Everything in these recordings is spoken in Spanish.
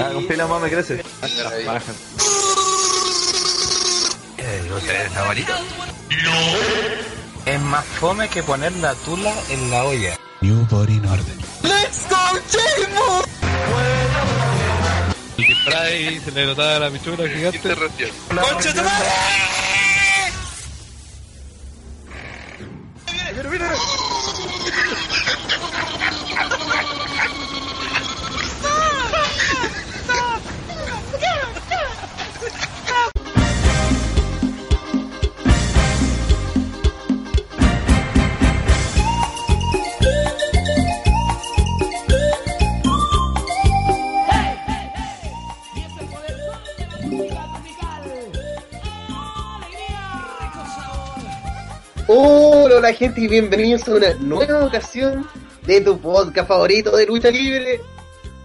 Ah, con pila más me crece. Eh, ¿Ustedes favoritos? Es más fome que poner la tula en la olla. New Body Order. El disfraz se le notaba la pichura gigante. ¡Concha tu madre! Hola, gente y bienvenidos a una nueva ocasión de tu podcast favorito de lucha libre,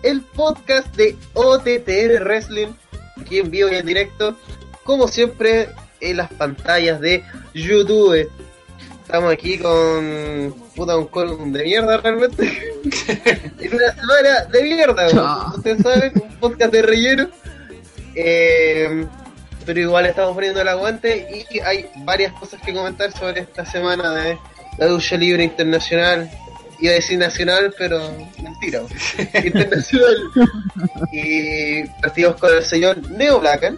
el podcast de OTTR Wrestling, aquí en vivo y en directo, como siempre en las pantallas de YouTube. Estamos aquí con puta un column de mierda realmente. en una semana de mierda, weón. ustedes saben, un podcast de relleno. Eh, pero igual estamos poniendo el aguante y hay varias cosas que comentar sobre esta semana de la lucha libre internacional. Iba a decir nacional, pero mentira. internacional. y partimos con el señor Neo Blackan.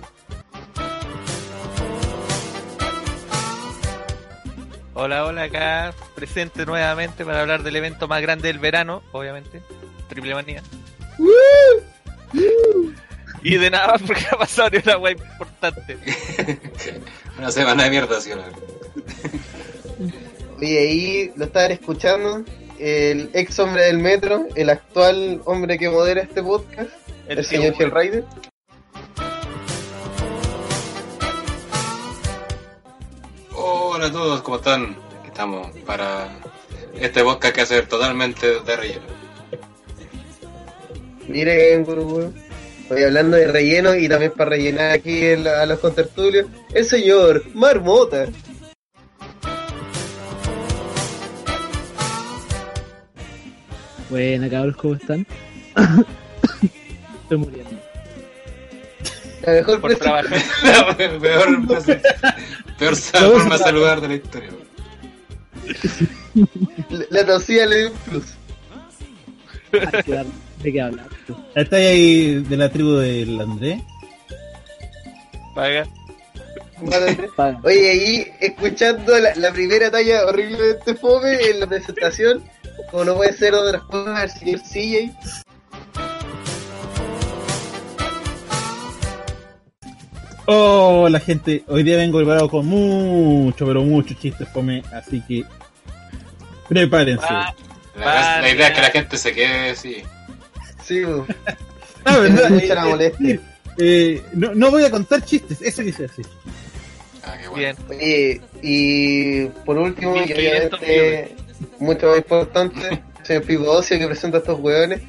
Hola, hola, acá presente nuevamente para hablar del evento más grande del verano, obviamente. Triple manía. Y de nada más porque ha pasado ni una wea importante. Una semana de mierda, sí. Oye, ahí lo estaban escuchando. El ex hombre del metro, el actual hombre que modera este podcast, el, El señor tío. Hellrider. Hola a todos, ¿cómo están? Aquí estamos para este podcast que hacer totalmente de relleno. Miren, gurú, Voy hablando de relleno y también para rellenar aquí el- a los contertulios, el señor Marmota. Buena cabros, ¿cómo están? Estoy muriendo. La mejor Por trabajar. La peor, peor forma de saludar de la historia. La- La tosía le dio un plus. ¿De qué hablar? ¿Está ahí de la tribu del André? Paga. Oye, ahí escuchando la, la primera talla horrible de este fome en la presentación, como no puede ser otra cosa, el señor CJ. Oh, la gente, hoy día vengo preparado con mucho, pero mucho chistes fome, así que prepárense. Ah, La, la idea es que la gente se quede así. Sí. Ah, ¿verdad? mucha la Eh, molestia. eh, no, no voy a contar chistes, eso quise decir. Ah, qué bueno. bien. Y por último, y 1500 obviamente, mucho más importante, el señor Pico Ocio que presenta a estos hueones.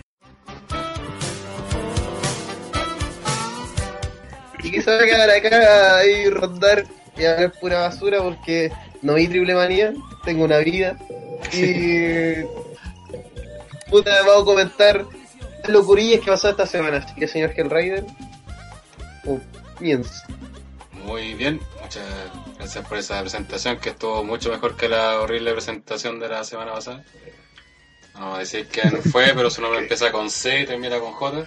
Y que se va a quedar acá y rondar y hablar pura basura porque no vi triple manía, tengo una vida. Y. Puta, vamos a comentar locurillas que pasó esta semana. Así que, señor Hellrider, comienza. Muy bien, muchas gracias por esa presentación que estuvo mucho mejor que la horrible presentación de la semana pasada. No vamos a decir quién fue, pero su nombre empieza con C y termina con J.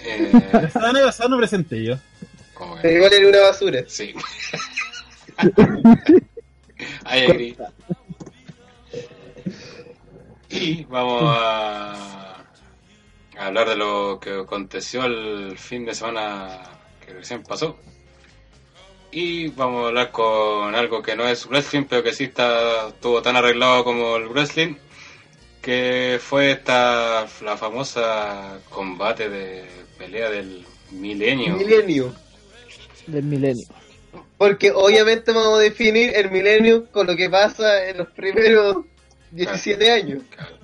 Eh, La semana pasada no presenté yo. Pero igual era una basura. Sí. Agree. Y vamos a, a hablar de lo que aconteció el fin de semana que recién pasó. Y vamos a hablar con algo que no es wrestling, pero que sí está estuvo tan arreglado como el wrestling, que fue esta la famosa combate de pelea del milenio. Milenio. Del milenio. Porque obviamente vamos a definir el milenio con lo que pasa en los primeros 17 años. Claro.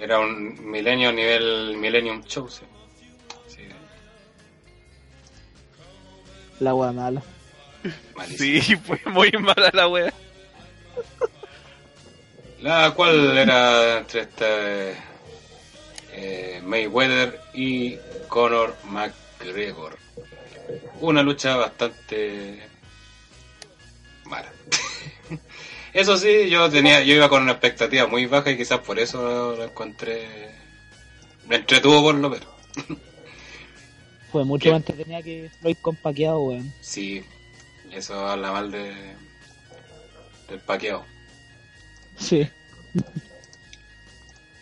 Era un milenio a nivel Millennium Show, sí. Sí, La wea mala. malísimo. Sí, fue muy mala la wea. La cual era entre este eh, Mayweather y Conor McGregor. Una lucha bastante Eso sí, yo tenía, yo iba con una expectativa muy baja y quizás por eso lo encontré, me entretuvo por lo menos. Fue mucho ¿Qué? más tenía que Floyd con paqueado, weón. Sí, eso habla mal de del paqueado. Sí.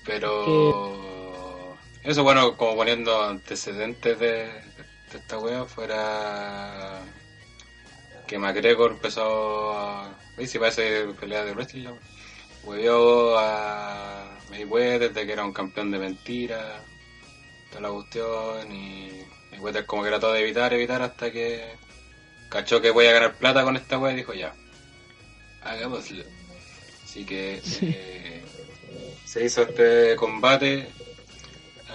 Pero eso bueno, como poniendo antecedentes de, de esta wea, fuera que McGregor empezó a... Uy, si parece pelea de wrestling. Hueveó a Mayweather de que era un campeón de mentira, toda la cuestión, y Mayweather como que trató de evitar, evitar hasta que cachó que voy a ganar plata con esta wea y dijo ya, hagámoslo. Así que eh, se hizo este combate.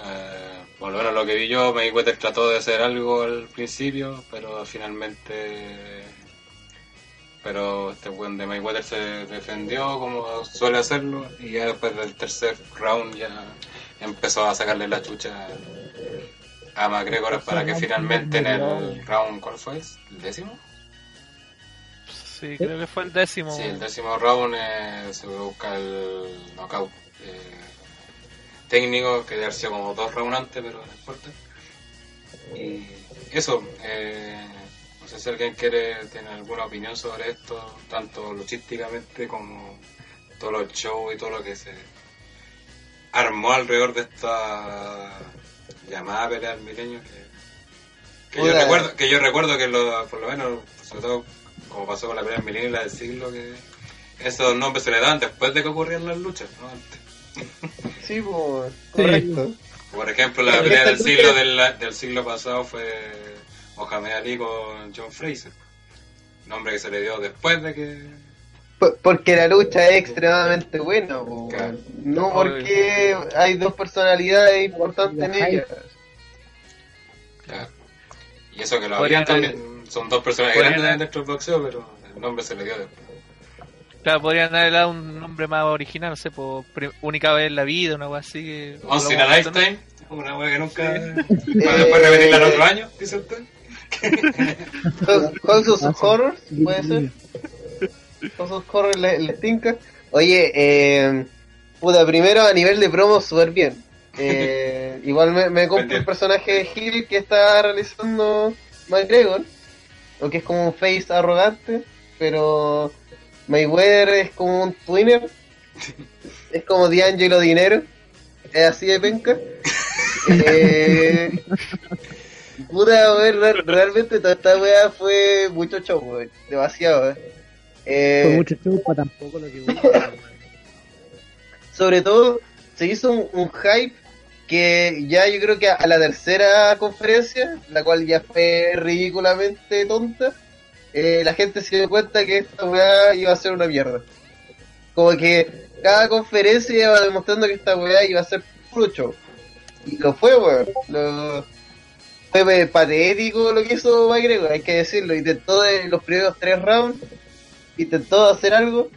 eh, por lo menos lo que vi yo, Mayweather trató de hacer algo al principio, pero finalmente. Pero este buen de Mayweather se defendió como suele hacerlo, y ya después del tercer round ya empezó a sacarle la chucha a McGregor para que finalmente en el round, ¿cuál fue? ¿El décimo? Sí, creo que fue el décimo. Sí, el décimo round eh, se busca el knockout eh, técnico, que debe haber sido como dos rounds antes, pero no importa. Y eso, eh, sé si alguien quiere tener alguna opinión sobre esto, tanto luchísticamente como todos los shows y todo lo que se armó alrededor de esta llamada pelea del milenio que, que yo recuerdo que yo recuerdo que lo, por lo menos sobre todo como pasó con la pelea del milenio y la del siglo que esos nombres se le daban después de que ocurrían las luchas no antes. Sí, pues, correcto. por ejemplo la pelea del siglo del, del siglo pasado fue Mohamed Ali con John Fraser nombre que se le dio después de que Por- Porque la lucha es extremadamente buena, po, Claro. no porque hay dos personalidades importantes en La ella. Claro. Y eso que lo habrían también. Son dos personas grandes haber- dentro del boxeo, pero el nombre se le dio después. Claro, podrían haber dado un nombre más original, no sé, por única vez en la vida, una cosa así. Que, Once in a lifetime, una wea que nunca. Para Eh, después repetirla en otro año, dice usted. Ah, sí. Horrors, puede ser. House of Horrors le, le tinca. Oye, eh, puta, primero a nivel de promo, súper bien. Eh, igual me, me compro el personaje de Hill que está realizando McGregor, o que es como un face arrogante, pero Mayweather es como un twinner, es como D'Angelo Dinero, es así de penca. Eh, puta, weón, re- realmente toda esta weá fue mucho show, weón, demasiado. eh. Eh, Fue mucho show para tampoco lo que weón. sobre todo se hizo un, un hype que ya yo creo que a, a la tercera conferencia, la cual ya fue ridículamente tonta, eh, la gente se dio cuenta que esta weá iba a ser una mierda. Como que cada conferencia iba demostrando que esta weá iba a ser puro show. Y lo fue, weón. Lo- Fue patético lo que hizo McGregor, hay que decirlo. Intentó de los primeros tres rounds, intentó hacer algo,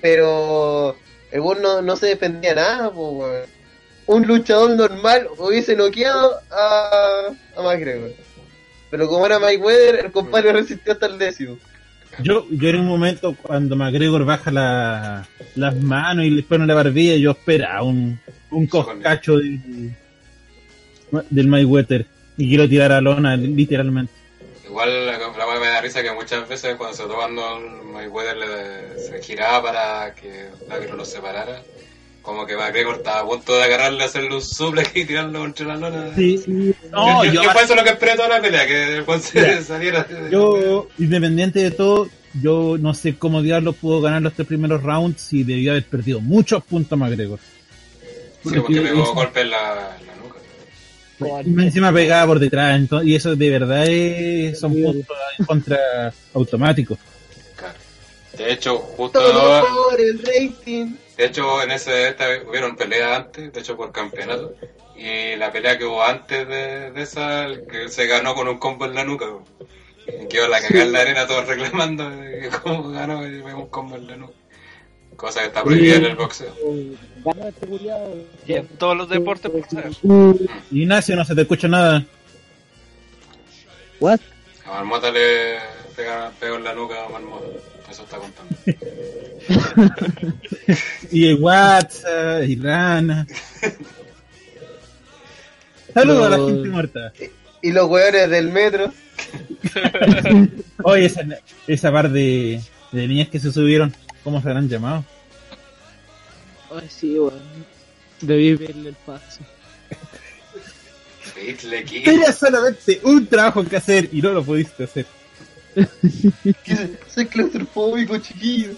pero el weón no, no se defendía nada, po. Un luchador normal hubiese noqueado a, a McGregor. Pero como era Mayweather, el compadre resistió hasta el décimo. Yo, yo en un momento cuando McGregor baja la, las manos y le pone la barbilla, yo esperaba un, un coscacho del, del Mayweather y quiero tirar a lona, literalmente. Igual la, la wea me da risa que muchas veces cuando se tocando Mayweather le, se giraba para que la que no los separara. Como que McGregor estaba a punto de agarrarle, hacerle un suplex y tirarlo contra la lona. Sí, no, yo, yo, yo fue eso lo que esperé toda la pelea, que el Juan se Ya. saliera. yo, independiente de todo, yo no sé cómo diablo pudo ganar los tres primeros rounds y debió haber perdido muchos puntos McGregor. Sí, porque pegó eso- golpe en la, en la encima pegaba por detrás, entonces, y eso de verdad es, son puntos en contra automáticos. De hecho, justo Todo por el rating. De hecho, en ese esta, hubieron peleas antes, de hecho por campeonato. Y la pelea que hubo antes de, de esa, el que se ganó con un combo en la nuca. Y Quedó la cagada en la arena todos reclamando cómo ganó y me un combo en la nuca. Cosa que está prohibida en el boxeo. Gana este culiado. Y en todos los deportes, por saber. Ignacio, no se te escucha nada. What? A Marmota le pega, pegó en la nuca a Marmota. Eso está contando. Y el WhatsApp, y Rana. Saludos a la gente muerta. Y los weones del metro. Oye, esa, esa par de, de niñas que se subieron, ¿cómo se habrán llamado? Ay, sí, weón. Debí verle el paso. Tenías solamente un trabajo que hacer y no lo pudiste hacer. Soy claustrofóbico, chiquillo.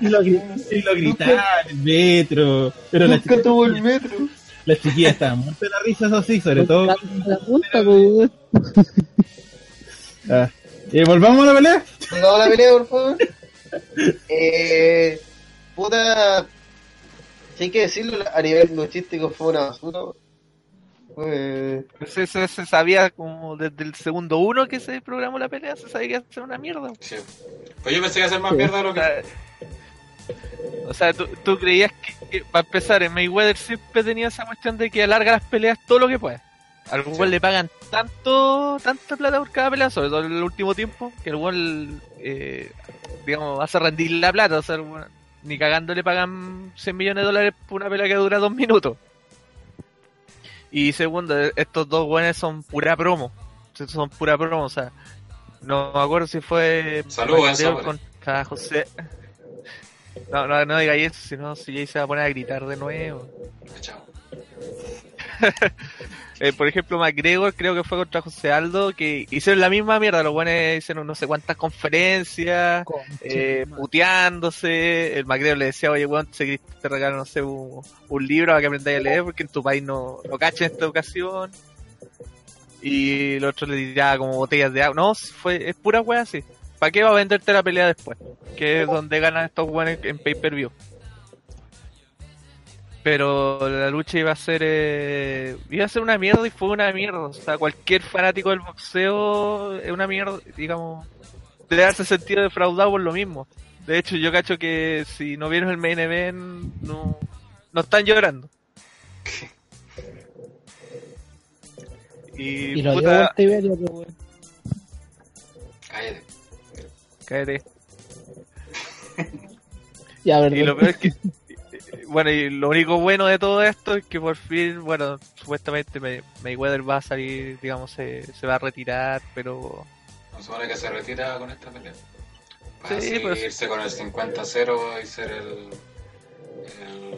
Y lo, y lo gritaban en el metro. Pero Nunca tuvo el metro. las chiquillas estaban muertas de la risa, eso sí, sobre todo. La punta. Ah. Eh, ¿Volvamos a la pelea? Vamos a la pelea, por favor. Eh, puta. Si hay que decirlo, a nivel luchístico fue una basura. Fue. Pues eso se sabía como desde el segundo uno que se programó la pelea, se sabía que iba a ser una mierda. Sí. Pues yo pensé que iba a ser más mierda de lo O que. sea, o sea, tú, tú creías que, que, para empezar, en Mayweather siempre tenía esa cuestión de que alarga las peleas todo lo que puede. Al Sí. le pagan tanto, tanta plata por cada pelea, sobre todo en el último tiempo, que el weón, eh, digamos, hace rendir la plata. O sea, el ni cagando le pagan 100 millones de dólares por una pelea que dura dos minutos. Y segundo, estos dos weones son pura promo. Son pura promo, o sea, no me acuerdo si fue Saludos, contra José. No, no, no diga eso, si no, si Jay se va a poner a gritar de nuevo. Chao. Eh, por ejemplo, McGregor creo que fue contra José Aldo, que hicieron la misma mierda. Los buenos hicieron no sé cuántas conferencias, eh, puteándose. El McGregor le decía, oye, weón, te, te regalo, no sé, un, un libro para que aprendáis a leer, porque en tu país no, no cacha en esta ocasión. Y el otro le tiraba como botellas de agua. No, fue, es pura wea así. ¿Para qué va a venderte la pelea después? Que es donde ganan estos weones en pay-per-view. Pero la lucha iba a ser eh, iba a ser una mierda y fue una mierda. O sea, cualquier fanático del boxeo es una mierda, digamos, debe darse sentido defraudado por lo mismo. De hecho, yo cacho que si no vieron el main event, no, no están llorando. Y, Y lo puta, media, pues. Cállate. cállate. Ya, verdad. Y lo peor es que, bueno, y lo único bueno de todo esto es que por fin, bueno, supuestamente May- Mayweather va a salir, digamos, se, se va a retirar, pero No supone que se retira con esta pelea. Para Sí, así pues- irse con el 50-0 y ser el, el,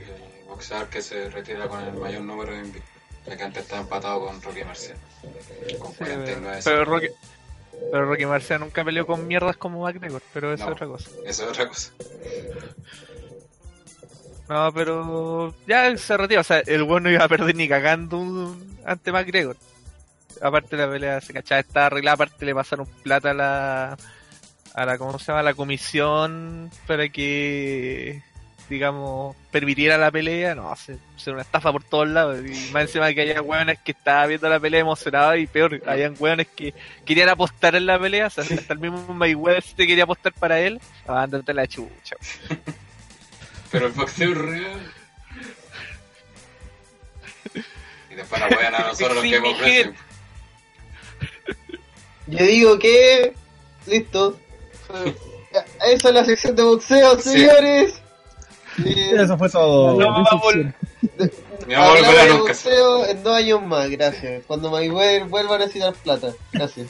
el boxeador que se retira con el mayor número de invictos. Ya que antes estaba empatado con Rocky Marcial. Con Sí, 49 pero Rocky, pero Rocky Marcial nunca peleó con mierdas como McGregor, pero eso No. es otra cosa. Eso es otra cosa. No, pero ya se retira, o sea, el bueno iba a perder ni cagando un- ante McGregor. Aparte la pelea se cachaba, estaba arreglada, aparte le pasaron plata a la, a la, ¿cómo se llama? A la comisión para que, digamos, permitiera la pelea, no, se, se una estafa por todos lados. Y más encima que había hueones que estaban viendo la pelea emocionados y peor, habían hueones que querían apostar en la pelea, o sea, hasta el mismo Mayweather se quería apostar para él, andate la chucha. Pero el boxeo es real. Y después la wean a nosotros los que mi ofrecen. Yo digo que. Listo. Ya, Esa es la sección de boxeo, Sí. señores. Eh, Eso fue todo. No, vamos a vol- Ni vamos a volver a de nunca. boxeo en dos años más, gracias. Cuando Mayweather vuelva a necesitar plata. Gracias.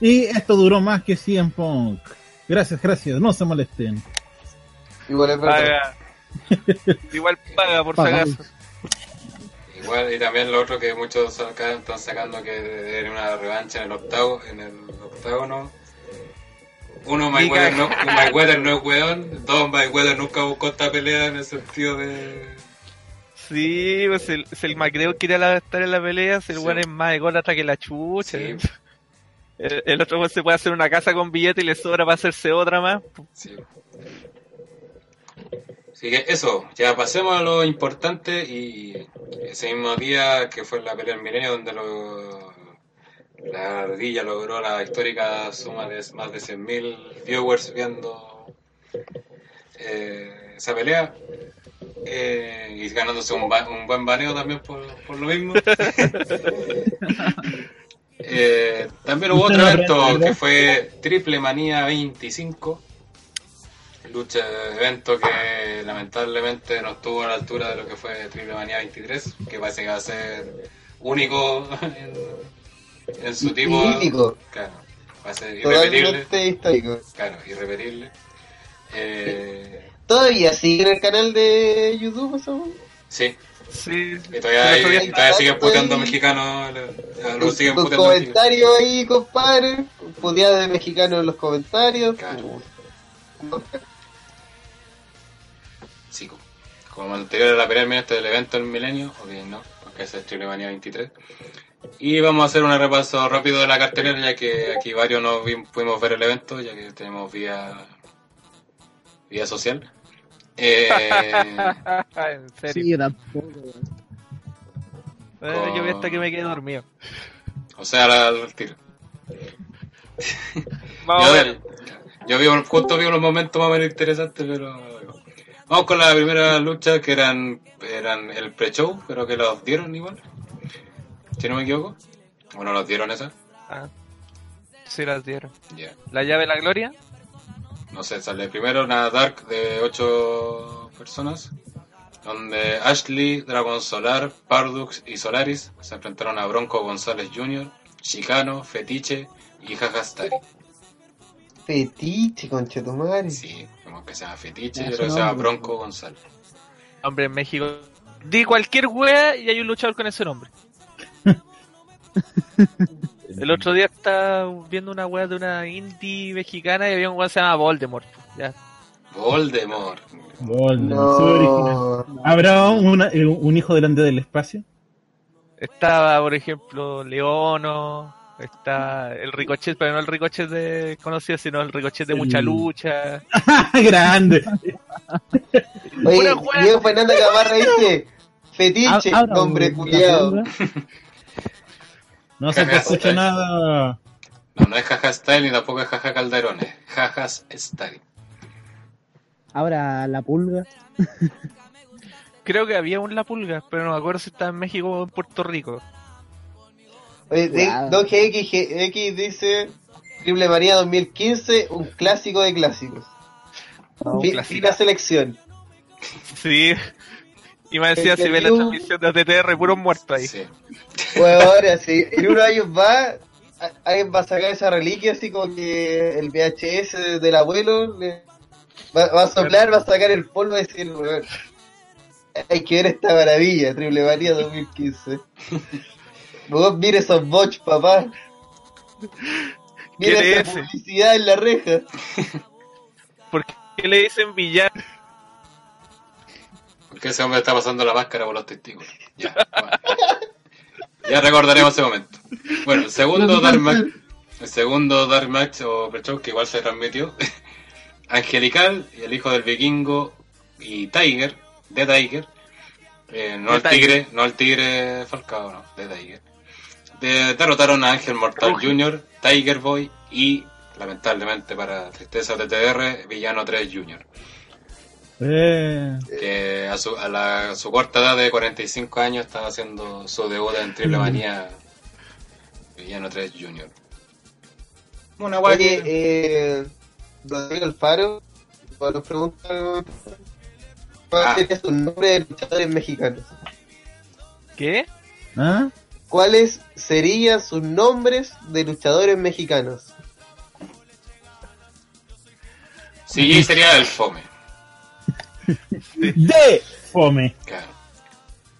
Y esto duró más que 100 Punk. Gracias, gracias, no se molesten. Igual es verdad. paga. Igual paga por si Paga. acaso. Igual, y también lo otro que muchos acá están sacando que debería una revancha en el octavo, en el octágono. Uno, Mayweather no, Mayweather no es weón. Dos, Mayweather nunca buscó esta pelea en el sentido de... Sí, pues el, si el McGregor quiere la- estar en la pelea, si el Sí. weón es más ególatra que la chucha. Sí. El, el otro weón se puede hacer una casa con billete y le sobra para hacerse otra más. Sí. Así que eso, ya pasemos a lo importante y ese mismo día que fue la pelea del milenio donde lo, la ardilla logró la histórica suma de más de 100.000 viewers viendo eh, esa pelea. eh, y ganándose un, ba- un buen baneo también por, por lo mismo. Eh, también hubo otro evento que fue Triple Manía 25. Lucha de evento que lamentablemente no estuvo a la altura de lo que fue Triple Manía 23, que parece que va a ser único en, en su tipo. Mítico. Claro, va a ser irrepetible. Histórico. Claro, irrepetible. Eh, ¿Todavía sigue en el canal de YouTube eso? sí, Sí. y todavía, todavía siguen puteando ahí. mexicanos. le- Lo siguen Con puteando a mexicanos. comentarios ahí, compadre. Puteada de mexicanos en los comentarios. Claro. Como anterior a la del este del evento del milenio, o bien no, porque ese es Triple Manía 23. Y vamos a hacer un repaso rápido de la cartelera, ya que aquí varios no vi- pudimos ver el evento, ya que tenemos vía, vía social. Eh, en serio. Sí, yo tampoco. Eh, yo vi hasta que me quedé dormido. o sea, al, al tiro. Vamos Yo, a ver. yo vi, justo vi unos momentos más o menos interesantes, pero... Vamos con la primera lucha que eran, eran el pre-show, pero que los dieron igual. Si no me equivoco. ¿O no los dieron esa? Ah, sí las dieron. La llave de la gloria. No sé, sale primero una Dark de 8 personas. Donde Ashley, Dragon Solar, Pardux y Solaris se enfrentaron a Bronco González Jr., Chicano, Fetiche y Jajastari. Fetiche, concha tu madre. Sí, como que se llama Fetiche, Ya, yo creo que su se llama nombre. Bronco González. Hombre, en México. Di cualquier wea y hay un luchador con ese nombre. El otro día estaba viendo una wea de una indie mexicana y había un wea que se llama Voldemort. Ya. Voldemort. Voldemort. No. ¿Habrá una- eh, un hijo delante del espacio? Estaba, por ejemplo, Leono. Está el Ricochet, pero no el Ricochet de conocido, sino el Ricochet de mucha lucha. Grande. Oye. Diego Fernanda Camarra dice: Fetiche, una culiado. No se te escucha nada. No, no es Jaja Style ni tampoco es Jaja Calderón, es Jajas Style. Ahora la pulga. Creo que había un La Pulga, pero no me acuerdo si estaba en México o en Puerto Rico. Oye, Wow. Don GX, X dice: Triple María 2015, un clásico de clásicos. clásico. Fina selección. Sí. Y me decía, si ve la transmisión de OTTR, puros muertos ahí. Sí. Pues ahora, si en unos años va, alguien va a sacar esa reliquia así como que el VHS del abuelo le- va, va a soplar, va a sacar el polvo y decir, "Weón, hay que ver esta maravilla, Triple María 2015. Vos mire esos bots, papá. Mira ¿Quién esta es ese? publicidad en la reja. ¿Por qué le dicen villano? Porque ese hombre está pasando la máscara por los testículos. Ya, bueno. ya recordaremos ese momento. Bueno, el segundo Dark Match, el segundo Dark Match o pre-show que igual se transmitió. Angelical y el hijo del vikingo y Tiger, de Tiger. Eh, no el tigre, no el tigre Falcao, no, de Tiger. De- derrotaron a Ángel Mortal Ruge. Jr., Tiger Boy y, lamentablemente para tristeza de TR, Villano 3 Jr. Eh, que a su, a, la, a su corta edad de 45 años estaba haciendo su debut en Triple Manía Villano 3 Junior. Una guay Oye, eh, Rodrigo Alfaro, nos pregunta cuál Ah. sería su nombre de luchadores mexicanos. ¿Qué? ¿ah? ¿Cuáles serían sus nombres de luchadores mexicanos? Sí, sería el Fome. De fome. Claro.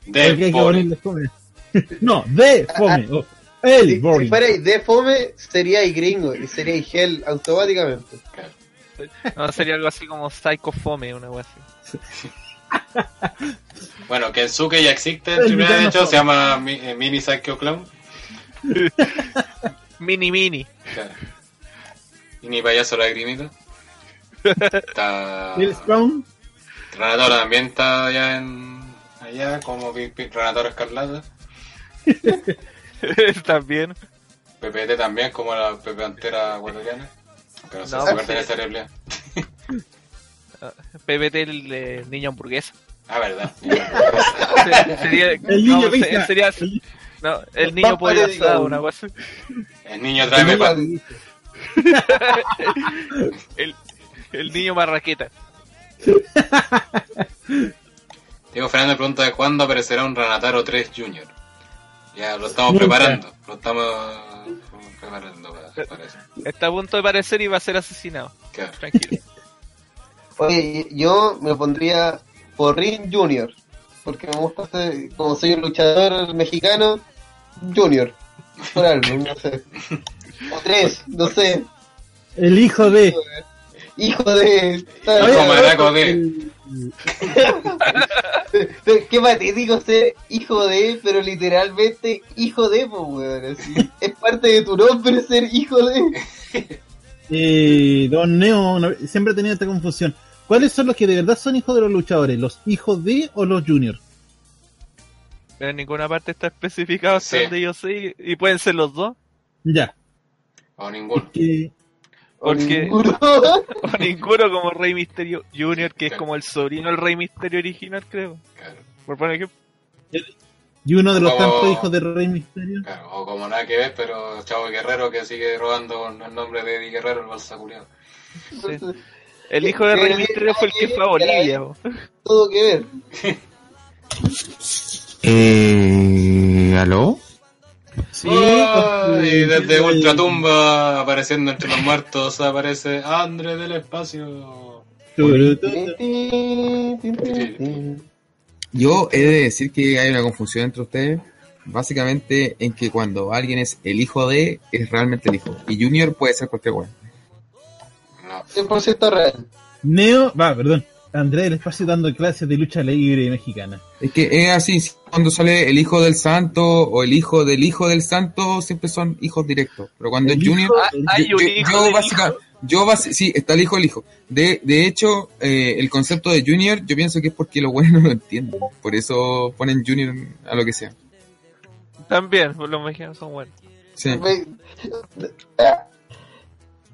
Porque que Fome. No, de fome. Oh, el Si, si fuera de fome, sería y gringo y sería y gel automáticamente. Claro. No, sería algo así como Psycho Fome, una wea así. Bueno, Kensuke ya existe en El Triple A, de hecho, se llama Mi- eh, Mini Psycho Clown. Mini Mini. Claro. Y ni payaso lagrimita. Está. El Spawn. Renator también está allá en. Allá, como Pi- Pi- Renator Escarlata. También. PPT también, como la Pepe Antera ecuatoriana. Pero no sé No, si pues pertenece A. PPT el, eh, niño hamburguesa. Ah, verdad. Sería, El niño no, se- pizza. sería, El- no, el niño pollo asado, una cosa. El niño trae pa- El, el niño marraqueta. Diego Fernández pregunta cuándo aparecerá un Ranataro 3 Junior. Ya lo estamos Nunca. preparando. Lo estamos preparando para, para eso. Está a punto de aparecer y va a ser asesinado. Claro. Tranquilo. Oye, yo me pondría Porrin Junior. Porque me gusta ser, como soy un luchador mexicano, Junior. Por algo, no sé. O tres, no sé. El hijo de. Hijo de. Hijo maraco de. Qué patético ser hijo de, pero literalmente hijo de, pues, weón. así. Es parte de tu nombre ser hijo de. Eh, Don Neo siempre ha tenido esta confusión. ¿Cuáles son los que de verdad son hijos de los luchadores? ¿Los hijos de o los juniors? Pero en ninguna parte está especificado hasta Sí. donde yo sé. Y pueden ser los dos. Ya. O ninguno. Porque- ninguno. O ninguno como Rey Misterio Jr., que es como el sobrino del Rey Misterio original, creo. Claro, Por poner ejemplo. y uno de los Como- tantos hijos de Rey Misterio. claro. O como nada que ver, pero Chavo Guerrero que sigue robando con el nombre de Eddie Guerrero, el bolsa culiao. El hijo de Rey Misterio fue el que fue a Bolivia. Todo que ver. Eh, ¿Aló? Sí, con- y desde el- Ultratumba, apareciendo entre los muertos, aparece Andre del espacio. Yo he de decir que hay una confusión entre ustedes, básicamente en que cuando alguien es el hijo de, es realmente el hijo. Y Junior puede ser cualquier weón. No, 100% real. Neo, va, perdón. Andrés del Espacio dando clases de lucha libre mexicana. Es que es así, cuando sale el hijo del santo o el hijo del hijo del santo, siempre son hijos directos. Pero cuando El es Junior, hijo- Ah, hay yo, un yo- hijo yo básica- yo basi- sí, está el hijo del hijo. De, de hecho, eh, el concepto de Junior, yo pienso que es porque los buenos no lo entienden. Por eso ponen Junior a lo que sea. También, pues los mexicanos son buenos. Sí.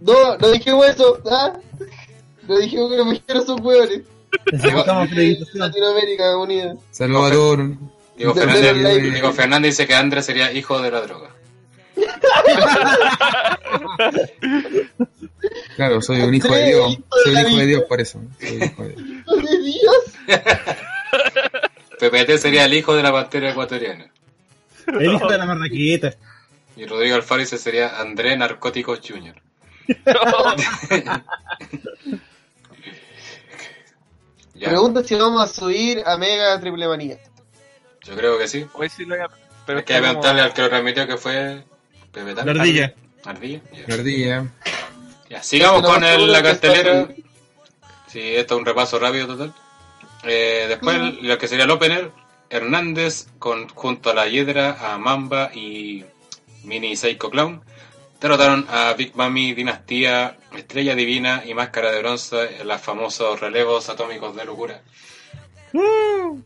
No, no dijimos eso. ¿ah? No dijimos que los mexicanos son hueones. Necesitamos. Latinoamérica unida. Salvador. Diego De- Fernández, Diego dice que Andre sería hijo de la droga. Claro, soy un hijo de Dios. Soy un hijo de Dios por eso. Soy hijo de Dios. PPT sería el hijo de la pantera ecuatoriana. El hijo de la marraqueta. Y Rodrigo Alfaro dice sería André Narcóticos Jr. Ya, Pregunta si vamos a subir a Mega Triple Manía. yo creo que sí. Hoy sí lo voy a- Pero Hay que como- preguntarle al que lo transmitió que fue PPT. La ardilla. Ardilla. La ardilla. Ya, sigamos no con el- la cartelera. Sí, esto es un repaso rápido total. Eh, después lo que sería el opener, Hernández con, junto a la Hiedra, a Mamba y Mini Psycho Clown derrotaron a Big Mami, Dinastía, Estrella Divina y Máscara de Bronce en los famosos relevos atómicos de locura. Un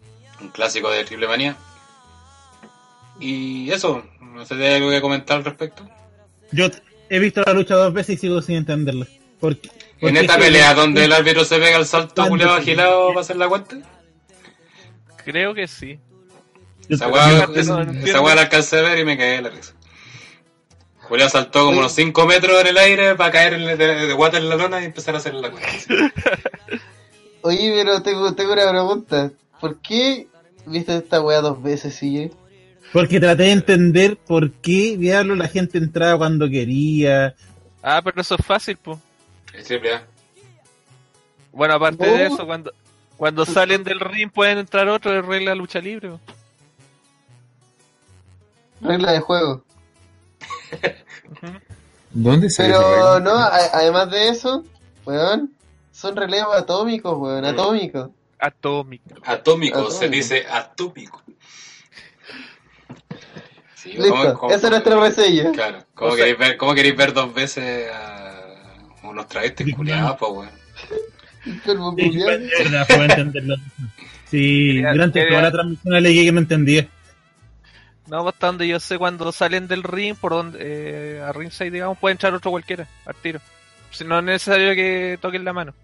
clásico de Triple Manía. Y eso, no sé si hay algo que comentar al respecto. Yo he visto la lucha dos veces y sigo sin entenderla. Porque, En esta es que- pelea donde el árbitro se pega el salto sí. agilado para hacer la cuenta. Creo que sí. Esa no weá la alcancé a ver y me cagué de la risa. Julián saltó como unos 5 metros en el aire para caer en el- de, de guata en la lona y empezar a hacer la cuenta. Oye, pero tengo, tengo una pregunta. ¿Por qué viste esta weá dos veces, CJ? Porque traté de entender por qué diablo la gente entraba cuando quería. Ah, pero eso es fácil, pues. Es triple A. Bueno, aparte de eso, cuando cuando salen del ring pueden entrar otros de regla de lucha libre. po. Regla de juego. ¿Dónde sale esa Pero no, a- además de eso, weón, son relevos atómicos, weón, atómicos. Atómico. Atómico, se dice atómico. Sí, Listo, ¿cómo- cómo- esa es nuestra reseña. Claro, ¿cómo, O sea- queréis ver, ¿cómo queréis ver dos veces a unos travestis culiados, po, weón? Calvo Sí. Sí, durante toda la transmisión alegué que no entendía. No, hasta donde yo sé, cuando salen del ring, por donde, eh, a ringside, digamos, puede entrar otro cualquiera, al tiro. Si no es necesario que toquen la mano.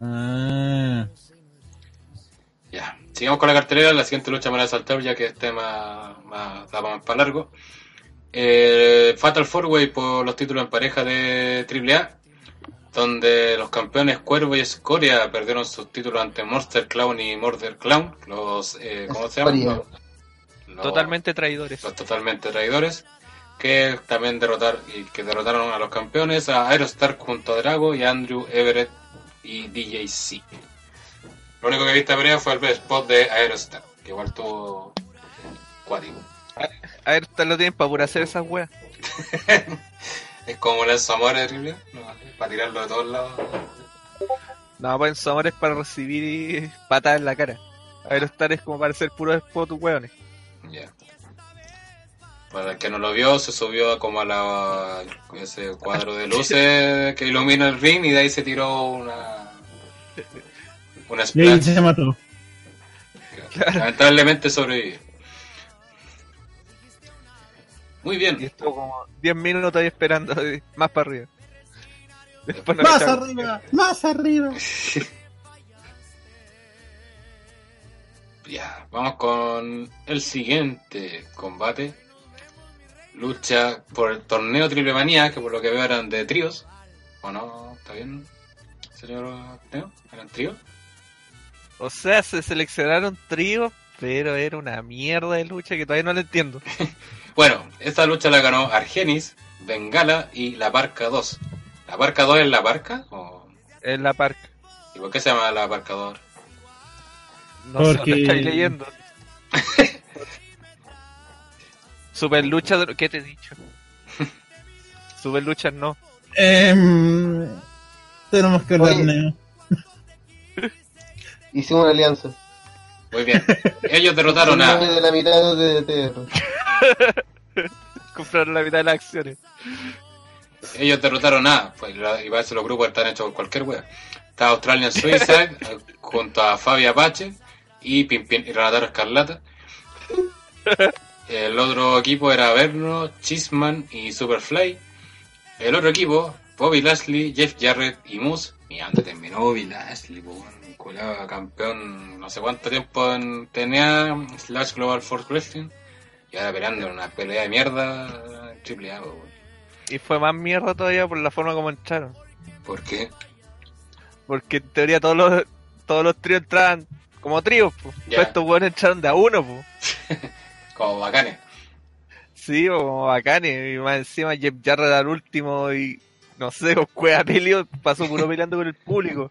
Ah, Ya. Sigamos con la cartelera. La siguiente lucha me la voy a saltar ya que este más, más, da más para largo. Eh, Fatal Four Way por los títulos en pareja de AAA. Donde los campeones Cuervo y Escoria perdieron sus títulos ante Monster Clown y Murder Clown. Los, eh, ¿cómo se llaman? Los- Totalmente traidores. los totalmente traidores que también derrotar y que derrotaron a los campeones a Aerostar junto a Drago y a Andrew Everett y DJC. Lo único que vi esta pelea fue el spot de Aerostar, que igual tuvo cuático. A ver, te lo tienen para pura hacer esas weas. Es como un lanzamor terrible, ¿no? para tirarlo de todos lados. No, pues en es para recibir patadas en la cara. Aerostar es como para hacer puro spot, weones. Ya. Para el que no lo vio, se subió como a la ese cuadro de luces que ilumina el ring y de ahí se tiró una una y ahí splash. se mató. Lamentablemente sobrevivió. Muy Y bien. estuvo como 10 minutos ahí esperando más para arriba. Después no ¡Más arriba! ¡Más arriba! Ya, vamos con el siguiente combate. Lucha por el torneo Triple Manía, que por lo que veo eran de tríos. ¿O no? ¿Está bien, señor Neo? ¿Eran tríos? O sea, se seleccionaron tríos, pero era una mierda de lucha que todavía no la entiendo. Bueno, esta lucha la ganó Argenis, Bengala y La Barca 2. ¿La Barca 2 es La Barca? ¿O... En la parca. ¿Y por qué se llama La Barca 2? No sé Porque- dónde estáis leyendo. Super lucha, de- ¿qué te he dicho? Super lucha no. Em, tenemos que hablar. Neo. Hicimos una alianza. Muy bien. Ellos derrotaron a... de la mitad de TR. Compraron la mitad de las acciones. Ellos derrotaron a, pues, la- y parece los grupos están hechos por cualquier wea. Está Australian Suicide eh, junto a Fabi Apache y Pimpin y Renataro Escarlata. El otro equipo era Verno, Chisman y Superfly. El otro equipo, Bobby Lashley, Jeff Jarrett y Moose. Y antes terminó Bobby Lashley, culiao campeón no sé cuánto tiempo en TNA, slash Global Force Wrestling. Y ahora peleando en una pelea de mierda en triple A. Y fue más mierda todavía por la forma como entraron. ¿Por qué? Porque en teoría todos los, todos los tríos entraban como tríos, pues. Ya. Estos buenos entraron de a uno, pues. Como bacanes. Sí, como bacanes. Y más encima Jeff Jarrett al último y no sé, Cueva Pelio pasó puro peleando con el público.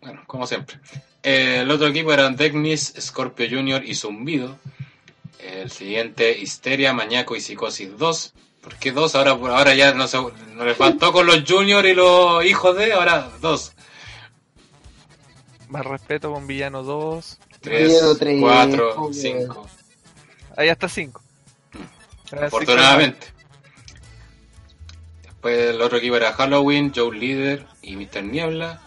Bueno, como siempre. Eh, el otro equipo eran Degnis, Scorpio Junior y Zumbido. El siguiente, Histeria, Mañaco y Psicosis 2. ¿Por qué dos? Ahora, ahora ya no, se, no les faltó con los Junior y los hijos de, ahora dos. Más respeto con Villano 2. Tres, Villano tres, cuatro, joder. cinco. Ahí hasta 5. Afortunadamente. Después el otro equipo era Halloween, Joe Leader y Mr. Niebla.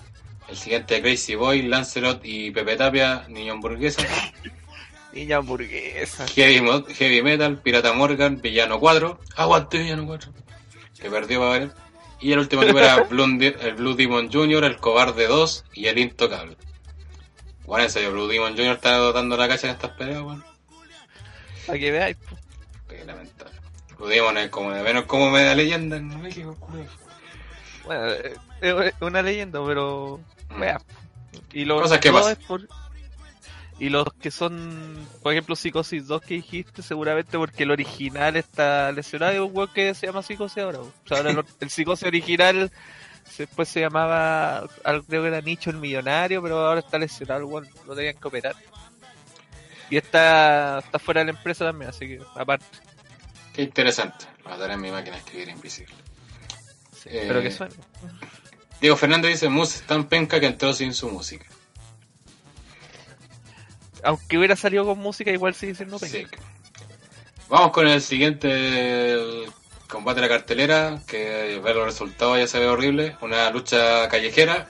El siguiente Crazy Boy, Lancelot y Pepe Tapia, Niño Hamburguesa. Niña hamburguesa. Heavy, Heavy Metal, Pirata Morgan, Villano 4. Aguante Villano 4. Que perdió para ver. Y el último equipo era Blue el Blue Demon Jr., el Cobarde 2 y el Intocable. Bueno, en serio, Blue Demon Jr. está dando la cacha en estas peleas, bueno. Para que veáis. Qué lamentable. Blue Demon es como de menos como media leyenda en México, culo. Bueno, eh, es una leyenda, pero. Mm. Vea. Y los Cosas que pasan. por- Y los que son, por ejemplo, Psicosis 2 que dijiste, seguramente porque el original está lesionado. Hay un weón que se llama Psicosis ahora. O sea, ahora el, el Psicosis original después se llamaba, creo que era Nicho el Millonario, pero ahora está lesionado weón, lo tenían que operar. Y está, está fuera de la empresa también, así que aparte. Qué interesante. Mataré en mi máquina de escribir invisible. Eh, Pero que suena. Diego Fernández dice, Mus es tan penca que entró sin su música. Aunque hubiera salido con música, igual sigue siendo penca. Sí. Vamos con el siguiente el combate de la cartelera, que ver los resultados ya se ve horrible. Una lucha callejera.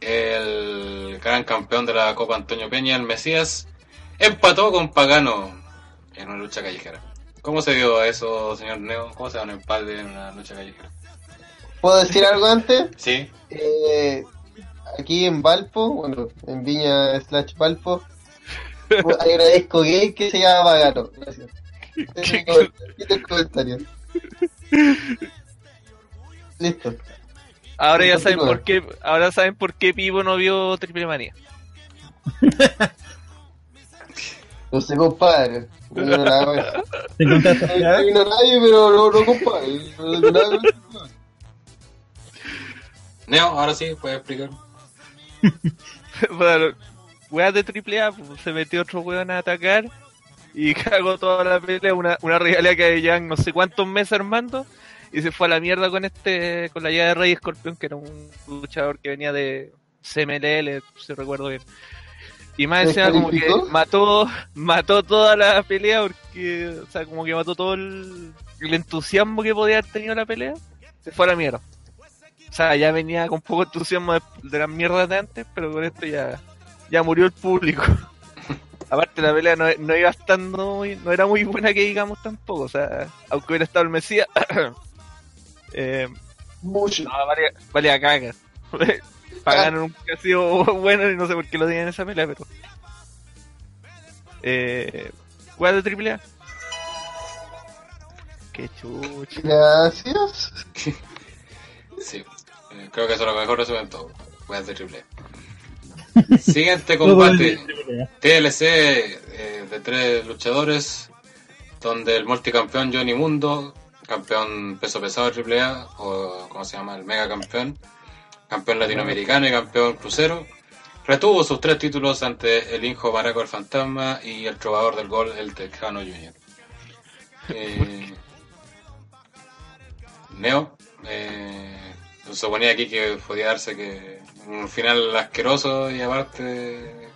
El gran campeón de la Copa Antonio Peña, el Mesías, empató con Pagano en una lucha callejera. ¿Cómo se dio eso, señor Neo? ¿Cómo se da un empate en una lucha callejera? ¿Puedo decir algo antes? Sí. Eh, aquí en Valpo, bueno, en Viña slash Valpo, una disco gay que se llama Vagato. Gracias. Ese es el- Listo. Ahora ya saben por qué, ahora saben por qué Pivo no vio Triple Manía. No sé, compadre. No, ¿Te vino nadie, pero no, no compadre. No, no, nada, Neo, ahora sí, puedes explicar. bueno, weas de triple A, pues, se metió otro weón a atacar y cagó toda la pelea, una, una rivalidad que llevan no sé cuántos meses armando y se fue a la mierda con este, con la llave de Rey Escorpión, que era un luchador que venía de CMLL, si recuerdo bien. Y más encima como que mató, mató toda la pelea porque, o sea, como que mató todo el, el entusiasmo que podía haber tenido la pelea, se fue a la mierda. O sea, ya venía con poco entusiasmo de, de las mierdas de antes, pero con esto ya, ya murió el público. Aparte la pelea no, no iba estando muy- no era muy buena que digamos tampoco, o sea, aunque hubiera estado el Mesías, eh, Mucho. no, valía, valía caga. Pagaron un casino bueno y no sé por qué lo tenían en esa pelea, pero. Eh. ¿Cuál de triple A? Qué chucho. Gracias. Sí. Eh, creo que eso es lo mejor resumen todo. Weas de triple. A. Siguiente combate. TLC eh, de tres luchadores, donde el multicampeón Johnny Mundo, campeón peso pesado de AAA, o como se llama, el mega campeón, campeón latinoamericano y campeón crucero, retuvo sus tres títulos ante el Injo Maraco el Fantasma y el trovador del gol, el Tejano Junior. Eh, Neo, eh, se suponía aquí que podía darse que un final asqueroso y aparte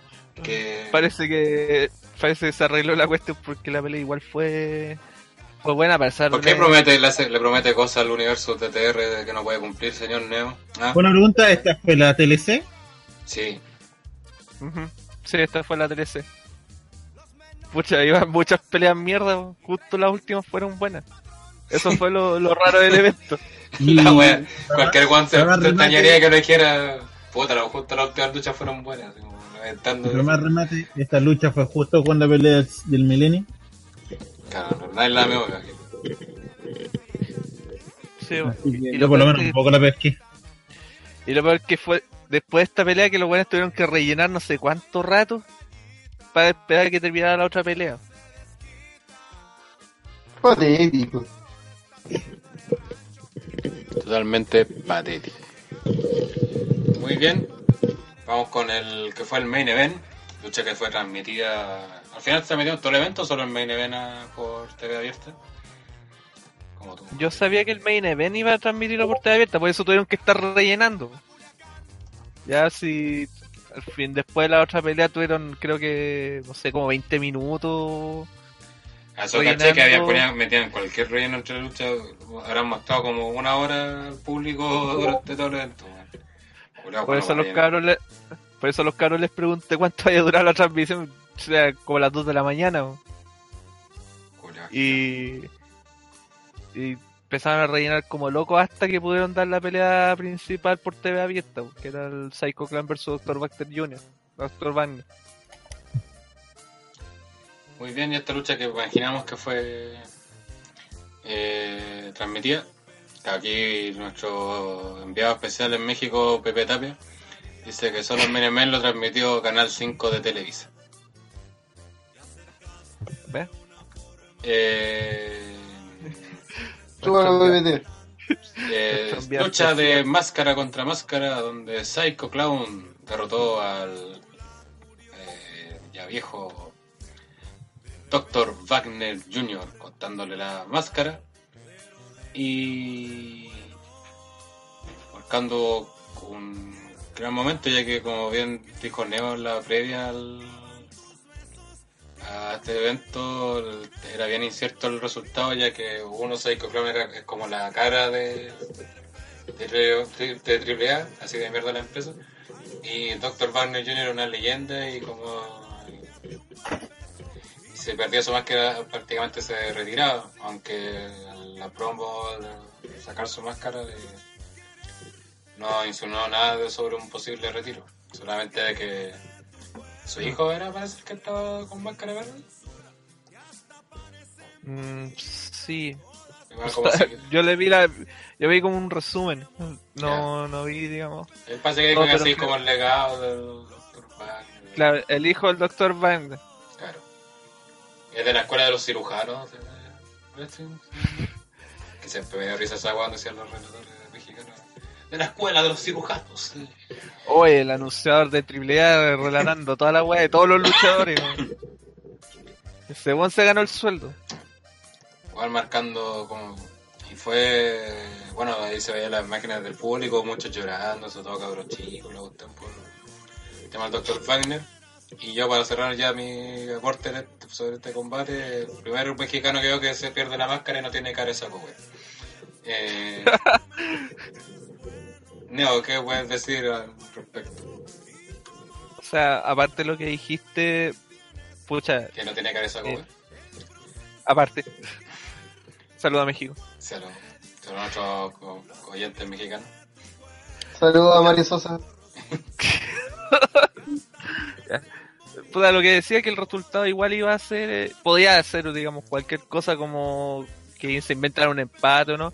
que Parece que. Parece que se arregló la cuestión porque la pelea igual fue. Fue buena a pesar ¿Por qué de- promete, le, hace- le promete cosas al universo TTR de que no puede cumplir, señor Neo? ¿Ah? Buena pregunta, ¿esta fue la TLC? Sí. Sí, esta fue la 13. Pucha, iban muchas peleas mierda, justo las últimas fueron buenas. Eso fue lo, lo raro del evento. La wea, cualquier guante te extrañaría que lo dijera. Puta, lo- justo las últimas luchas fueron buenas. como. Pero más remate, esta lucha fue justo cuando pelea del milenio. Claro, nadie la me oiga. Sí, Así que y, yo lo por lo menos que, un poco la pesqué. y lo peor que fue, después de esta pelea, que los buenos tuvieron que rellenar no sé cuánto rato para esperar que terminara la otra pelea. Patético. Totalmente patético. Muy bien. Vamos con el que fue el main event. Lucha que fue transmitida. Al final se transmitió todo el evento, o solo el main event por TV abierta. Como tú. Yo sabía que el main event iba a transmitirlo por TV abierta, por eso tuvieron que estar rellenando. Ya si al fin después de la otra pelea tuvieron creo que no sé como 20 minutos eso caché que habían ponían, metían cualquier relleno entre luchas. Habrán mostrado como una hora al público durante todo el evento. Por bueno, eso los cabros le- por eso los cabros les pregunté cuánto había durado la transmisión o sea como las 2 de la mañana y y empezaron a rellenar como locos hasta que pudieron dar la pelea principal por TV abierta que era el Psycho Clan vs Dr. Baxter Jr. Dr. Wagner Muy bien, y esta lucha que imaginamos que fue eh, transmitida. Aquí nuestro enviado especial en México, Pepe Tapia, dice que solo event lo transmitió Canal 5 de Televisa. ¿ves? Eh, eh, lucha de máscara contra máscara donde Psycho Clown derrotó al eh, ya viejo Dr. Wagner Jr. cortándole la máscara y marcando un gran momento ya que como bien dijo Neo en la previa al- a este evento era bien incierto el resultado ya que uno Psycho Clown es como la cara de de, tri- de AAA, así de mierda la empresa y Dr. Wagner Jr. una leyenda y como se perdía su máscara prácticamente se retiraba aunque la promo de sacar su máscara eh, no insinuó nada sobre un posible retiro. Solamente de que su hijo era, parece que estaba con máscara verde. Mm, sí. Igual si- Yo le vi la, yo vi como un resumen. No, no vi, digamos. él parece que dijo No, así que- como el legado del Dr. Wagner. Claro, el hijo del Dr. Wagner. Es de la escuela de los cirujanos. de wrestling. Que siempre me dio risa esa cuando decían los relatores mexicanos. De la escuela de los cirujanos. Oye, el anunciador de AAA relatando toda la weá de todos los luchadores. Ese weón se ganó el sueldo. Igual marcando como... Y fue... Bueno, ahí se veía las máquinas del público, muchos llorando, sobre todo cabros chicos, gustan por el tema del Dr. Wagner. Y yo para cerrar ya mi aporte este- sobre este combate, el primer mexicano que veo que se pierde la máscara y no tiene cara de saco, güey. Eh... Neo, ¿qué puedes decir al respecto? O sea, aparte de lo que dijiste, pucha, Que no tiene cara de saco, Eh. aparte. Saluda a México. Saludos. Saludos a nuestros co- oyentes mexicanos. Saludos a Mario Sosa. Puta, lo que decía que el resultado igual iba a ser, eh, podía ser, digamos, cualquier cosa como que se inventara un empate o no.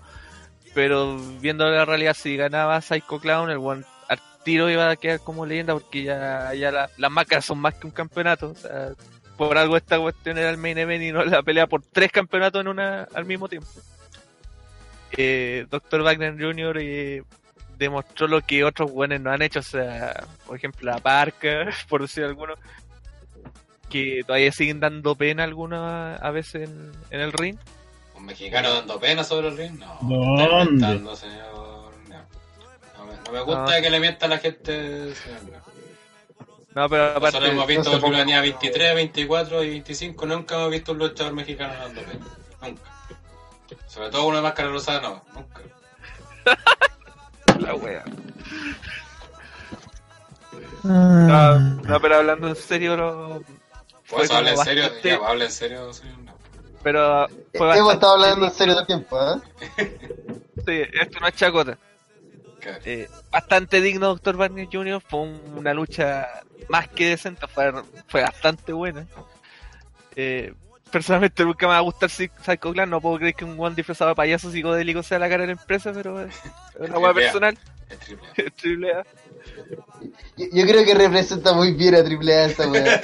Pero viendo la realidad, si ganaba Psycho Clown, el buen al tiro iba a quedar como leyenda porque ya, ya la- las máscaras son más que un campeonato. O sea, por algo esta cuestión era el main event y no la pelea por tres campeonatos en una al mismo tiempo. Eh, Dr. Wagner Jr. eh, demostró lo que otros buenos no han hecho. O sea, por ejemplo, la Parca, por decir alguno, que todavía siguen dando pena algunas a veces en, en el ring. ¿Un mexicano dando pena sobre el ring? No. ¿Dónde? señor. No. No me, no me gusta No. que le mienta a la gente. señor. No. Pero aparte, Nosotros hemos visto por tenía 23, 24 y 25. Nunca hemos visto un luchador mexicano dando pena. Nunca. Sobre todo de máscara rosada, no. Nunca. la wea. No, no, pero hablando en serio, lo- Eso habla en serio. bastante- Ya, pues, habla en serio. No. pero fue Hemos bastante- estado hablando en serio todo el tiempo, ¿eh? Sí, esto no es chacota. Claro. Eh, bastante digno, Dr. Barney Jr. Fue un- una lucha más que decente, fue, fue bastante buena. Eh, personalmente nunca me va a gustar Psy- Psycho Clan, no puedo creer que un one disfrazado de payaso psicodélico sea la cara de la empresa, pero es es una A. personal. Es triple. A. Yo, yo creo que representa muy bien a Triple A esa weá.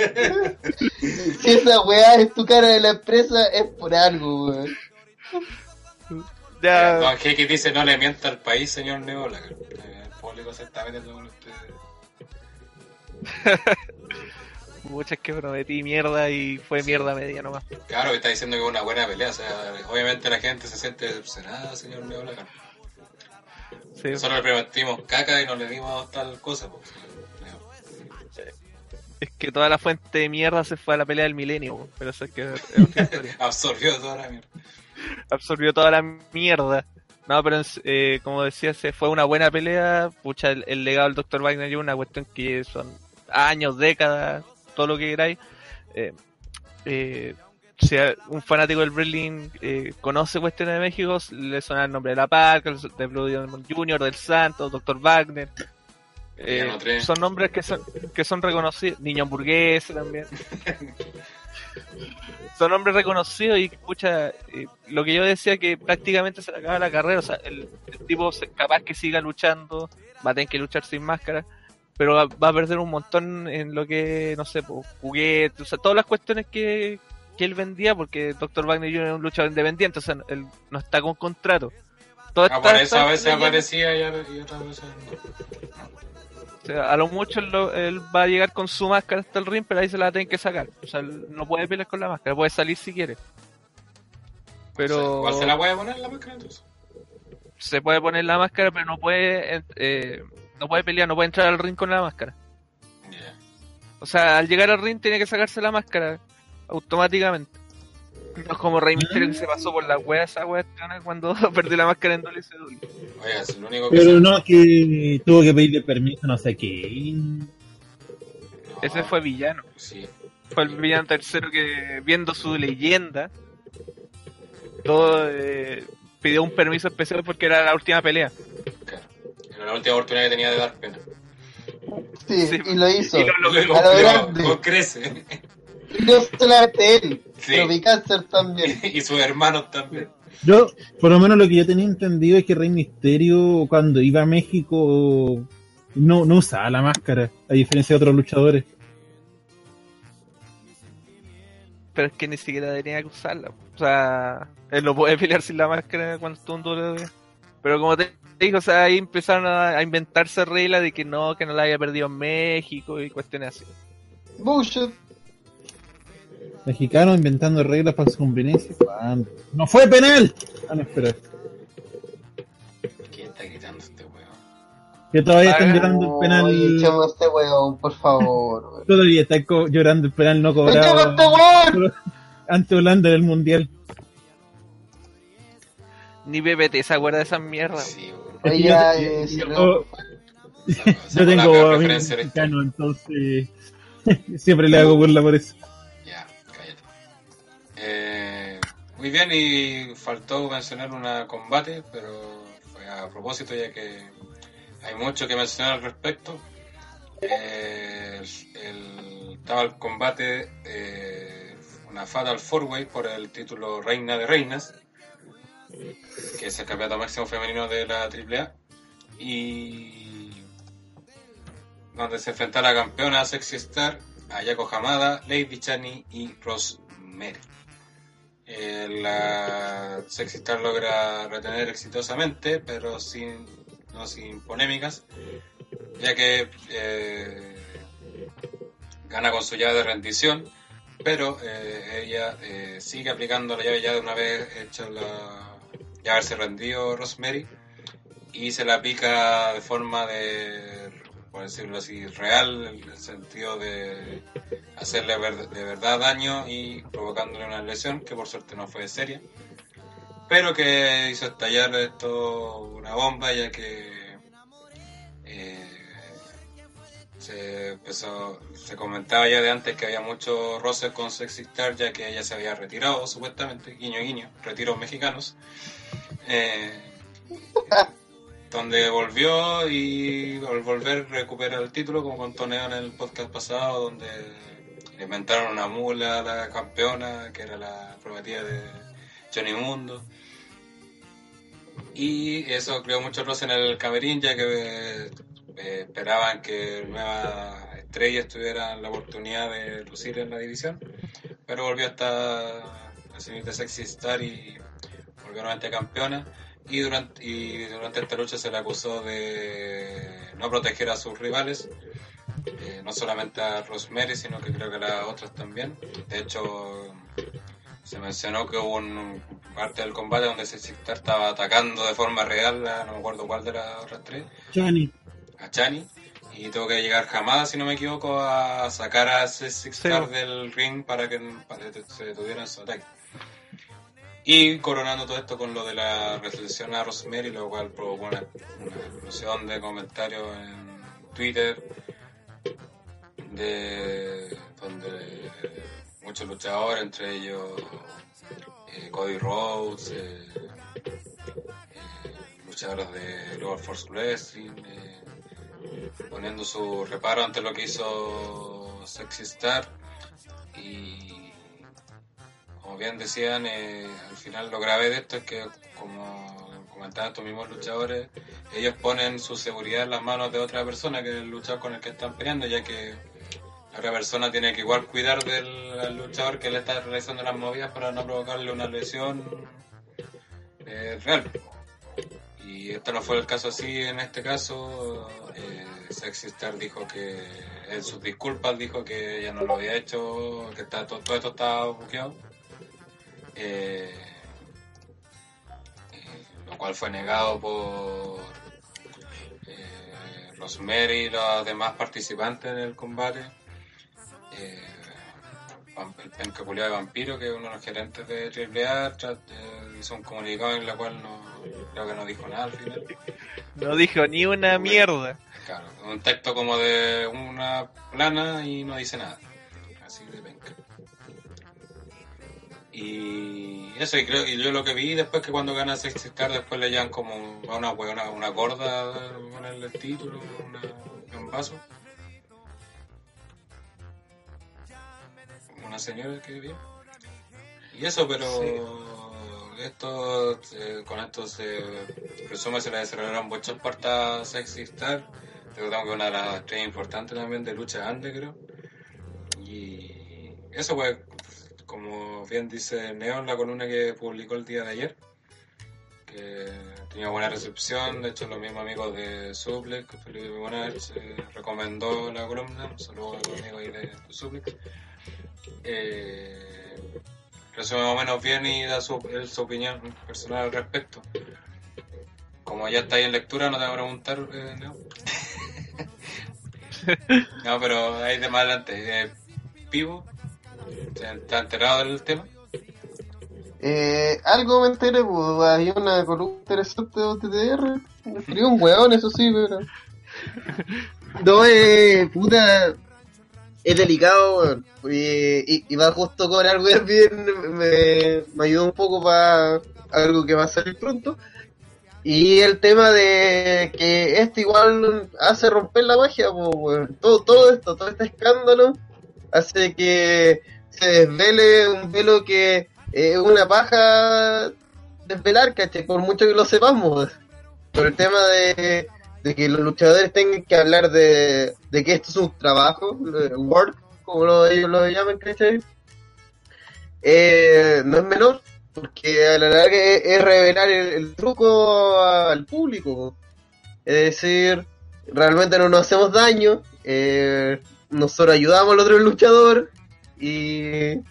si esa weá es tu cara de la empresa, es por algo, weón. Ya, Don Jeque dice: No le mienta al país, señor Neola. El público se está metiendo con ustedes. muchas que prometí mierda y fue mierda media nomás. Claro, que está diciendo que es una buena pelea. O sea, obviamente la gente se siente decepcionada, señor Neola. Sí. Nosotros le prometimos caca y no le dimos tal cosa. pues. Es que toda la fuente de mierda se fue a la pelea del milenio, pero eso es que es otra historia. Absorbió toda la mierda. absorbió toda la mierda. No, pero eh, como decía, se fue una buena pelea. Pucha, el, el legado del Dr. Wagner es una cuestión que son años, décadas, todo lo que queráis. Eh, eh, si un fanático del wrestling eh, conoce cuestiones de México, le suena el nombre de La Parca, de Blue Diamond Jr., del Santos, Dr. Wagner. Eh, son nombres que son, que son reconocidos. Niño hamburguesa también. son nombres reconocidos y escucha lo que yo decía que prácticamente se le acaba la carrera. O sea, el, el tipo capaz que siga luchando, va a tener que luchar sin máscara, pero va, va a perder un montón en lo que, no sé, pues, juguetes, o sea, todas las cuestiones que, que él vendía, porque Dr. Wagner Jr. es un luchador independiente, o sea, él no está con contrato. Ah, por estas- eso a veces aparecía y, otras veces no. o sea, a lo mucho él, lo- él va a llegar con su máscara hasta el ring, pero ahí se la tener que sacar. O sea, él no puede pelear con la máscara, puede salir si quiere. Pero ¿Cuál se la puede poner la máscara entonces? se puede poner la máscara, pero no puede eh, no puede pelear, no puede entrar al ring con la máscara. O sea, al llegar al ring tiene que sacarse la máscara automáticamente. No es como Rey Mysterio que se pasó por la wea esa wea cuando perdió la máscara en WCW. Oiga, es lo único que Pero se- no, que tuvo que pedirle permiso, no sé qué. No, Ese fue villano. Sí. Fue el villano tercero que, viendo su leyenda, todo eh, pidió un permiso especial porque era la última pelea. Claro. Era la última oportunidad que tenía de dar pena. Sí, Sí, y lo hizo. Y lo, a lo grande. crece. Y no solamente él, Sí. pero mi cáncer también. y sus hermanos también. Yo, por lo menos lo que yo tenía entendido es que Rey Misterio cuando iba a México no, no usaba la máscara, a diferencia de otros luchadores. Pero es que ni siquiera tenía que usarla. O sea, él no puede pelear sin la máscara cuando estuvo en WWE. Pero como te digo, o sea, ahí empezaron a, a inventarse reglas de que no, que no la había perdido en México y cuestiones así. Bullshit. Mexicano inventando reglas para su conveniencia. ¿Cuándo? ¡No fue penal! Ah, no, espera. ¿Quién está gritando este weón? Que todavía están llorando el penal. echemos a este weón, por favor. weón. Todavía están co- llorando el penal no ¡Echemos a este cobrado weón! ante Holanda en el mundial. Ni PPT se acuerda de esas mierdas. Sí, weón. Oye, Yo- eh, la tengo amigos mexicanos, entonces siempre le hago burla por eso. Muy bien, y faltó mencionar una combate, pero fue a propósito, ya que hay mucho que mencionar al respecto. Eh, el, estaba el combate, eh, una Fatal Four Way por el título Reina de Reinas, que es el campeonato máximo femenino de la AAA, y donde se enfrenta la campeona Sexy Star, Ayako Hamada, Lady Chani y Rosemary. Eh, la Sexy Star logra retener exitosamente, pero sin, no sin polémicas, ya que eh, gana con su llave de rendición, pero eh, ella eh, sigue aplicando la llave ya de una vez hecha la ya haberse rendido Rosemary y se la aplica de forma de, por decirlo así, real, en el sentido de hacerle de verdad daño y provocándole una lesión que por suerte no fue seria, pero que hizo estallar esto una bomba ya que eh, se empezó, se comentaba ya de antes que había mucho roce con Sexy Star ya que ella se había retirado supuestamente, guiño guiño, retiros mexicanos. Eh, donde volvió y al volver recupera el título como contó en el podcast pasado donde le inventaron una mula a la campeona que era la prometida de Johnny Mundo. Y eso creó mucho roce en el camerín ya que eh, esperaban que nueva estrellas tuvieran la oportunidad de lucir en la división. Pero volvió hasta la señorita Sexy Star y volvió nuevamente campeona y durante, y durante esta lucha se le acusó de no proteger a sus rivales, eh, no solamente a Rosemary, sino que creo que a las otras también. De hecho, se mencionó que hubo un parte del combate donde Star estaba atacando de forma real, a, no me acuerdo cuál de las otras tres, Chani. a Chani. Y tuvo que llegar jamada, si no me equivoco, a sacar a Star Sí. del ring para que para se detuviera en su ataque. Y coronando todo esto con lo de la resolución a Rosemary, lo cual provocó una, una explosión de comentarios en Twitter, de donde muchos luchadores, entre ellos eh, Cody Rhodes, eh, eh, luchadores de Global Force Wrestling, eh, poniendo su reparo ante lo que hizo Sexy Star y como bien decían, eh, al final lo grave de esto es que, como comentaban estos mismos luchadores, ellos ponen su seguridad en las manos de otra persona que es el luchador con el que están peleando, ya que la otra persona tiene que igual cuidar del luchador que le está realizando las movidas para no provocarle una lesión eh, real. Y esto no fue el caso así en este caso. Eh, Sexy Star dijo que en sus disculpas dijo que ella no lo había hecho, que está, todo, todo esto estaba buqueado. Eh, eh, lo cual fue negado por eh, Rosemary y los demás participantes en el combate. Eh, el penca de vampiro, que es uno de los gerentes de AAA, tra- eh, hizo un comunicado en el cual no, creo que no dijo nada al final. No dijo ni una mierda. Claro, un texto como de una plana y no dice nada. Y eso, y, creo, y yo lo que vi después que cuando gana Sexy Star, después le llevan como a una huevona, una gorda a ponerle el título, una, un vaso. Una señora que vi. Y eso, pero esto, eh, con esto se presume se le desarrollaron muchas puertas Sexy Star. Creo que una de las estrellas importantes también de lucha antes, creo. Y eso, pues, como bien dice Neo en la columna que publicó el día de ayer, que tenía buena recepción, de hecho los mismos amigos de Suplex, Felipe Bonach recomendó la columna, un saludo a los amigos ahí de Suplex. Eh, resume más o menos bien y da su, él su opinión personal al respecto. Como ya está ahí en lectura, no te voy a preguntar, eh, Neo. no, pero ahí de más adelante. Eh, Pivo, ¿te enterado del tema? Eh, algo me enteré, pues, había una columna interesante de OTTR. Me escribió un weón, eso sí, pero. No, eh, puta. Es delicado, weón. Y, y, va justo con algo bien. Me, me ayudó un poco para algo que va a salir pronto. Y el tema de que esto igual hace romper la magia, pues, weón. Todo, todo esto, todo este escándalo hace que se desvele un velo que es una paja desvelar, ¿cachai? Por mucho que lo sepamos. Por el tema de, de que los luchadores tengan que hablar de, de que esto es un trabajo, work, como lo, ellos lo llaman, ¿cachai? Eh, no es menor, porque a la larga es, revelar el, truco al público. Es decir, realmente no nos hacemos daño, eh, nosotros ayudamos al otro luchador y,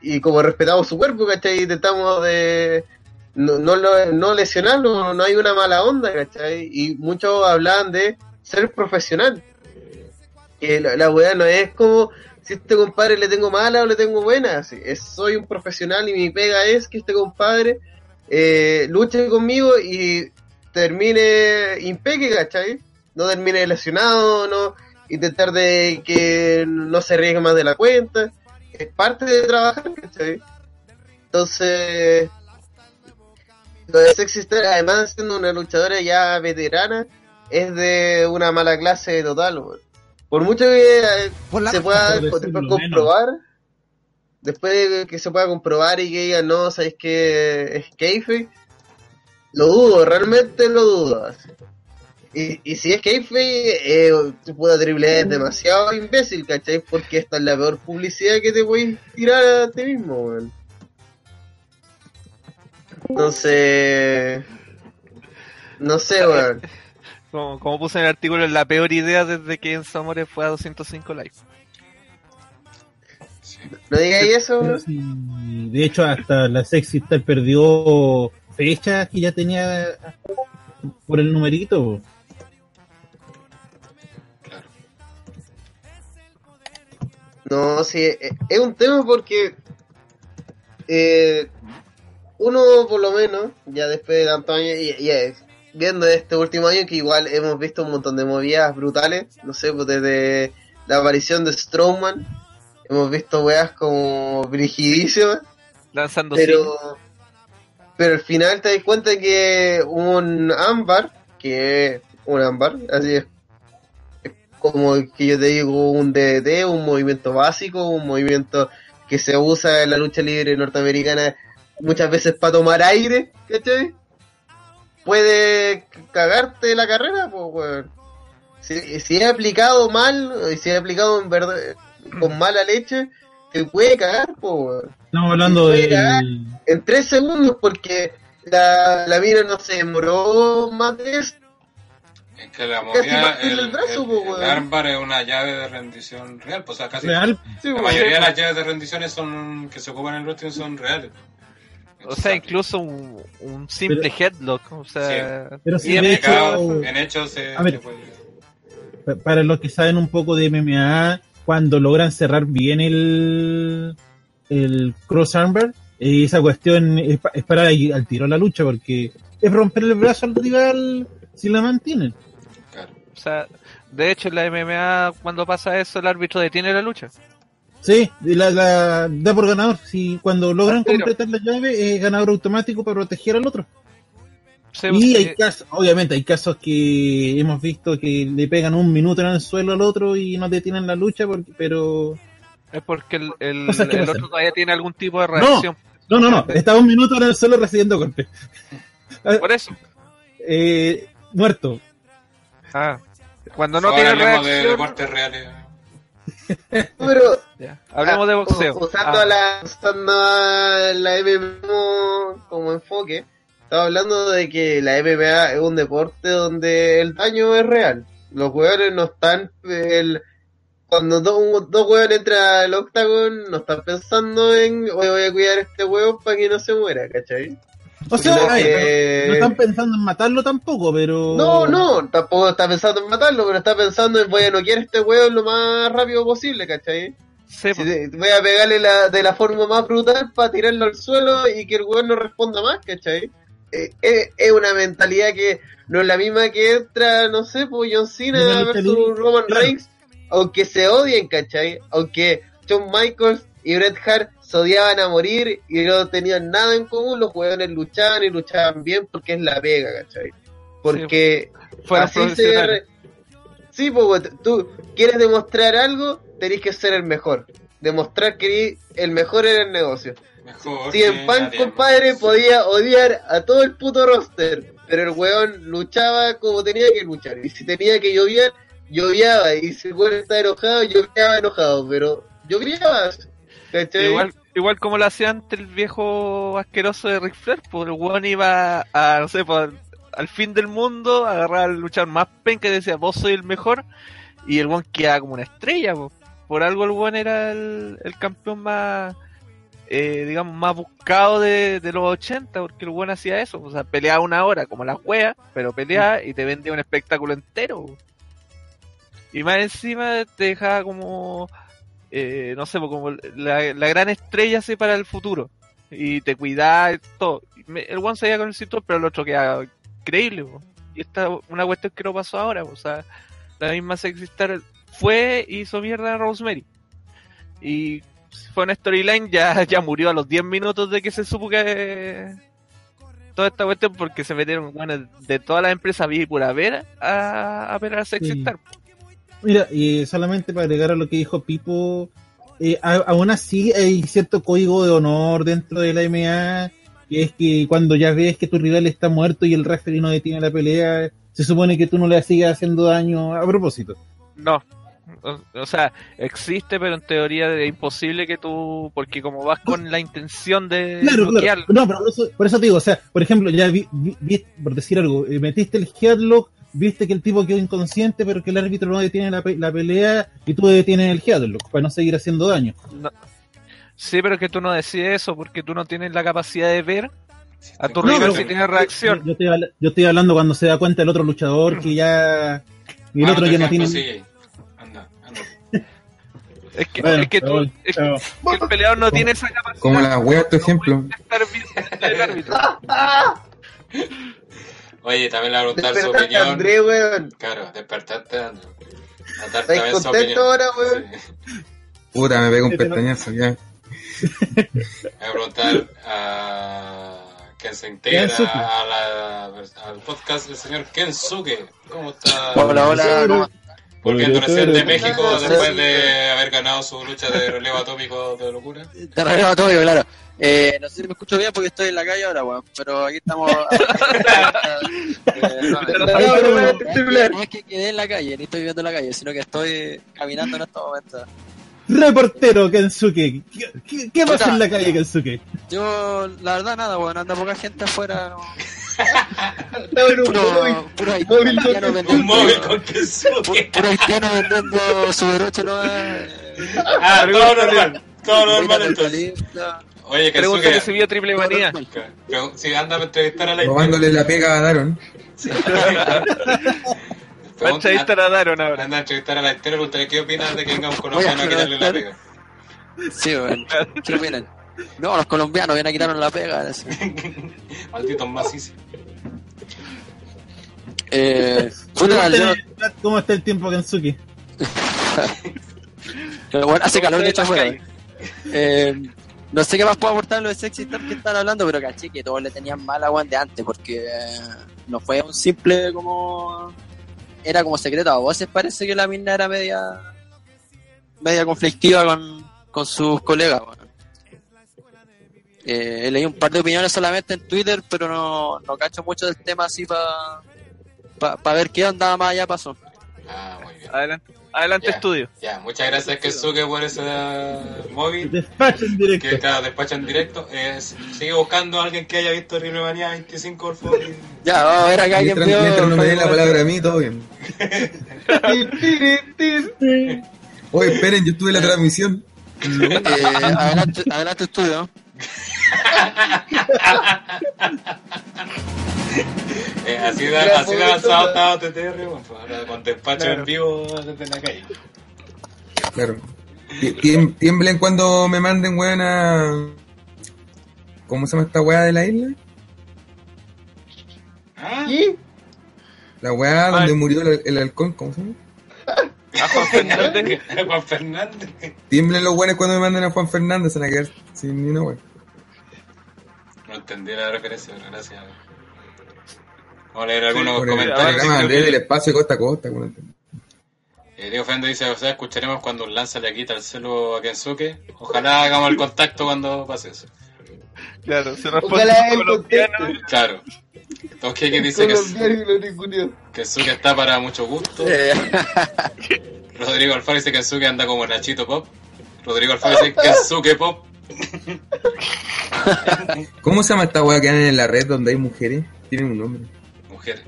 y como respetamos su cuerpo, ¿cachai? Intentamos de no, no, no lesionarlo, no hay una mala onda, ¿cachai? Y muchos hablan de ser profesional. Que la, la weá no es como si este compadre le tengo mala o le tengo buena. soy un profesional y mi pega es que este compadre eh, luche conmigo y termine impeque, ¿cachai? No termine lesionado, no intentar de que no se arriesgue más de la cuenta. Es parte de trabajar, ¿cachai? Entonces, lo de Sexy Star, además siendo una luchadora ya veterana, es de una mala clase total, Por mucho que eh, se pueda comprobar, después de que se pueda comprobar y que diga no, sabéis que es keife, lo dudo, realmente lo dudo. Y, y si es que eh, tu puta triple es demasiado imbécil, ¿cachai? Porque esta es la peor publicidad que te puedes tirar a ti mismo, weón. Entonces. No sé, weón. Como, como, puse en el artículo, es la peor idea desde que en Amores fue a 205 likes. ¿No digáis eso? de hecho, hasta la Sexy Star perdió fechas que ya tenía por el numerito. No, sí, eh, es un tema porque eh, uno por lo menos, ya después de tantos años, y, viendo este último año que igual hemos visto un montón de movidas brutales, no sé, pues desde la aparición de Strowman, hemos visto weas como brigidísimas. Lanzando pero, pero al final te das cuenta que un ámbar, que es un ámbar, así es como que yo te digo, un DDT, un movimiento básico, un movimiento que se usa en la lucha libre norteamericana muchas veces para tomar aire, ¿cachai? Puede cagarte la carrera, pues, weón. Si, si es aplicado mal, si es aplicado en verdad, con mala leche, te puede cagar, pues, weón. Estamos hablando de... En tres segundos, porque la, la mina no se demoró más de eso es que la movida, el, el, brazo, el, armbar es una llave de rendición real, pues, o sea, casi ¿Real? la mayoría de las llaves de rendiciones son que se ocupan en el wrestling son reales. O sea, incluso un, un simple pero, headlock, o sea, sí. pero si bien, de hecho, bien hecho se, a ver, se puede... Para los que saben un poco de MMA, cuando logran cerrar bien el, el cross armbar, esa cuestión es, es para al tiro a la lucha, porque es romper el brazo al rival si la mantienen. O sea, de hecho en la MMA cuando pasa eso el árbitro detiene la lucha. Sí, la, la da por ganador. Si cuando logran Pero- completar la llave, es ganador automático para proteger al otro. Y hay porque- casos, obviamente hay casos que hemos visto que le pegan un minuto en el suelo al otro y no detienen la lucha, porque, pero... es porque el, el, otro todavía tiene algún tipo de reacción. No, no, no, está un minuto en el suelo recibiendo golpes. Por eso. Eh, muerto. Ah. Cuando no tiene hablemos de reacción. deportes reales. Pero Ya, Hablemos de Ah, boxeo. Usando, Ah, la, usando a la MMA como, enfoque, estaba hablando de que la MMA es un deporte donde el daño es real. Los jugadores no están. El, cuando dos, dos hueones entran al octagon, no están pensando en "Oye, voy a cuidar a este huevo para que no se muera, ¿cachai? O sea, Sino ay, que- no están pensando en matarlo tampoco, pero... No, no, tampoco está pensando en matarlo, pero está pensando en voy a noquear a este huevo lo más rápido posible, ¿cachai? sí, Si te- voy a pegarle la, de la forma más brutal para tirarlo al suelo y que el weón no responda más, ¿cachai? Eh, eh, es una mentalidad que no es la misma que entra, no sé, pues John Cena versus Roman claro. Reigns, aunque se odien, ¿cachai? Aunque Shawn Michaels y Bret Hart se odiaban a morir y no tenían nada en común, los weones luchaban y luchaban bien porque es la pega, ¿cachai? Porque fueron así se profesionales. re- Sí, pues tú quieres demostrar algo, tenés que ser el mejor. Demostrar que eres el mejor en el negocio. Mejor Si en Pan, compadre, podía odiar a todo el puto roster, pero el weón luchaba como tenía que luchar. Y si tenía que llover, lloviaba. Y si el weón estaba enojado, lloviaba enojado. Pero lloviaba. ¿cachai? Igual, igual como lo hacía antes el viejo asqueroso de Ric Flair, pues el weón iba a, no sé, pues, al fin del mundo, a agarrar al luchar más penca y decía, vos soy el mejor, y el weón quedaba como una estrella, pues. Por algo el weón era el, el campeón más, eh, digamos, más buscado de, de los 80, porque el weón hacía eso, o sea, peleaba una hora como la wea, pero peleaba y te vendía un espectáculo entero. pues. Y más encima te dejaba como eh, no sé, pues, como la, la gran estrella así para el futuro. Y te cuidaba y todo. Y me- el one se iba con el cinturón, pero el otro quedaba increíble. po. Y esta es una cuestión que no pasó ahora. po. O sea, la misma Sexy Star fue y hizo mierda a Rosemary. Y fue una storyline, ya, ya murió a los 10 minutos de que se supo que toda esta cuestión porque se metieron bueno, de todas las empresas vi por haber a, a ver a Sexy Sí. Mira, y solamente para agregar a lo que dijo Pipo, eh, aún así hay cierto código de honor dentro de la MA, que es que cuando ya ves que tu rival está muerto y el referee no detiene la pelea, se supone que tú no le sigas haciendo daño a propósito. No. O, o sea, existe, pero en teoría es imposible que tú, porque como vas con la intención de Claro, claro. No, pero por eso, por eso te digo, o sea, por ejemplo, ya vi, vi- vi- por decir algo, eh, metiste el headlock, viste que el tipo quedó inconsciente, pero que el árbitro no detiene la, pe- la pelea y tú detienes el headlock para no seguir haciendo daño. no- sí, pero que tú no decides eso porque tú no tienes la capacidad de ver a tu No, rival pero- si tiene reacción. Yo, yo estoy, yo estoy hablando cuando se da cuenta el otro luchador que ya. Y el Ah, otro ya no tiene. sigue. Anda, anda. Es que, Bueno, es que, tú, es que el peleador no tiene esa capacidad Como la wea, tu ejemplo. estar el árbitro. Oye, también le voy a preguntar su opinión. André, weón. Claro, despertaste, Andrew. A darte ¿Estás también su contento opinión. ahora, weón? Sí. Puta, me pego un pestañazo ya. Le voy a preguntar a quien se integra a la, al podcast del señor Kensuke. ¿Cómo está? Hola, hola, ¿cómo Volviendo recién de México después de haber ganado su lucha de relevo atómico de locura. Arreglaba todo, yo, claro. Eh, no sé si me escucho bien porque estoy en la calle ahora, weón. Pero aquí estamos. Eh, no, Pero no, no, no, no, no, no es que quedé en la calle, ni estoy viendo la calle, sino que estoy caminando en estos momentos. Reportero Kensuke. ¿Qué, qué, qué pasa en la calle, Kensuke? Yo, la verdad, nada, weón. Anda poca gente afuera. no. Estaba en un móvil. Puro, puro Móvil haitiano con- vendiendo. Un móvil con pu- Kensuke. Puro haitiano vendiendo su derecho, ¿no? Ah, todo normal. Todo normal entonces. Oye, Pregúntale si vio triple manía. Si anda a entrevistar a la Robándole la pega a Daron. Va a entrevistar a Daron ahora. Anda a entrevistar a la entera, me gustaría qué opinas de que venga un colombiano a quitarle la pega. Sí, weón. ¿Qué opinan? No, los colombianos ya quitaron la pega. Malditos macizos. Eh, yo- en el ¿Cómo está el tiempo, Kensuke? Pero bueno, hace calor de hecho afuera. Eh, no sé qué más puedo aportar lo de Sexy Star que están hablando, pero caché que todos le tenían mal a Juan de antes, porque eh, no fue un simple como. Era como secreto a voces, parece que la mina era media. media conflictiva con, con sus colegas. bueno. Eh, leí un par de opiniones solamente en Twitter, pero no, no cacho mucho del tema así para pa, ver qué onda más allá pasó. Ah, muy bien. Adelante, adelante Ya. estudio. Ya, muchas gracias Kensuke por ese uh, móvil. Despacho en directo. Que cada despacho en directo. Eh, sigue buscando a alguien que haya visto Rino Manía 25, por favor. Ya, vamos a ver acá Mientras, vio. mientras no me den la palabra a mí, todo bien. Oye, esperen, yo estuve en la transmisión. Eh, adelante, adelante estudio. Eh, así de, Ya, así de avanzado estaba TTR, bueno, pues, ahora con despacho Claro. en vivo desde la calle. Claro. Ti- tiem- Tiemblen cuando me manden, weón, a... ¿Cómo se llama esta weá de la isla? ¿Ah? ¿Y? La weá Ay. donde murió el, el halcón, ¿cómo se llama? A Juan Fernández. Juan Fernández. Tiemblen los weones cuando me manden a Juan Fernández, se van a quedar sin ni una weá. No entendí la referencia, pero gracias. Vamos a leer algunos el comentarios. programa Creo que- del espacio costa a costa. Eh, Diego Fernando dice, o sea, escucharemos cuando un lanza le quita el celo a Kensuke. Ojalá hagamos el contacto cuando pase eso. Claro, se responde Ojalá en él colombiano. Claro. Toque dice que lo ninguneó. Kensuke está para mucho gusto. Rodrigo Alfaro dice que Kensuke anda como Nachito Pop. Rodrigo Alfaro dice Kensuke Pop. ¿Cómo se llama esta weá que hay en la red donde hay mujeres? Tienen un nombre. Mujeres.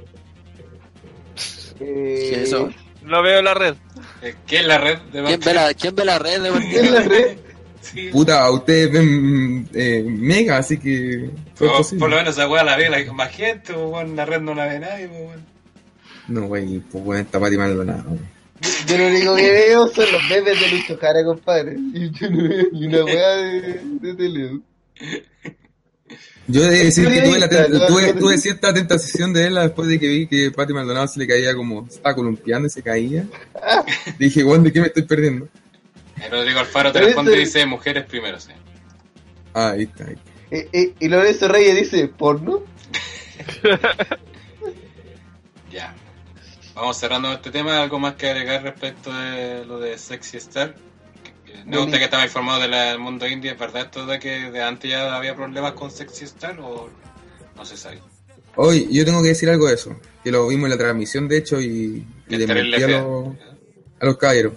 Eh, ¿qué es eso? No veo la red. Eh, ¿Qué es la red de ¿Quién ve la, ¿Quién ve la red de ¿Qué es la red? Sí. Puta, ustedes ven eh, mega, así que... fue Por, lo menos esa weá la ve la, más gente, pues, weón, la red no la ve nadie, pues, weón. No, wey, pues weón, está Pati Maldonado. weón. Yo lo único que veo son los memes de Lucho Jara, compadre. Y yo no veo ni una weá de, de tele. Yo he de decir que tuve, la tuve, tuve cierta tentación de verla después de que vi que Pati Maldonado se le caía como... se Estaba columpiando y se caía. Dije, weón, ¿de qué me estoy perdiendo? Eh, Rodrigo Alfaro te responde y dice mujeres primero, sí. Ah, ahí está, ahí está. Eh, eh, y Lorenzo Reyes dice, ¿porno? Ya. Vamos cerrando este tema. ¿Algo más que agregar respecto de lo de Sexy Star? Eh, Me gusta que estaba informado del mundo indie. ¿Es verdad esto de que de antes ya había problemas con Sexy Star o no se sabe? Hoy, yo tengo que decir algo de eso, que lo vimos en la transmisión, de hecho, y, y le mentí a los, a los caballeros.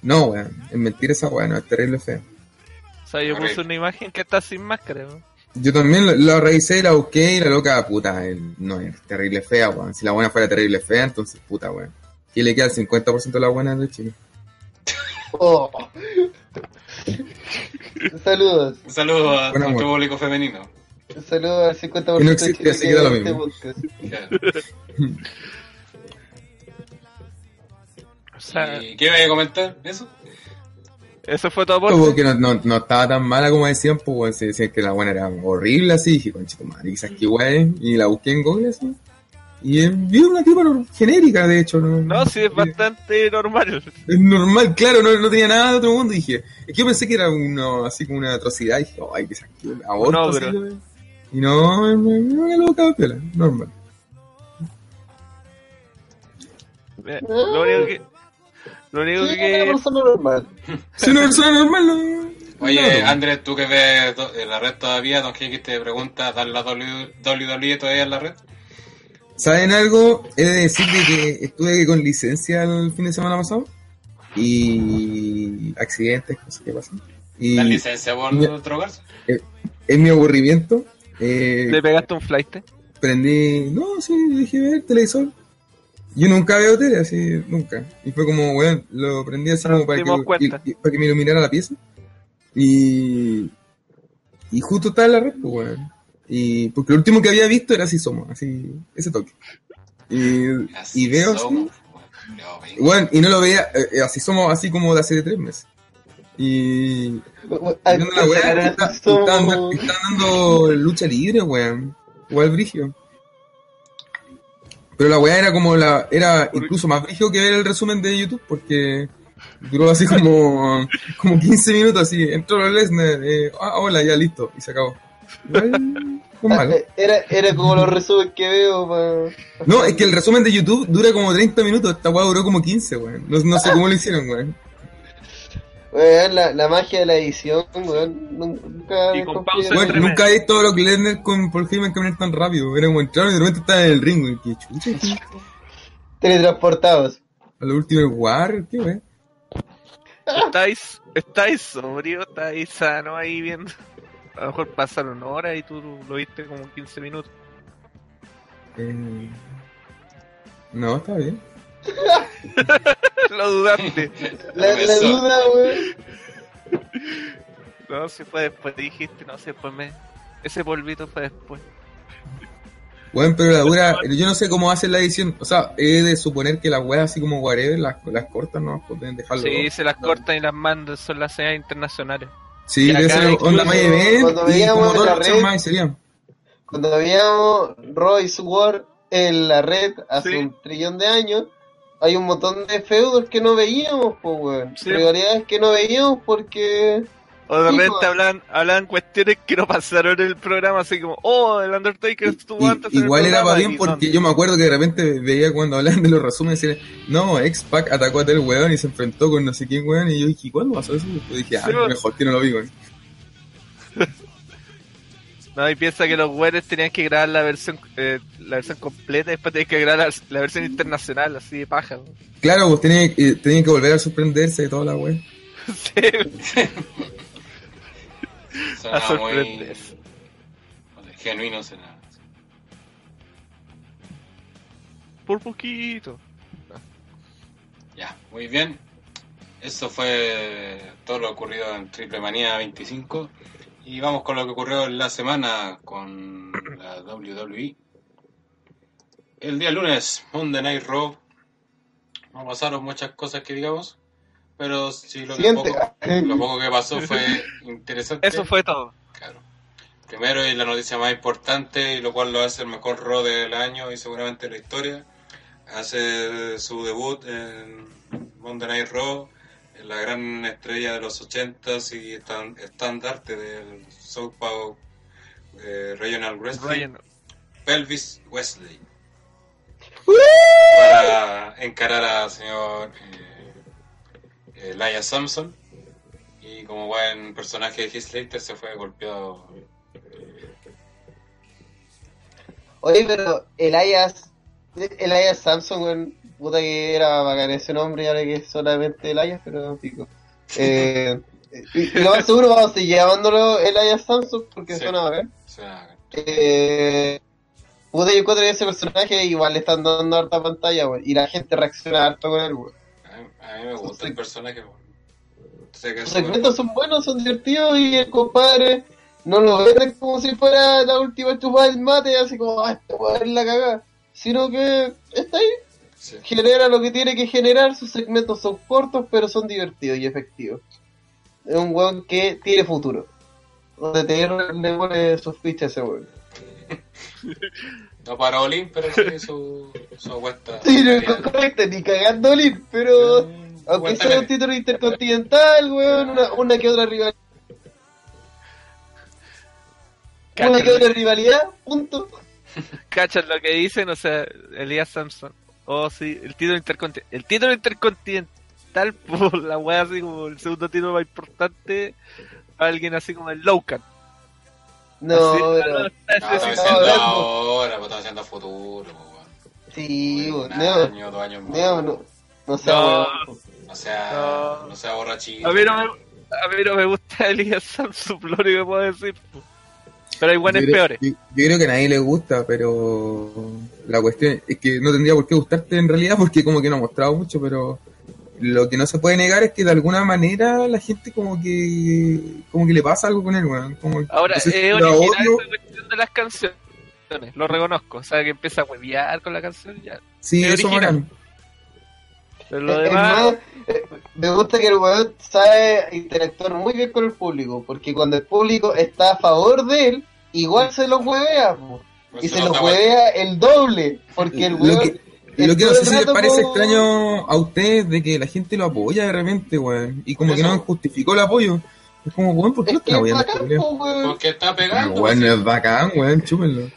No, weón, es mentira esa weón, no, es terrible fea. O sea, yo puse una imagen que está sin máscara. ¿no? Yo también la, la revisé, la busqué y la loca, puta, eh, no es terrible fea, weón. Si la buena fuera terrible fea, entonces, puta, weón. ¿Qué le queda el 50% de la buena de Chile? Oh. Saludos. Un saludo a nuestro amor. público femenino. Saludos al 50% Que no de existe, Chile así que que da lo este mismo. O sea, ¿Y qué iba a comentar? ¿Eso? eso fue todo por que no, no, no estaba tan mala como decían, pues. Se decían que la buena era horrible, así. Dije, conchito madre, quizás que weón. Y la busqué en Google, así. Y vi una tipa genérica, de hecho. No, No, sí, es bastante normal. Es normal, claro, no, no tenía nada de otro mundo. Y dije, es que yo pensé que era uno, así como una atrocidad. Y dije, ay, quizás que aborto. No, pero-. Y no, es una loca piola, normal. Lo único que. Lo único Sí, que. una persona normal. Si una persona normal, no. Oye. Andrés, tú que ves en la red todavía, Don Kiki te pregunta, ¿dar la WWE todavía en la red? ¿Saben algo? He de decir de que estuve con licencia el fin de semana pasado. Y accidentes, cosas que pasan. Y ¿Dan licencia por Ya. drogarse? en mi aburrimiento, eh, Le pegaste un flight. prendí, no, sí, dije ver televisor. Yo nunca veo tele, así, nunca. Y fue como, weón, lo prendí así como para que, cuenta. y- y- para que me iluminara la pieza. Y, y justo estaba en la red, pues, weón. Y porque lo último que había visto era así somos, así, ese toque. Y, y veo así, bueno, y no lo veía, eh, eh, así somos, así como de hace tres meses. Y Al- viendo la weá, al- está- están, dando- están dando lucha libre, weón. Igual brigio. Pero la weá era como la, era incluso más brigio que ver el resumen de YouTube, porque Duró así como, como 15 minutos, así. Entró Lesnar, eh, ah, hola, ya listo, y se acabó. fue malo. Era, era como los resúmenes que veo. pa- No, es que el resumen de YouTube dura como 30 minutos. Esta weá duró como 15, weón. No, no sé cómo lo hicieron, weón. Weón, la, la magia de la edición, weón. Nunca Y con pausa nunca he visto a Brock Lesnar con Paul Heyman caminar tan rápido. Era como entraron y de repente estaban en el ring, weón. Qué chucha. Teletransportados. A lo último, War, qué weón. Estáis, estáis sobrio, estáis sano ahí viendo. A lo mejor pasaron horas y tú lo viste como 15 minutos. Eh... No, está bien. lo dudaste. La, duda, weón. No, si fue después, dijiste, no sé, después me. Ese polvito fue después. Bueno, pero la dura, yo no sé cómo hacen la edición. O sea, he de suponer que las weas así como whatever, las, las cortas no pueden dejarlo. Sí, todo. se las cortan y las mandan, son las señales internacionales. Sí, debe ser onda más event cuando veíamos como la red- más y serían. Cuando veíamos Royce Ward en la red hace Sí. un trillón de años, hay un montón de feudos que no veíamos, pues, weón. Sí. Rivalidades que no veíamos porque. O de repente pues. hablan, hablan cuestiones que no pasaron en el programa, así como, oh, el Undertaker estuvo Y- antes en el igual era programa", para bien porque no. yo me acuerdo que de repente veía cuando hablaban de los resúmenes decían, no, X-Pac atacó a tal weón y se enfrentó con no sé quién weón y yo dije, ¿cuándo pasó eso? Y después dije, ah, Sí, bueno. mejor que no lo vi, weón. No, y piensa que los güeyes tenían que grabar la versión eh, la versión completa y después tenían que grabar la, la versión internacional, así de paja. ¿no? Claro, pues tenían, eh, tenían que volver a sorprenderse de toda la weón. Sí, a Sonaba muy genuino. Por poquito. Ya, muy bien. Eso fue todo lo ocurrido en Triple Manía 25. Y vamos con lo que ocurrió en la semana con la WWE. El día lunes, Monday Night Raw. No pasaron muchas cosas que digamos. Pero sí lo que, poco, lo poco que pasó fue interesante. Eso fue todo. Claro. Primero y la noticia más importante, y lo cual lo hace el mejor Raw del año y seguramente de la historia, hace su debut en Monday Night Raw, en la gran estrella de los 80s y estan- estandarte del Southpaw eh, Regional Wrestling, Ryan, Pelvis Wesley, para encarar al señor eh, Elias Samson. Y como buen personaje de Heath Slater se fue golpeado Oye, pero Elias. Elias Samson, weón. Puta que era bacán ese nombre, ahora que es solamente Elias, pero pico. Eh, y, lo más seguro vamos a seguir llamándolo Elias Samson porque Sí. suena bacán. Sea, Eh, puta, yo encuentro que ese personaje igual le están dando harta pantalla, weón. Y la gente reacciona harto con él, weón. A mí, me gusta el personaje. que Los es segmentos son buenos, son divertidos y el compadre no lo venden como si fuera la última chupada del mate, así como, ah, este weón es la cagada. Sino que está ahí, sí. genera lo que tiene que generar, sus segmentos son cortos pero son divertidos y efectivos. Es un weón que tiene futuro. Donde te le pone sus fichas a ese weón. No para Olin, pero sí su, su apuesta. Sí, no, correcto, ni cagando Lip, pero Mm, aunque sea un título intercontinental, weón, una, una que otra rivalidad. Una ¿Cachas que otra rivalidad, punto. cachas lo que dicen? O sea, Elías Samson. Oh, sí, el título intercontinental. El título intercontinental, por la wea así como el segundo título más importante. Alguien así como el Lowcat. No. No, no, estaba diciendo ahora, pues estaba haciendo futuro. weón. Sí. Neo, año, dos años no. No No. weón. No sea, No. no sea borrachito. A mí no me, a mí no me gusta Elías Samson, lo único que puedo decir. Pero hay creo- peores. Yo, yo creo que a nadie le gusta, pero la cuestión es que no tendría por qué gustarte en realidad porque como que no ha mostrado mucho, pero lo que no se puede negar es que de alguna manera la gente como que como que le pasa algo con él, weón. Como, Ahora, es la original odio. esa cuestión de las canciones. Lo reconozco. O sea, que empieza a huevear con la canción ya. Sí, es eso original. Pero lo Es demás. más, eh, me gusta que el weón sabe interactuar muy bien con el público, porque cuando el público está a favor de él, igual se lo huevea. Pues y se nos lo huevea el doble, porque el Lo weón que- Y lo que no sé si les parece como- extraño a ustedes de que la gente lo apoya de repente, weón. Y como que no justificó el apoyo. Es como, weón, ¿por qué Es están es apoyando? este weón. Porque está Pero, pegando. weón, pues, es bacán, weón, chúpenlo.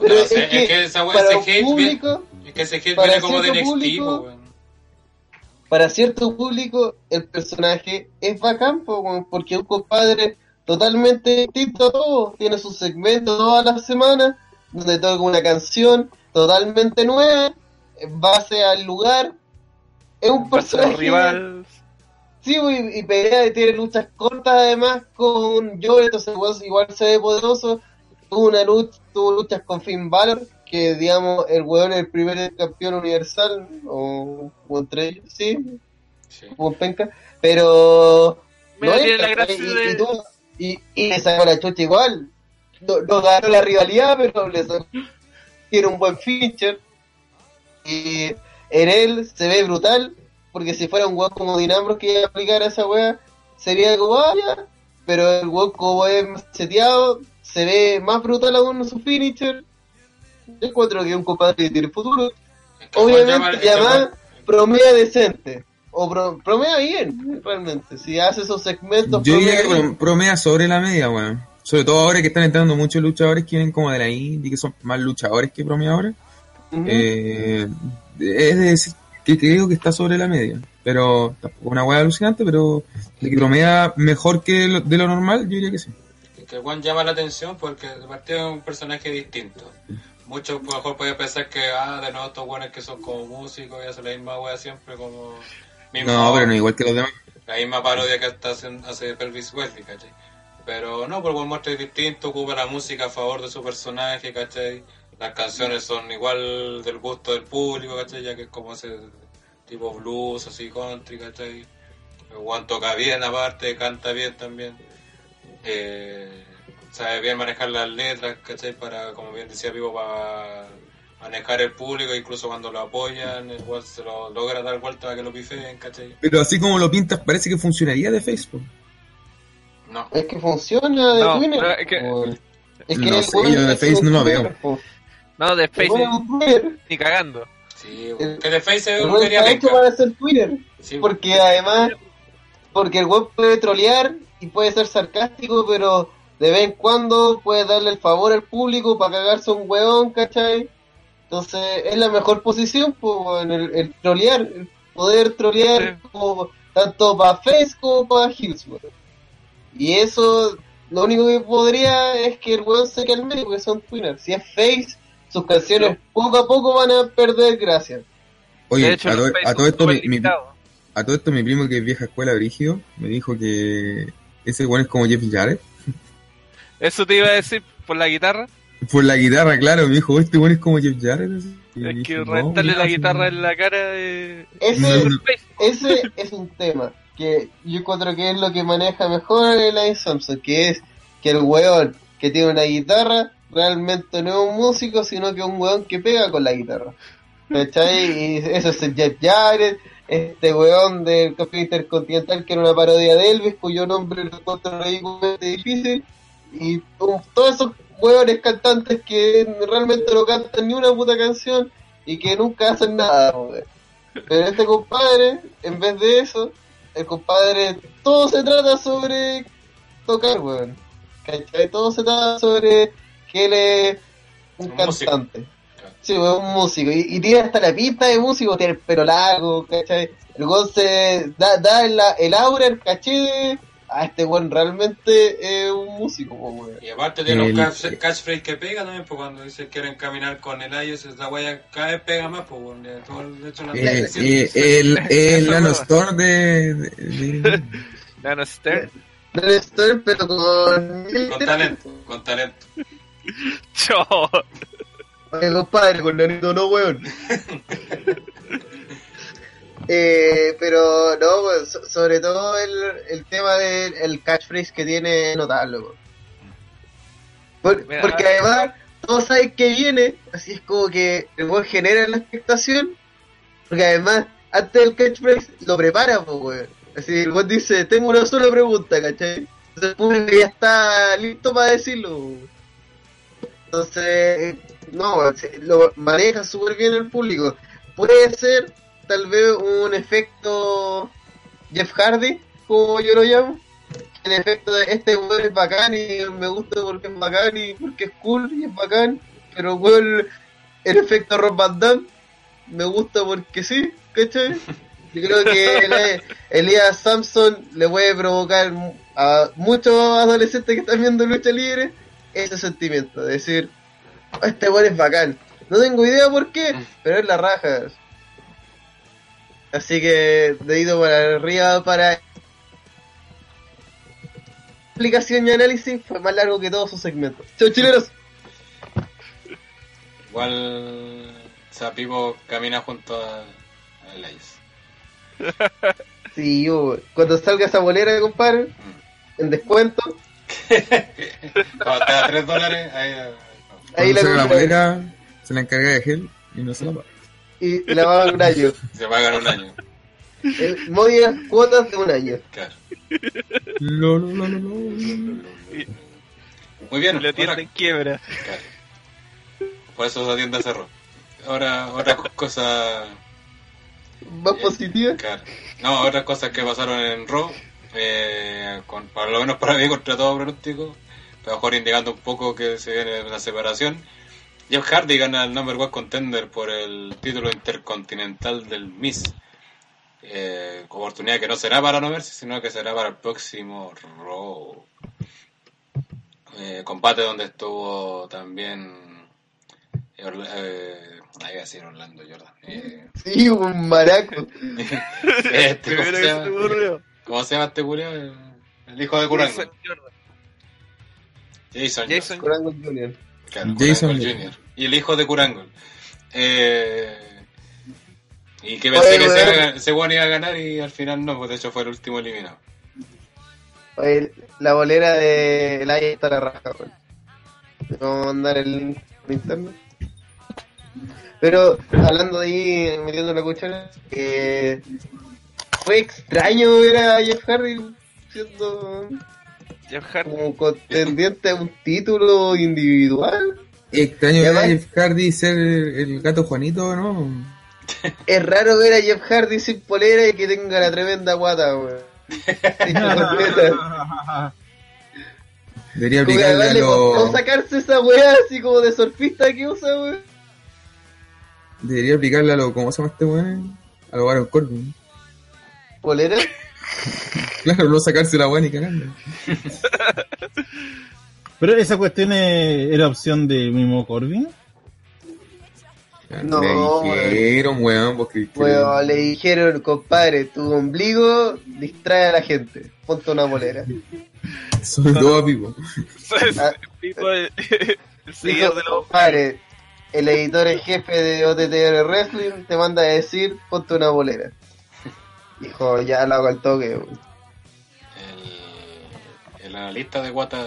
Pero no es que, es que esa para ese hate viene- público, es que ese hate viene como de público, weón. para cierto público, el personaje es bacán, weón, porque es un compadre totalmente distinto a todo. Tiene su segmento todas las semanas, donde toca una canción totalmente nueva, en base al lugar. Es un personaje rival. Sí, y, y pelea y tiene luchas cortas además con Joe, entonces igual se ve poderoso. Tuvo una lucha, tuvo luchas con Finn Balor, que digamos el weón es el primer campeón universal, o, o entre ellos, sí, Sí. como penca, pero Mira, no es, la gracia y, de- y, tuvo- y, y le sacó la chucha igual. No, no ganó la rivalidad, pero le sacó, tiene un buen feature. En él se ve brutal, porque si fuera un weón como Dinambros que iba a aplicar esa wea, sería como, ah, ya. Pero el weón como es más seteado, se ve más brutal aún en su finisher. Yo encuentro que es un compadre que tiene futuro. Que Obviamente, que y además, promea decente. O pro, promea bien, realmente. Si hace esos segmentos, Yo diría que bien. pro- promea sobre la media, weón. Sobre todo ahora que están entrando muchos luchadores que vienen como de la indie, que son más luchadores que Eh, es de decir que creo que está sobre la media. Pero tampoco una weá alucinante, pero de que promedia mejor que lo- de lo normal, yo diría que sí. Que Juan llama la atención porque de partida es un personaje distinto. Muchos a lo mejor pueden pensar que, ah, de nuevo estos buenos que son como músicos y hacen la misma wea siempre como... mismo- No, pero no igual que los demás. La misma parodia que hasta hacen, hace Pelvis Wesley, ¿cachai? Pero no, porque el muestra es distinto, ocupa la música a favor de su personaje, ¿cachai? Las canciones son igual del gusto del público, ¿cachai? Ya que es como ese tipo blues, así country, ¿cachai? Juan toca bien aparte, canta bien también. Eh, sabe bien manejar las letras, ¿cachai? Para, como bien decía Vivo, para manejar el público, incluso cuando lo apoyan, Juan se lo logra dar vuelta a que lo pifeen, ¿cachai? Pero así como lo pintas, parece que funcionaría de Facebook. No. Es que funciona de No, Twitter. es que- No sé, yo de es Face un no lo veo. No, de Space ni cagando. Sí, El- weón quería está hecho para ser Twitter. Sí, Porque además, porque el web puede trolear y puede ser sarcástico, pero de vez en cuando puede darle el favor al público para cagarse a un weón, ¿cachai? Entonces es la mejor posición, pues, en el, el trolear, el poder trolear Sí. como, tanto para Face como para Hills, weón. Y eso, lo único que podría es que el weón se calme porque son Twitter. Si es Face, sus canciones poco a poco van a perder gracia. Oye, hecho, a, to- todo esto, mi, a todo esto mi primo que es vieja escuela brígido me dijo que ese weón es como Jeff Jarrett. Eso te iba a decir por la guitarra. Por la guitarra, claro, me dijo, este weón es como Jeff Jarrett. así. Es dije, que no, reventarle la guitarra en la cara de... Ese, No, no. Space. ese es un tema que yo encuentro que es lo que maneja mejor el Samson, que es que el weón que tiene una guitarra realmente no es un músico, sino que es un weón que pega con la guitarra. ¿Cachai? Y eso es el Jeff Jarrett, este weón del campeón intercontinental que era una parodia de Elvis, cuyo nombre lo encuentro ridículamente difícil, y todos esos weones cantantes que realmente no cantan ni una puta canción y que nunca hacen nada, weón. Pero este compadre, en vez de eso, el compadre, todo se trata sobre tocar, weón. ¿Cachai? Todo se trata sobre que él es un Un músico. cantante. Sí, weón, un músico. Y, y tiene hasta la pinta de músico, tiene el pelo largo, ¿cachai? El weón se da, da el, el aura, el caché de... Ah, este weón realmente es un músico, po, weón. Y aparte tiene un El- catchphrase que pega también, pues cuando dice que quieren caminar con el IOS, esa wea cada vez pega más, pues el de hecho la Eh, eh, el, el Eso Nano no. Store de, de- de- Nano Stern. No estoy, pero con... Con talento, con talento. Yo. Oye, compadre, con nanito no, weón. eh, pero no, weón, so- sobre todo el, el tema del el catchphrase que tiene notable, weón. Por- Mira, porque además todos saben que viene, así es como que el weón genera la expectación, porque además antes del catchphrase lo prepara, pues, weón. Así el weón dice, tengo una sola pregunta, ¿cachai? Entonces el público ya está listo para decirlo, weón. Entonces, no, lo maneja súper bien el público. puede ser tal vez un efecto Jeff Hardy, como yo lo llamo. El efecto de este weón es bacán y me gusta porque es bacán y porque es cool y es bacán. Pero weón, el efecto Rob Van Damme me gusta porque sí, ¿cachai? Yo creo que el- Elías Samson le puede provocar a muchos adolescentes que están viendo lucha libre ese sentimiento, de decir, "Oh, este weón es bacán. No tengo idea por qué, pero es la raja. Así que dedito para arriba para explicación y análisis fue más largo que todos sus segmentos. Chau chileros. Igual Sapivo camina junto a, a Elias. Sí, yo, cuando salga esa bolera, compadre, en descuento, Cuando te da 3 dólares, ahí. ahí la la bolera, se la encarga de gel y no se la paga. y la va a un año. Se pagan un año. El Modia cuotas de un año. Claro. Lo, lo, lo. Muy bien. La tienda ahora- en quiebra. claro. Por eso esa tienda cerró. Ahora, otra cosa. Más positiva. Claro. No, otras cosas que pasaron en Raw, eh, con, por lo menos para mí contra todo pronóstico, pero mejor indicando un poco que se viene una separación. Jeff Hardy gana el number one contender por el título intercontinental del Miss. Eh, oportunidad que no será para no verse, sino que será para el próximo Raw. Eh, combate donde estuvo también eh, Orla- eh, ahí iba a decir Orlando Jordan. Eh, Sí, un maraco. este, ¿cómo, se llama? me ocurrió. ¿Cómo se llama este culiao? El, el hijo de Curango. Jason Jordan. Jason. Jason Junior. Claro, Jason. Jr. Y el hijo de Curango. Eh, y que Oye, pensé que ese, ese weón iba a ganar y al final no, pues de hecho fue el último eliminado. Oye, la bolera de Laia está la raja, weón. Le Vamos a mandar el link en internet. Pero hablando de ahí, metiendo la cuchara, eh, fue extraño ver a Jeff Hardy siendo Jeff Hardy. como contendiente a un título individual. Extraño ¿Ya ver a? Jeff Hardy ser el, gato Juanito, ¿no? Es raro ver a Jeff Hardy sin polera y que tenga la tremenda guata, weón. Debería aplicarle a los... sacarse esa weá así como de surfista que usa, weón. Debería aplicarle a lo... ¿Cómo se llama este weón? A lo Baron Corbin. ¿Polera? Claro, no sacarse la weá ni cagando. Pero esa cuestión es- era opción de mismo Corbin. No, Le dijeron, weón, porque... Weón, le dijeron, compadre, tu ombligo distrae a la gente. Ponte una polera. Son dos vivos. Ah. Tipo, el, de los compadre, el editor en jefe de OTTR Wrestling te manda a decir, ponte una bolera. Dijo, ya lo hago al toque, weón. El, el analista de Guata.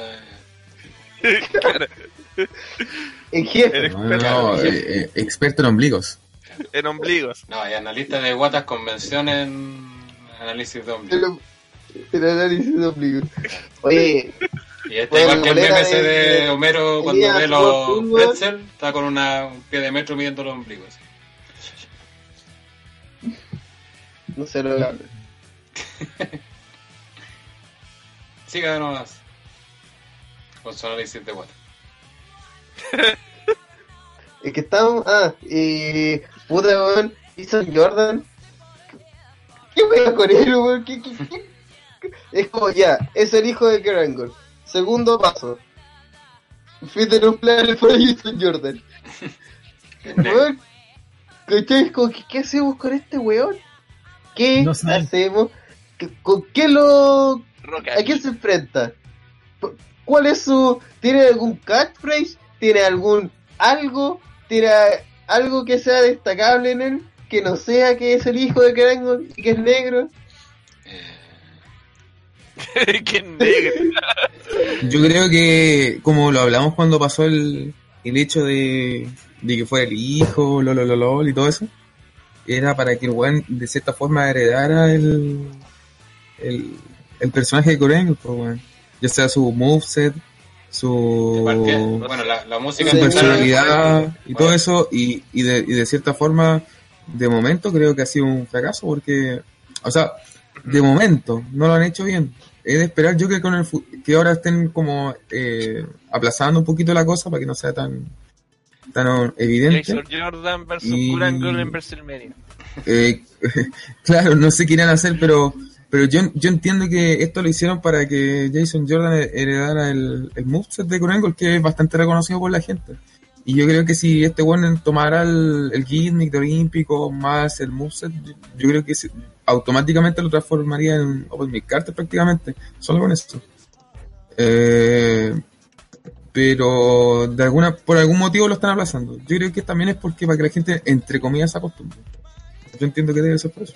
En jefe. El No, no, no, eh, eh, experto en ombligos. en ombligos. No, hay analista de Guatas convención en análisis de ombligo. El, el análisis de ombligo. Oye, Y este Bueno, igual que el meme de- de Homero cuando ve los pretzel, está con una, un pie de metro midiendo los ombligos. No sé lo que habla. Siga nomás. Con su análisis de Guata. Es que estamos. Ah, y. Puta, weón. Jason Jordan. ¿Qué wea con él, weón? ¿Qué, qué, qué? Es como ya, es el hijo de Kerangol. Segundo paso. Fíjate un plan por Jason Jordan. Weón. ¿Qué, ¿Qué hacemos con este weón? ¿Qué No hacemos? ¿Qué- ¿Con qué lo Roca. ¿A quién se enfrenta? ¿Cuál es su... ¿Tiene algún catchphrase? ¿Tiene algún algo? ¿Tiene algo que sea destacable en él? Que no sea que es el hijo de Kerangol y que es negro. Qué negro. Yo creo que, como lo hablamos cuando pasó el, el hecho de, de que fuera el hijo, lo, lo, lo, lo, y todo eso, era para que el weón de cierta forma heredara el, el, el personaje de Coren, pues, weón. ya sea su moveset, su, bueno, la, la música personalidad y todo eso, y, y, de, y de cierta forma de momento creo que ha sido un fracaso porque, o sea, de momento no lo han hecho bien. Es de esperar yo que con el que ahora estén como eh, aplazando un poquito la cosa para que no sea tan evidente. Jason Jordan versus Y- en WrestleMania. Eh, claro, no sé qué irán a hacer, pero pero yo, yo entiendo que esto lo hicieron para que Jason Jordan heredara el, el moveset de Kurt que es bastante reconocido por la gente. Y yo creo que si este one tomara el, el gimmick de olímpico más el moveset, yo, yo creo que se- automáticamente lo transformaría en Open Mic Carter prácticamente, solo con eso. Eh, pero de alguna por algún motivo lo están aplazando. Yo creo que también es porque para que la gente, entre comillas, se acostumbre. Yo entiendo que debe ser por eso.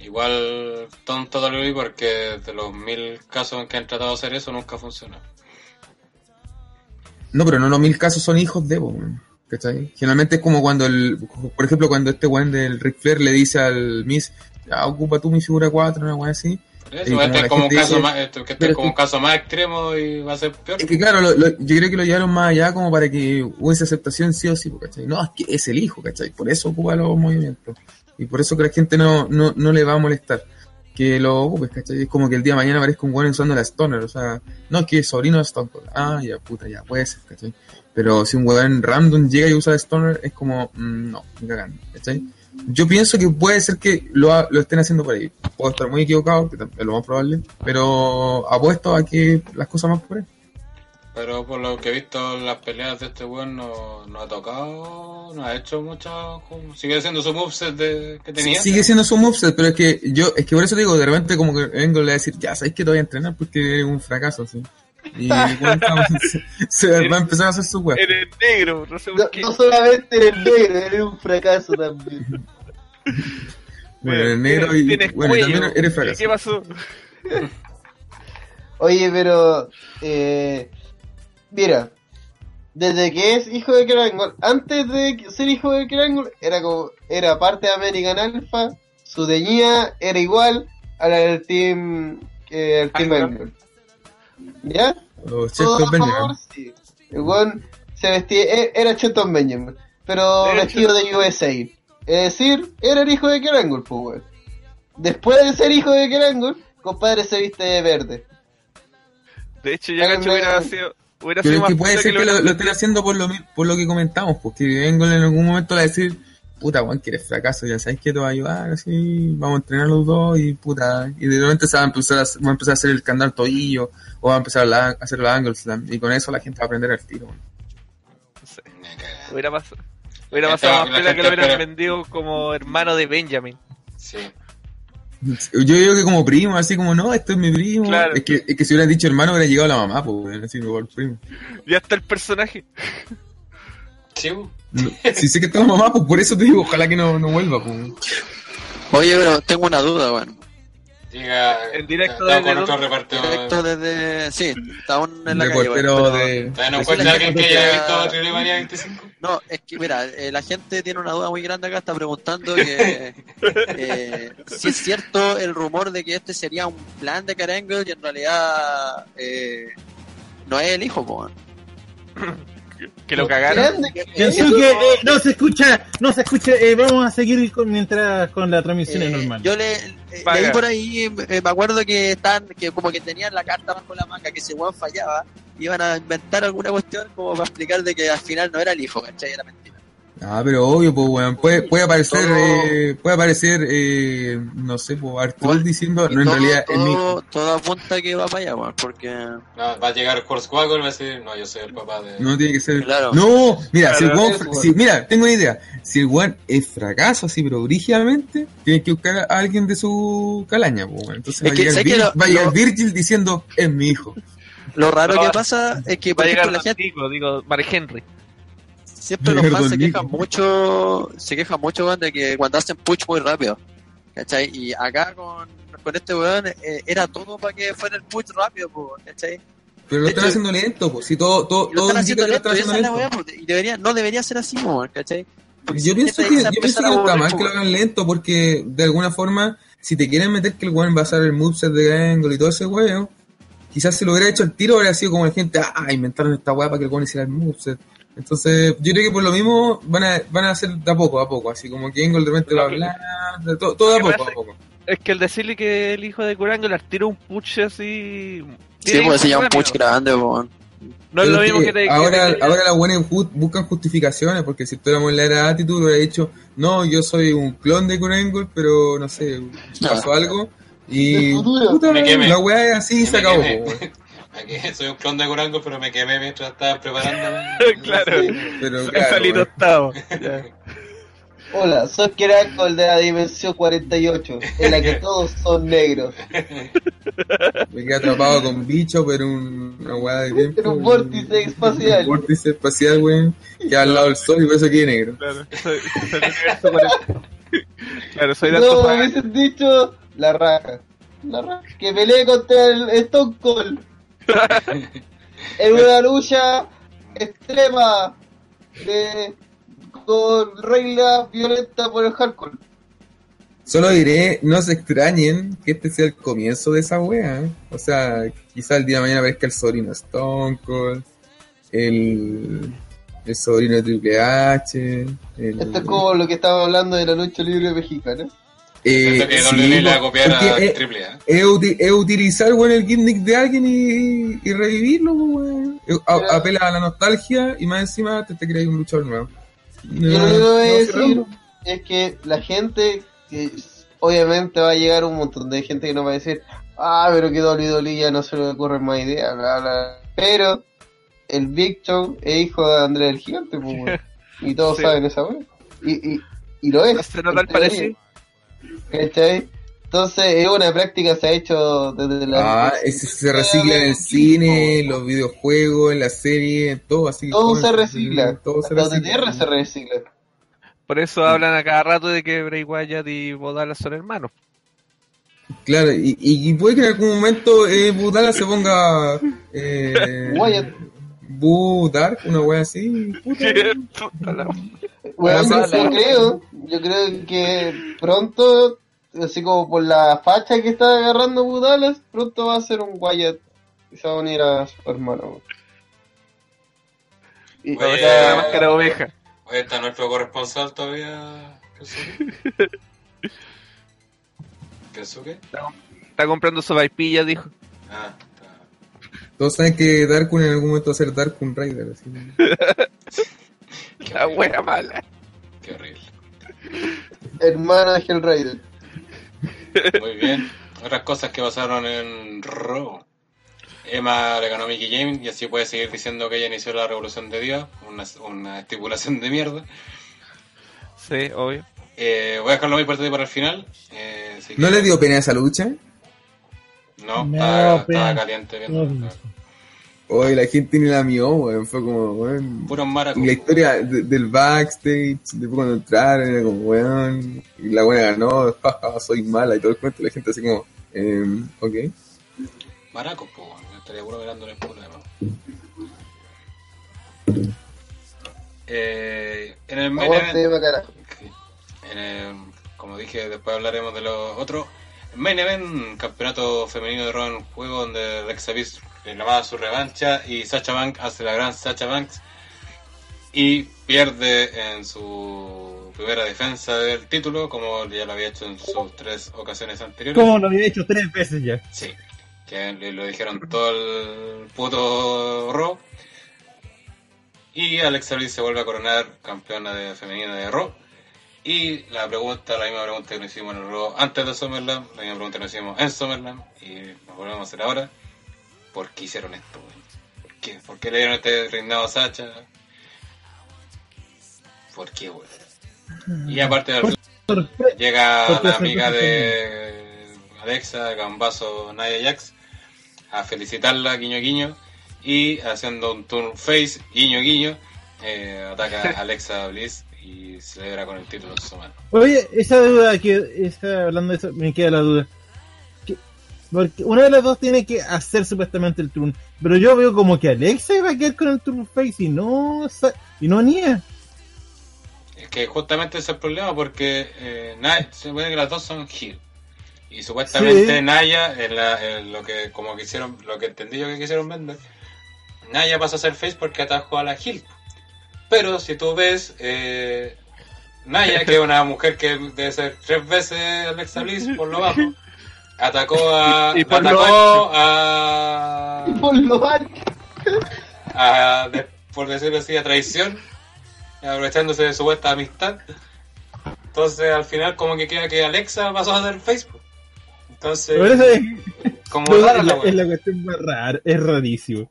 Igual tonto WWE porque de los mil casos en que han tratado de hacer eso nunca funciona. No, pero no los mil casos son hijos de, po, weón, ¿cachai? Generalmente es como cuando el, por ejemplo, cuando este weón del Ric Flair le dice al Miss, ya ocupa tú mi figura 4, una weón así. Eso, Y como este es como un caso dice- más, este pero es como un caso más extremo y va a ser peor. Es que claro, lo- lo- yo creo que lo llevaron más allá como para que hubiese aceptación sí o sí, po, ¿cachai? No, es que es el hijo, ¿cachai? Por eso ocupa los movimientos. Y por eso que la gente no, no, no le va a molestar. Que lo ocupes, ¿cachai? Es como que el día de mañana aparezca un weón usando la Stoner, o sea, no, es que es sobrino de Stone Cold. Ah, ya, puta, ya, puede ser, ¿cachai? Pero si un weón random llega y usa la Stoner, es como, mm, no, ni cagando, ¿cachai? Yo pienso que puede ser que lo, ha- lo estén haciendo por ahí. Puedo estar muy equivocado, que es lo más probable, pero apuesto a que las cosas más por ahí. Pero por lo que he visto las peleas de este weón no, no ha tocado, no ha hecho mucho, sigue haciendo su moveset de, que tenía. Sigue siendo su moveset, pero es que yo, es que por eso digo, de repente como que vengo le voy a decir, ya sabes que te voy a entrenar porque es un fracaso, así. Y bueno, se, se va a empezar a hacer su web. Eres negro, no sé No, por qué. no solamente eres negro, eres un fracaso también. Bueno, el negro y Tienes bueno, cuello. también eres ¿Y fracaso. ¿Qué pasó? Oye, pero. Eh, mira, desde que es hijo de Kerangol, antes de ser hijo de Kerangol, era como. Era parte de American Alpha, su deñía era igual a la del Team. Eh, el team Angle. ¿Ya? Los Todo favor, sí. El weón se vestía, e- era Chelton Benjamin, pero vestido de USA. Es decir, era el hijo de Kerangol, pues weón. Después de ser hijo de Kerangol, compadre se viste de verde. De hecho, yo Háganme- cacho hubiera sido. Hubiera Pero sido es que más puede ser que lo, lo estén haciendo por lo, por lo que comentamos, porque Engel en algún momento va a decir, puta, Juan, que eres fracaso, ya sabes que te va a ayudar, así, vamos a entrenar los dos y puta, y de repente se va a empezar a, hacer- va a, empezar a hacer el candar tobillo, o va a empezar a, la- a hacer los angles, y con eso la gente va a aprender al tiro. Hubiera pasado. Hubiera La pasado más la piola que lo hubieran vendido como hermano de Benjamin. Sí. Yo digo que como primo, así como, no, esto es mi primo. Claro. Es, que, es que si hubieran dicho hermano, hubiera llegado la mamá, pues, así el primo. Ya está el personaje. Sí, si sé que está la mamá, pues por eso te digo, ojalá que no, no vuelva, pues. Oye, pero tengo una duda, weón. Diga, En directo desde con otro repartidor. Directo desde. Sí, está aún en la calle, Reportero weón, pero- de... ¿Todavía no de- encuentra alguien que haya visto Trilemania 25? No, es que mira, eh, la gente tiene una duda muy grande acá, está preguntando que eh, si es cierto el rumor de que este sería un plan de Karangle y en realidad eh, no es el hijo, po, weón. Que lo cagaron. Que- Kensuke, eh, no se escucha, no se escucha. eh, vamos a seguir con, mientras con la transmisión Eh, normal. Yo le, eh, leí por ahí, eh, me acuerdo que están, que como que tenían la carta bajo la manga, que si Juan fallaba, iban a inventar alguna cuestión como para explicar de que al final no era el hijo, ¿cachai? Era mentira. Ah, pero obvio, pues, weón. Puede, puede aparecer, Todo- eh, puede aparecer, eh, no sé, pues, Arturo Bueno, diciendo, no, en todo, realidad es mi todo, todo apunta que va para allá, weón, porque... No, va a llegar Hornswoggle y va a decir, no, yo soy el papá de... No tiene que ser. Claro. No, mira, si el weón si- mira, tengo una idea. Si el weón es fracaso así, pero brígidamente, tiene que buscar a alguien de su calaña, pues, weón. Entonces Es va a que llegar, sé que Vir- lo- va a llegar lo- Virgil diciendo, es mi hijo. Lo raro No, que pasa es que, Va por a llegar ejemplo, la gente digo, Mark Henry. Siempre los fans se quejan mucho, se quejan mucho de que cuando hacen push muy rápido, ¿cachai? Y acá con, con este weón eh, era todo para que fuera el push rápido, po, ¿cachai? Pero lo están hecho- haciendo lento, pues. Si todo, todo, lo todo están haciendo que lo lento, están haciendo lento. po, y debería, no debería ser así, weón, ¿cachai? Porque Yo si pienso que, yo pienso que está mal po, que lo hagan lento porque de alguna forma, si te quieren meter que el weón va a usar el moveset de Grangle y todo ese weón, quizás si lo hubiera hecho el tiro habría sido como la gente, ah, inventaron esta weá para que el weón hiciera el moveset. Entonces, yo creo que por lo mismo van a, van a hacer de a poco, a poco, así como que Engel de repente va a hablar, de to- todo, de a que poco, a poco. Es que el decirle que el hijo de Curangular tira un push así. Sí, pues se llama un push grande, weón. No es lo mismo que te. que ahora, te- ahora las buenas buscan justificaciones, porque si estuviéramos en la era de Attitude, hubiera dicho, no, yo soy un clon de Kurengul, pero no sé, pasó algo. Y puta, la weá es así y se acabó. Aquí soy un clon de Curango, pero me quemé mientras estaba preparándome. Claro. Pero Soy claro, Salito. Hola, soy Kerakol de la Dimensión 48, en la que todos son negros. me quedé atrapado con bicho, pero un- una weá de tiempo. En un vórtice espacial. Un vórtice espacial, weón, que al lado del sol y por eso quede negro. Claro. Soy, soy el universo 40. Claro, soy de No, me hubiesen dicho la raja. La raja. Que peleé contra el Stone Cold. en una lucha extrema de con regla violenta por el hardcore. Solo diré, no se extrañen que este sea el comienzo de esa wea. O sea, quizá el día de mañana aparezca el sobrino Stone Cold, el, el sobrino de Triple H. El, Esto es como lo que estábamos hablando de la lucha libre mexicana. Eh, Siento que sí, WWE le va a po, copiar a porque es- Triple A. es, es utilizar weón, el gimmick de alguien y, y revivirlo, po, weón. Eh, a- apela a la nostalgia y más encima te, te creas un luchador nuevo. Yo lo que voy a no, decir es que la gente, que obviamente va a llegar un montón de gente que nos va a decir, ah, pero que WWE ya no se le ocurren más ideas, bla, bla. Pero el Big Show es hijo de Andrés el Gigante, pues, y todos Sí. saben esa weá. Y, y, y lo es. Se nota el. ¿Cachai? Entonces es una práctica se ha hecho desde la... Ah, ese se recicla en el cine, en los videojuegos, en la serie, en todo así. Todo todo se recicla. Todo se Hasta recicla. Se recicla. Por eso hablan a cada rato de que Bray Wyatt y Bodala son hermanos. Claro, y, y puede que en algún momento eh, Budala se ponga eh, Wyatt. Bu Dark, una wea así. puta. Bueno, yo, creo, yo creo que pronto, así como por la facha que está agarrando Budalas, pronto va a ser un Wyatt y se va a unir a su hermano. Y, Va a Oye, la máscara de oveja. Hoy está nuestro corresponsal todavía. ¿Kensuke? ¿Kensuke? Está comprando su vaipilla, dijo. Ah, está. Todos saben que Darkun en algún momento va a ser Darkun Rider. Así. La wea mala. Qué horrible. hermana de Hellraider. Muy bien. Otras cosas que pasaron en Raw. Emma le ganó a Mickey James y así puede seguir diciendo que ella inició la revolución de Dios. Una, una estipulación de mierda. Sí, obvio. Eh, voy a dejarlo muy importante para el final. Eh, que- ¿No le dio pena esa lucha? No, estaba, caliente viendo. No. Hoy la gente ni la mió, weón. Fue como, weón. Puro Y la historia de- del backstage, después cuando entraron, era como, weón. Y la buena ganó, jaja, soy mala y todo el cuento. y La gente así como, eh, ok. Maracos, pues. Me estaría puro mirándole el de nuevo. Eh, en el main event, en el- como dije, después hablaremos de los otros. Main event, campeonato femenino de Raw en juego, donde Alexa Bliss reclamaba su revancha y Sacha Banks hace la gran Sacha Banks y pierde en su primera defensa del título, como ya lo había hecho en sus tres ocasiones anteriores. Como lo había hecho tres veces ya. Sí, que le lo dijeron todo el puto Raw. Y Alexa Bliss se vuelve a coronar campeona de femenina de Raw. Y la pregunta, la misma pregunta que nos hicimos en el Raw antes de SummerSlam, la misma pregunta que nos hicimos en SummerSlam, y nos volvemos a hacer ahora. ¿Por qué hicieron esto? ¿Por qué? ¿Por qué le dieron este reinado a Sacha? ¿Por qué, weón? Y aparte Sorpre- Llega la amiga de Alexa, Gambazo Naya Jax, a felicitarla, guiño guiño, y haciendo un turn face, guiño guiño, eh, ataca a Alexa Bliss y celebra con el título en su mano. Oye, esa duda que está hablando de eso, me queda la duda. Que- Porque una de las dos tiene que hacer supuestamente el turn, pero yo veo como que Alexa va a quedar con el turn face y no y no Nia. Es que justamente ese es el problema porque eh, Naya- se supone que las dos son heel. Y supuestamente Sí. Naya, en, la- en lo que como quisieron, lo que entendí yo que quisieron vender, Naya pasa a ser face porque atajó a la heel. Pero si tú ves eh, Naya, que es una mujer que debe ser tres veces Alexa Bliss por lo bajo, atacó a. Y por lo atacó a. Por lo a, de- por decirlo así, a traición, aprovechándose de su vuestra amistad. Entonces, al final, como que queda que Alexa pasó a hacer Facebook. Entonces, Pero eso es, como no, rara es, la es la cuestión más rara, es rarísimo.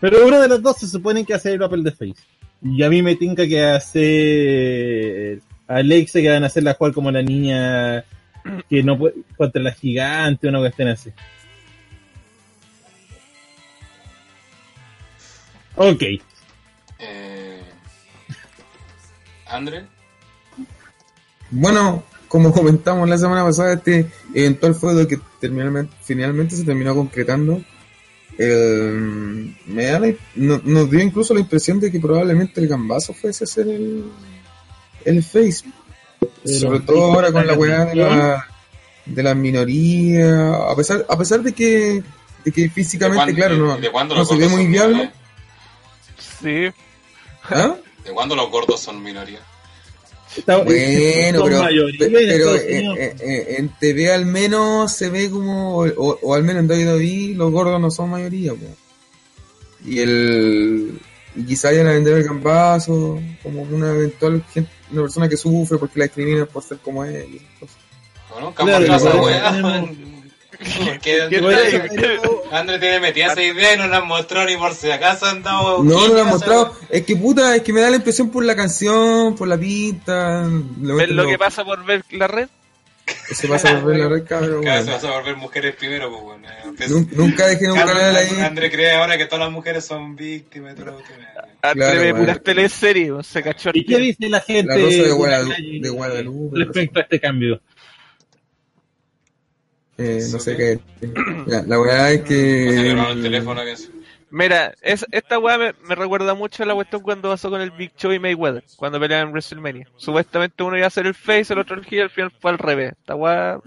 Pero uno de los dos se supone que hace el papel de Face. Y a mí me tinca que hace Alexa que van a hacerla jugar como la niña que no puede, contra la gigante, una cuestión así. Ok. Eh, Andre, Bueno, como comentamos la semana pasada, este eventual fue lo que terminalmente, finalmente se terminó concretando. El- me da la- no- nos dio incluso la impresión de que probablemente el gambazo fuese a ser el, el Face. Pero- Sobre todo ahora con la weá de la, de la minoría. A pesar, a pesar de que, de que ¿de físicamente, cuándo- claro, no, de cuándo no se ve muy viable. minoría? Sí. ¿Ah? ¿De cuándo los gordos son minoría? Bueno, pero, mayoría pe- en pero Estados eh, eh, eh, en TV al menos se ve como, o, o al menos en WWE, los gordos no son mayoría. po. Y el y quizá vayan a vender el gambazo como una eventual gente, una persona que sufre porque la discriminan por ser como él. y esas cosas. Bueno, nunca Claro. Andre tiene metida esa idea y no la mostró ni por si acaso andaba. No, no lo han mostrado. Es que puta, es que me da la impresión por la canción, por la pinta. Lo, ¿Ves lo lo- que pasa por ver la red? Se pasa por ver la red, cabrón. Cada vez weón. se vas a volver mujeres primero, pues bueno. Nun- Nunca dejé un canal Andre, ahí. Andre cree ahora que todas las mujeres son víctimas y todo lo Claro, ve bueno. puras teleseries, se cachó al ¿Y qué dice la gente La rosa de Guadalupe- de Guadalupe, respecto a este cambio? Eh, no sé qué. La, la verdad es el que. teléfono que es. Mira, es, esta weá me, me recuerda mucho a la cuestión cuando pasó con el Big Show y Mayweather, cuando peleaban en WrestleMania. Supuestamente uno iba a hacer el face, el otro el heel, al final fue al revés. Esta weá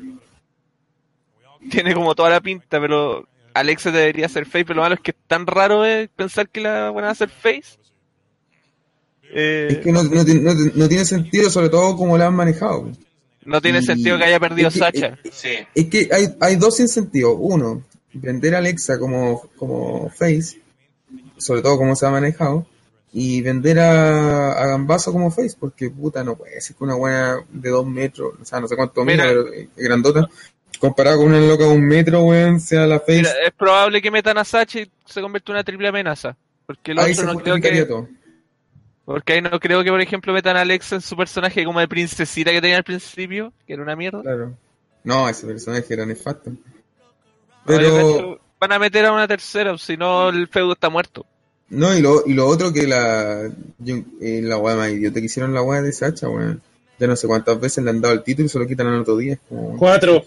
tiene como toda la pinta, pero Alexa debería ser face, pero lo malo es que es tan raro eh, pensar que la van a hacer face. Eh, Es que no, no, no, ti- no tiene sentido, sobre todo como la han manejado. no tiene y- sentido que haya perdido es que- Sacha. Sí. Es que hay, hay dos incentivos. Uno, vender a Alexa como, como Face, sobre todo como se ha manejado, y vender a, a Gambazo como Face, porque puta, no puede ser que una buena de dos metros, o sea, no sé cuánto mide, Mira. pero es grandota, comparado con una loca de un metro, weón, sea la Face. Mira, es probable que metan a Sacha y se convierta en una triple amenaza. Porque el ahí otro no creo que. todo. Porque ahí no creo que, por ejemplo, metan a Alexa en su personaje como de princesita que tenía al principio, que era una mierda. Claro. No, ese personaje era nefasto. Pero, cacho, van a meter a una tercera, o si no, el feudo está muerto. no, y lo, y lo otro que la, yo- eh, la weá más idiota que hicieron la weá de Sacha, weón. Ya no sé cuántas veces le han dado el título y se lo quitan al otro día. Es como, Cuatro.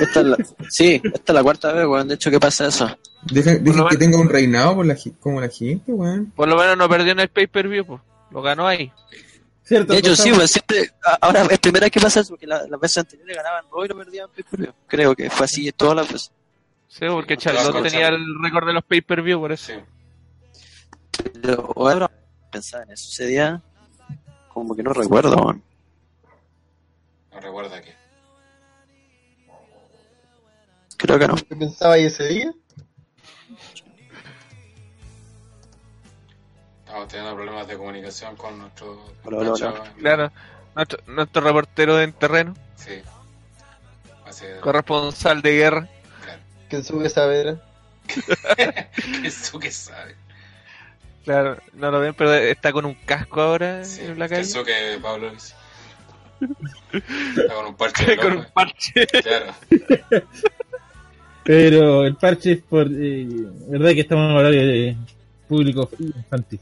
Esta es la, sí, esta es la cuarta vez, weón. De hecho, ¿qué pasa eso? Lo que menos- tenga un reinado por la, como la gente, weón. Por lo menos no perdió en el pay-per-view, pues. Lo ganó ahí. ¿Cierto? De hecho, sí, weón. Siempre, ahora es primera vez que pasa eso, porque la- las veces anteriores ganaban Raw y lo perdían pay-per-view. Creo que fue así todas las veces. Sí, porque Sí, Charlotte tenía Charlotte. el récord de los pay-per-view, por eso. Sí. Pero ahora pensaba en eso ese día, como que no recuerdo, weón. No recuerda que. Creo que no. ¿Qué pensaba ahí ese día? Estamos teniendo problemas de comunicación con nuestro. Hola, hola. Claro, nuestro, nuestro reportero en terreno, Sí. Corresponsal de guerra. Claro. Que sube esa vera. ¿Qué es tú que sabes? Claro, no lo ven, pero está con un casco ahora Sí. en la ¿Qué calle. que Pablo dice? Está con un parche con un parche. Claro. Pero el parche es por. Eh, verdad que estamos en horario de público infantil.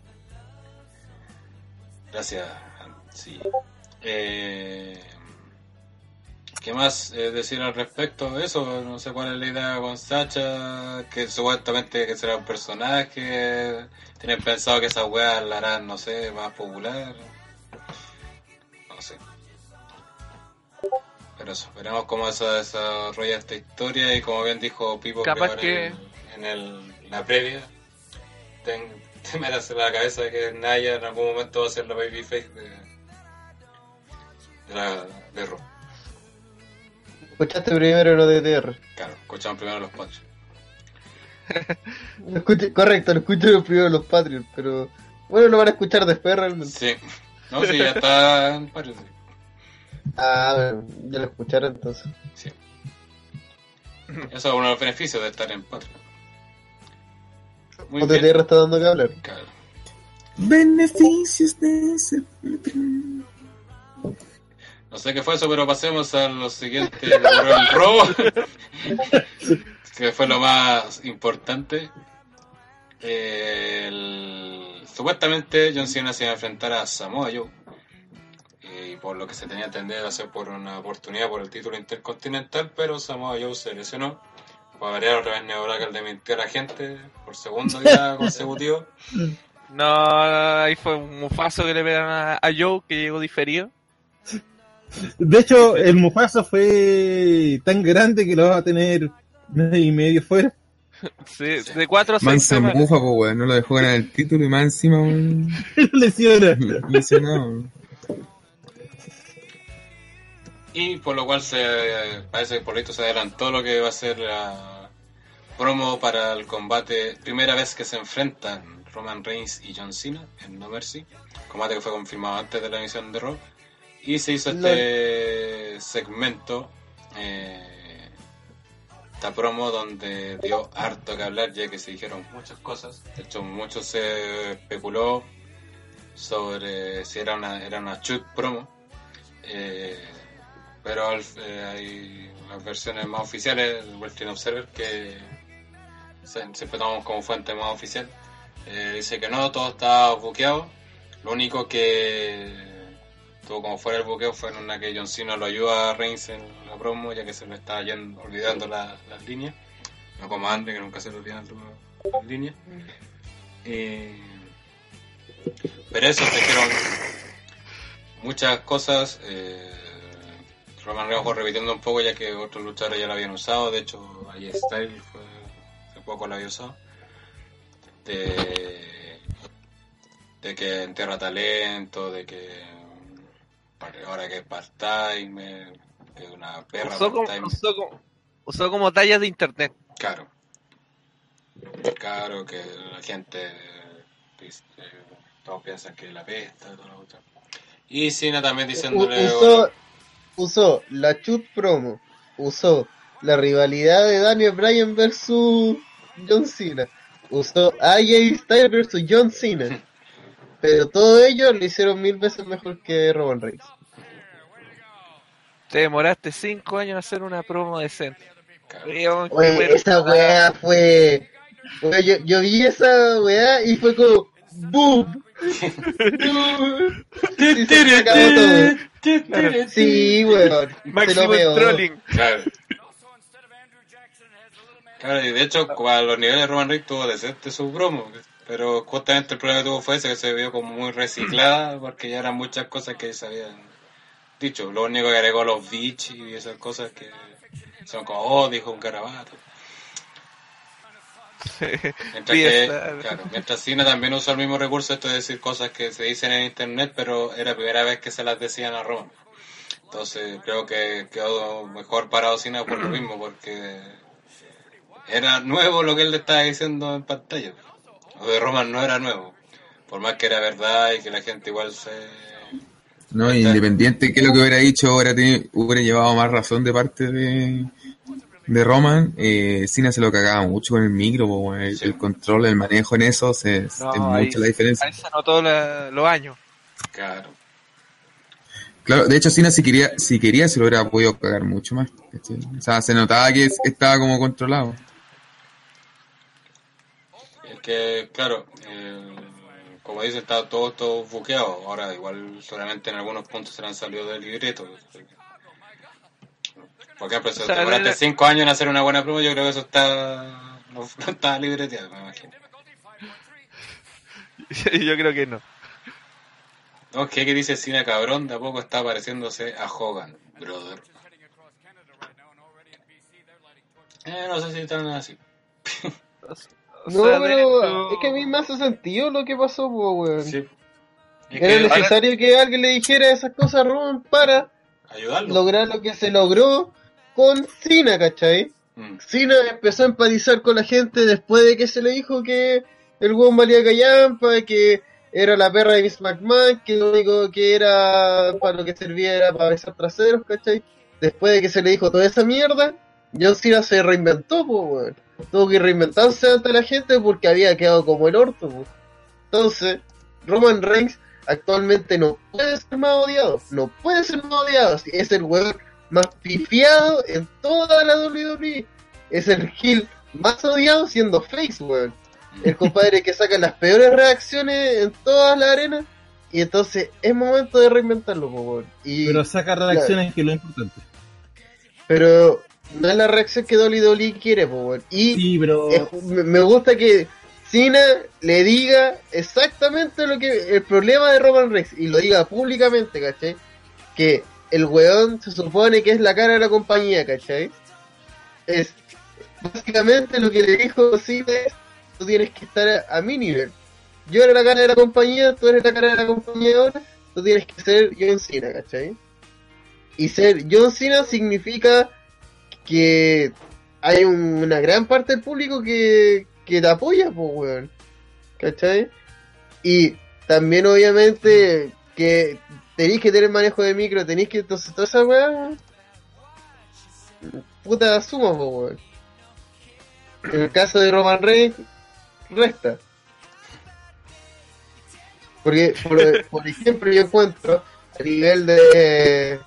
Gracias. Sí. Eh, ¿Qué más eh, decir al respecto de eso? No sé cuál es la idea con Sacha, que supuestamente que será un personaje. Tienen pensado que esa weá la harán, no sé, más popular. No sé. Pero eso, veremos cómo se desarrolla esta historia y como bien dijo Pipo Capaz que- en, en el, la previa, te, en la cabeza de que Naya en algún momento va a ser la babyface de, de la de Raw. Escuchaste primero lo de TR. Claro, escuchamos primero los Patreons. Lo escuché- correcto, lo escucho primero los Patreons, pero bueno, lo van a escuchar después realmente. Sí. No, sí, ya está en Patreon. sí. Ah, bueno, ya lo escucharon entonces. Sí. Eso es uno de los beneficios de estar en Patreon. Muy bien. OTTR está dando que hablar. Claro. Beneficios de ese. No sé qué fue eso, pero pasemos a lo siguiente, el robo, que fue lo más importante. El- Supuestamente John Cena se iba a enfrentar a Samoa Joe, y por lo que se tenía entendido iba a ser por una oportunidad por el título intercontinental, pero Samoa Joe se lesionó. Fue a variar otra vez Neo Black le mintió a la gente por segundo día consecutivo. No, ahí fue un mufazo que le pegaron a, a Joe, que llegó diferido. De hecho, el Mufasa fue tan grande que lo va a tener mes y medio fuera. Sí, de 4 a 6 Mansa semanas. mufa, po, weón. No lo dejó ganar el título y más encima, weón. Lesiona. Lesionado. Y por lo cual se parece que por esto se adelantó lo que va a ser la promo para el combate, primera vez que se enfrentan Roman Reigns y John Cena en No Mercy, combate que fue confirmado antes de la emisión de Raw. Y se hizo este segmento, eh, esta promo donde dio harto que hablar ya que se dijeron muchas cosas. De hecho, mucho se especuló sobre si era una, era una shoot promo. Eh, pero eh, hay las versiones más oficiales del Wrestling Observer que siempre tomamos como fuente más oficial. Dice que no, todo está buqueado. Lo único que estuvo como fuera el buqueo fue en una que John Cena lo ayuda a Reigns en la promo, ya que se le está yendo, olvidando la- las líneas. No como Andre, que nunca se le olvidan las- líneas. Eh, pero eso, se dijeron muchas cosas. Eh, Roman Reigns fue repitiendo un poco ya que otros luchadores ya lo habían usado. De hecho, ahí Style fue, hace poco lo había usado. De, de que entierra talento, de que ahora que es part-time, eh, que es una perra Usó como, part-time. usó, como, usó como tallas de internet. Claro. Claro que la gente dice, todos piensan que la pesta, toda la cuestión. Y Cena también U- diciéndole usó, usó la chut promo, usó la rivalidad de Daniel Bryan versus John Cena, usó AJ Styles versus John Cena, pero todo ello lo hicieron mil veces mejor que Roman Reigns. Te demoraste 5 años en hacer una promo decente. Oye, esa weá fue. Oye, yo, yo vi esa weá y fue como. ¡Boom! Se acabó todo. Sí, weón. Máximo veo. trolling. Claro. Claro, y de hecho, a los niveles de Roman Reigns tuvo decente su promo, pero justamente el problema que tuvo fue ese que se vio como muy reciclada, porque ya eran muchas cosas que se habían dicho. Lo único que agregó los beach y esas cosas que son como, oh, dijo un garabato. Mientras que, claro, mientras Cena también usa el mismo recurso, esto de decir cosas que se dicen en internet, pero era la primera vez que se las decían a Roman. Entonces creo que quedó mejor parado Cena por lo mismo, porque era nuevo lo que él le estaba diciendo en pantalla. Lo de Roman no era nuevo, por más que era verdad y que la gente igual se... No, independiente que lo que hubiera dicho hubiera, tenido- hubiera llevado más razón de parte de, de Roman, eh, Cena se lo cagaba mucho con el micro, el, Sí. el control, el manejo en eso, se, No, es mucha la diferencia. Ahí se notó la- los años. Claro. Claro, de hecho Cena si quería, si quería se lo hubiera podido cagar mucho más. O sea, se notaba que es- estaba como controlado. Que, claro, eh, como dice, está todo, todo buqueado. Ahora, igual, seguramente en algunos puntos se le han salido del libreto. Por ejemplo, si O sea, te demoraste era- cinco años en hacer una buena promo, yo creo que eso está. No, no está libreteado, me imagino. Yo creo que no. No, que que dice Cine cabrón, de a poco está pareciéndose a Hogan, brother. Eh, no sé si están así. O No, sea, pero es que a mí me hace sentido lo que pasó, weón. Sí. Y es Era que necesario que alguien le dijera esas cosas a Roman para ayudarlo. lograr lo que se logró con Cena, ¿cachai? Mm. Cena empezó a empatizar con la gente después de que se le dijo que el weón valía callampa, que era la perra de Miss McMahon, que lo único que era para lo que servía era para besar traseros, ¿cachai? Después de que se le dijo toda esa mierda, John Cena se reinventó, pues, weón. Tuvo que reinventarse ante la gente porque había quedado como el orto, pues. Entonces, Roman Reigns actualmente no puede ser más odiado, no puede ser más odiado, es el weón más pifiado en toda la WWE. Es el heel más odiado siendo face, weón. El compadre que saca las peores reacciones en toda la arena. Y entonces es momento de reinventarlo, po, weón. Y, Pero saca reacciones que es lo importante. pero no es la reacción que Dolly Dolly quiere, weón. Y Sí, es- me me gusta que Cena le diga exactamente lo que el problema de Roman Reigns y lo diga públicamente, ¿cachai? Que el weón se supone que es la cara de la compañía, ¿cachai? Es básicamente lo que le dijo Cena es tú tienes que estar a, a mi nivel. Yo era la cara de la compañía, tú eres la cara de la compañía ahora, tú tienes que ser John Cena, ¿cachai? Y ser John Cena significa que hay un- una gran parte del público que, que te apoya, pues, weón. ¿Cachai? Y también, obviamente, que tenéis que tener manejo de micro, tenéis que. Entonces, toda esa weá. Puta suma, pues, weón. En el caso de Roman Reigns, resta. Porque, por, por ejemplo, yo encuentro a nivel de,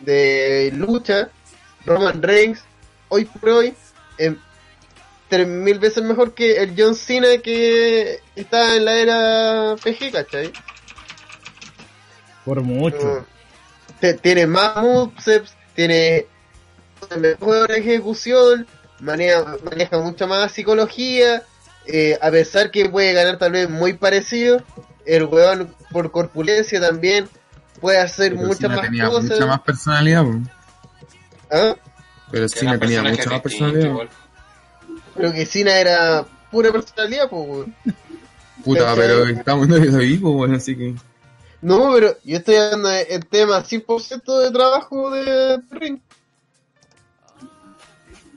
de lucha, Roman Reigns, hoy por hoy, es tres mil veces mejor que el John Cena que está en la era PG, ¿cachai? Por mucho. Te- tiene más movesets, tiene mejor ejecución, maneja, maneja mucha más psicología, eh, a pesar que puede ganar tal vez muy parecido, el weón por corpulencia también puede hacer Pero muchas más tenía cosas. mucha más personalidad, po. ¿Ah? Pero eran tenía mucha más personalidad. igual. Pero que Cena era pura personalidad, pues, weón. Puta, pero estamos en el vivo, bueno, así que. No, pero yo estoy hablando en tema 100% de trabajo de ring.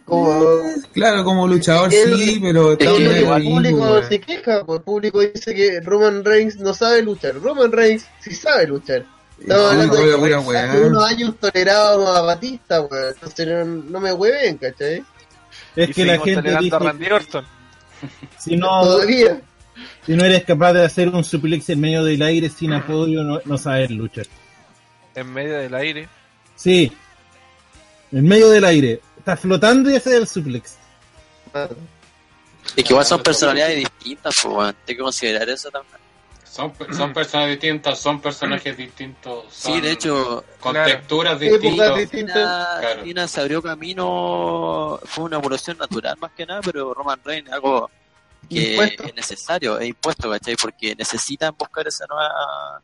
Como Claro, como luchador El- sí, pero el, el el público weón. se queja, pues, el público dice que Roman Reigns no sabe luchar. Roman Reigns sí sabe luchar. Estamos No, hablando de que hace unos años tolerábamos a Batista, weón. Entonces no, no me hueven, ¿cachai? Es y que la gente tolerando a dice Randy Orton. si no, Todavía. si no eres capaz de hacer un suplex en medio del aire sin apoyo, no, no sabes luchar. En medio del aire. Sí, en medio del aire. Estás flotando y haces el suplex. Ah, Es que igual son personalidades distintas, pues. Hay que considerar eso también. Son, son personas distintas, son personajes distintos. Sí, de hecho, Con claro. texturas distintas. distintas. Claro. Se abrió camino, fue una evolución natural más que nada, pero Roman Reigns es algo que Impuesto. es necesario, es impuesto, ¿cachai? Porque necesitan buscar esa nueva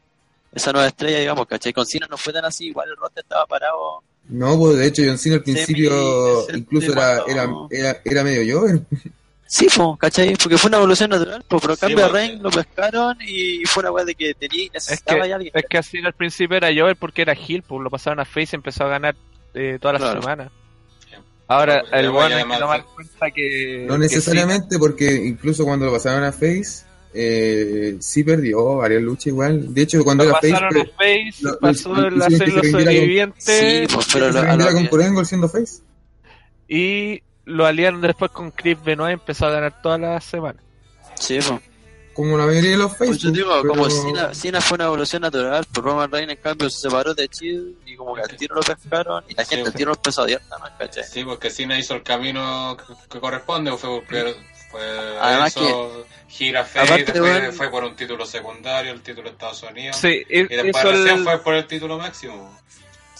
esa nueva estrella, digamos, ¿cachai? Con Cena no fue tan así, igual el roster estaba parado. No, pues de hecho John Cena al principio Semi- incluso era, era, era, era medio joven. Sí, pues, ¿cachai? Porque fue una evolución natural, pues, pero Sí, cambio porque- Reigns lo pescaron y fue una weá de que tenía, Es necesitaba que, ahí alguien. es que así al principio era Joel porque era Hill, pues lo pasaron a Face y empezó a ganar eh, todas las Claro. semanas. Ahora, el bueno hay que tomar en cuenta que. No que necesariamente porque incluso cuando lo pasaron a Face, eh, sí perdió varias luchas igual. De hecho, sí, cuando lo era Face, pasaron a Face, lo- pasó el hacer que los sobrevivientes Sí, pues, pero lo- a vendiera lo con que- Corengo siendo Face. y lo aliaron después con Chris Benoit y empezó a ganar todas las semanas. Sí, pues. Como la mayoría de los Face. Pues yo digo, como Cena, Cena fue una evolución natural, pero Roman Reigns en cambio se separó de Chill y como que al tiro lo pescaron y la gente Sí, al tiro lo empezó a odiar. Sí, porque Cena hizo el camino que, que corresponde, fue, por- fue Además eso, gira aparte, face, después fue por un título secundario, el título de Estados Unidos. Sí, Y después recién el- fue por el título máximo.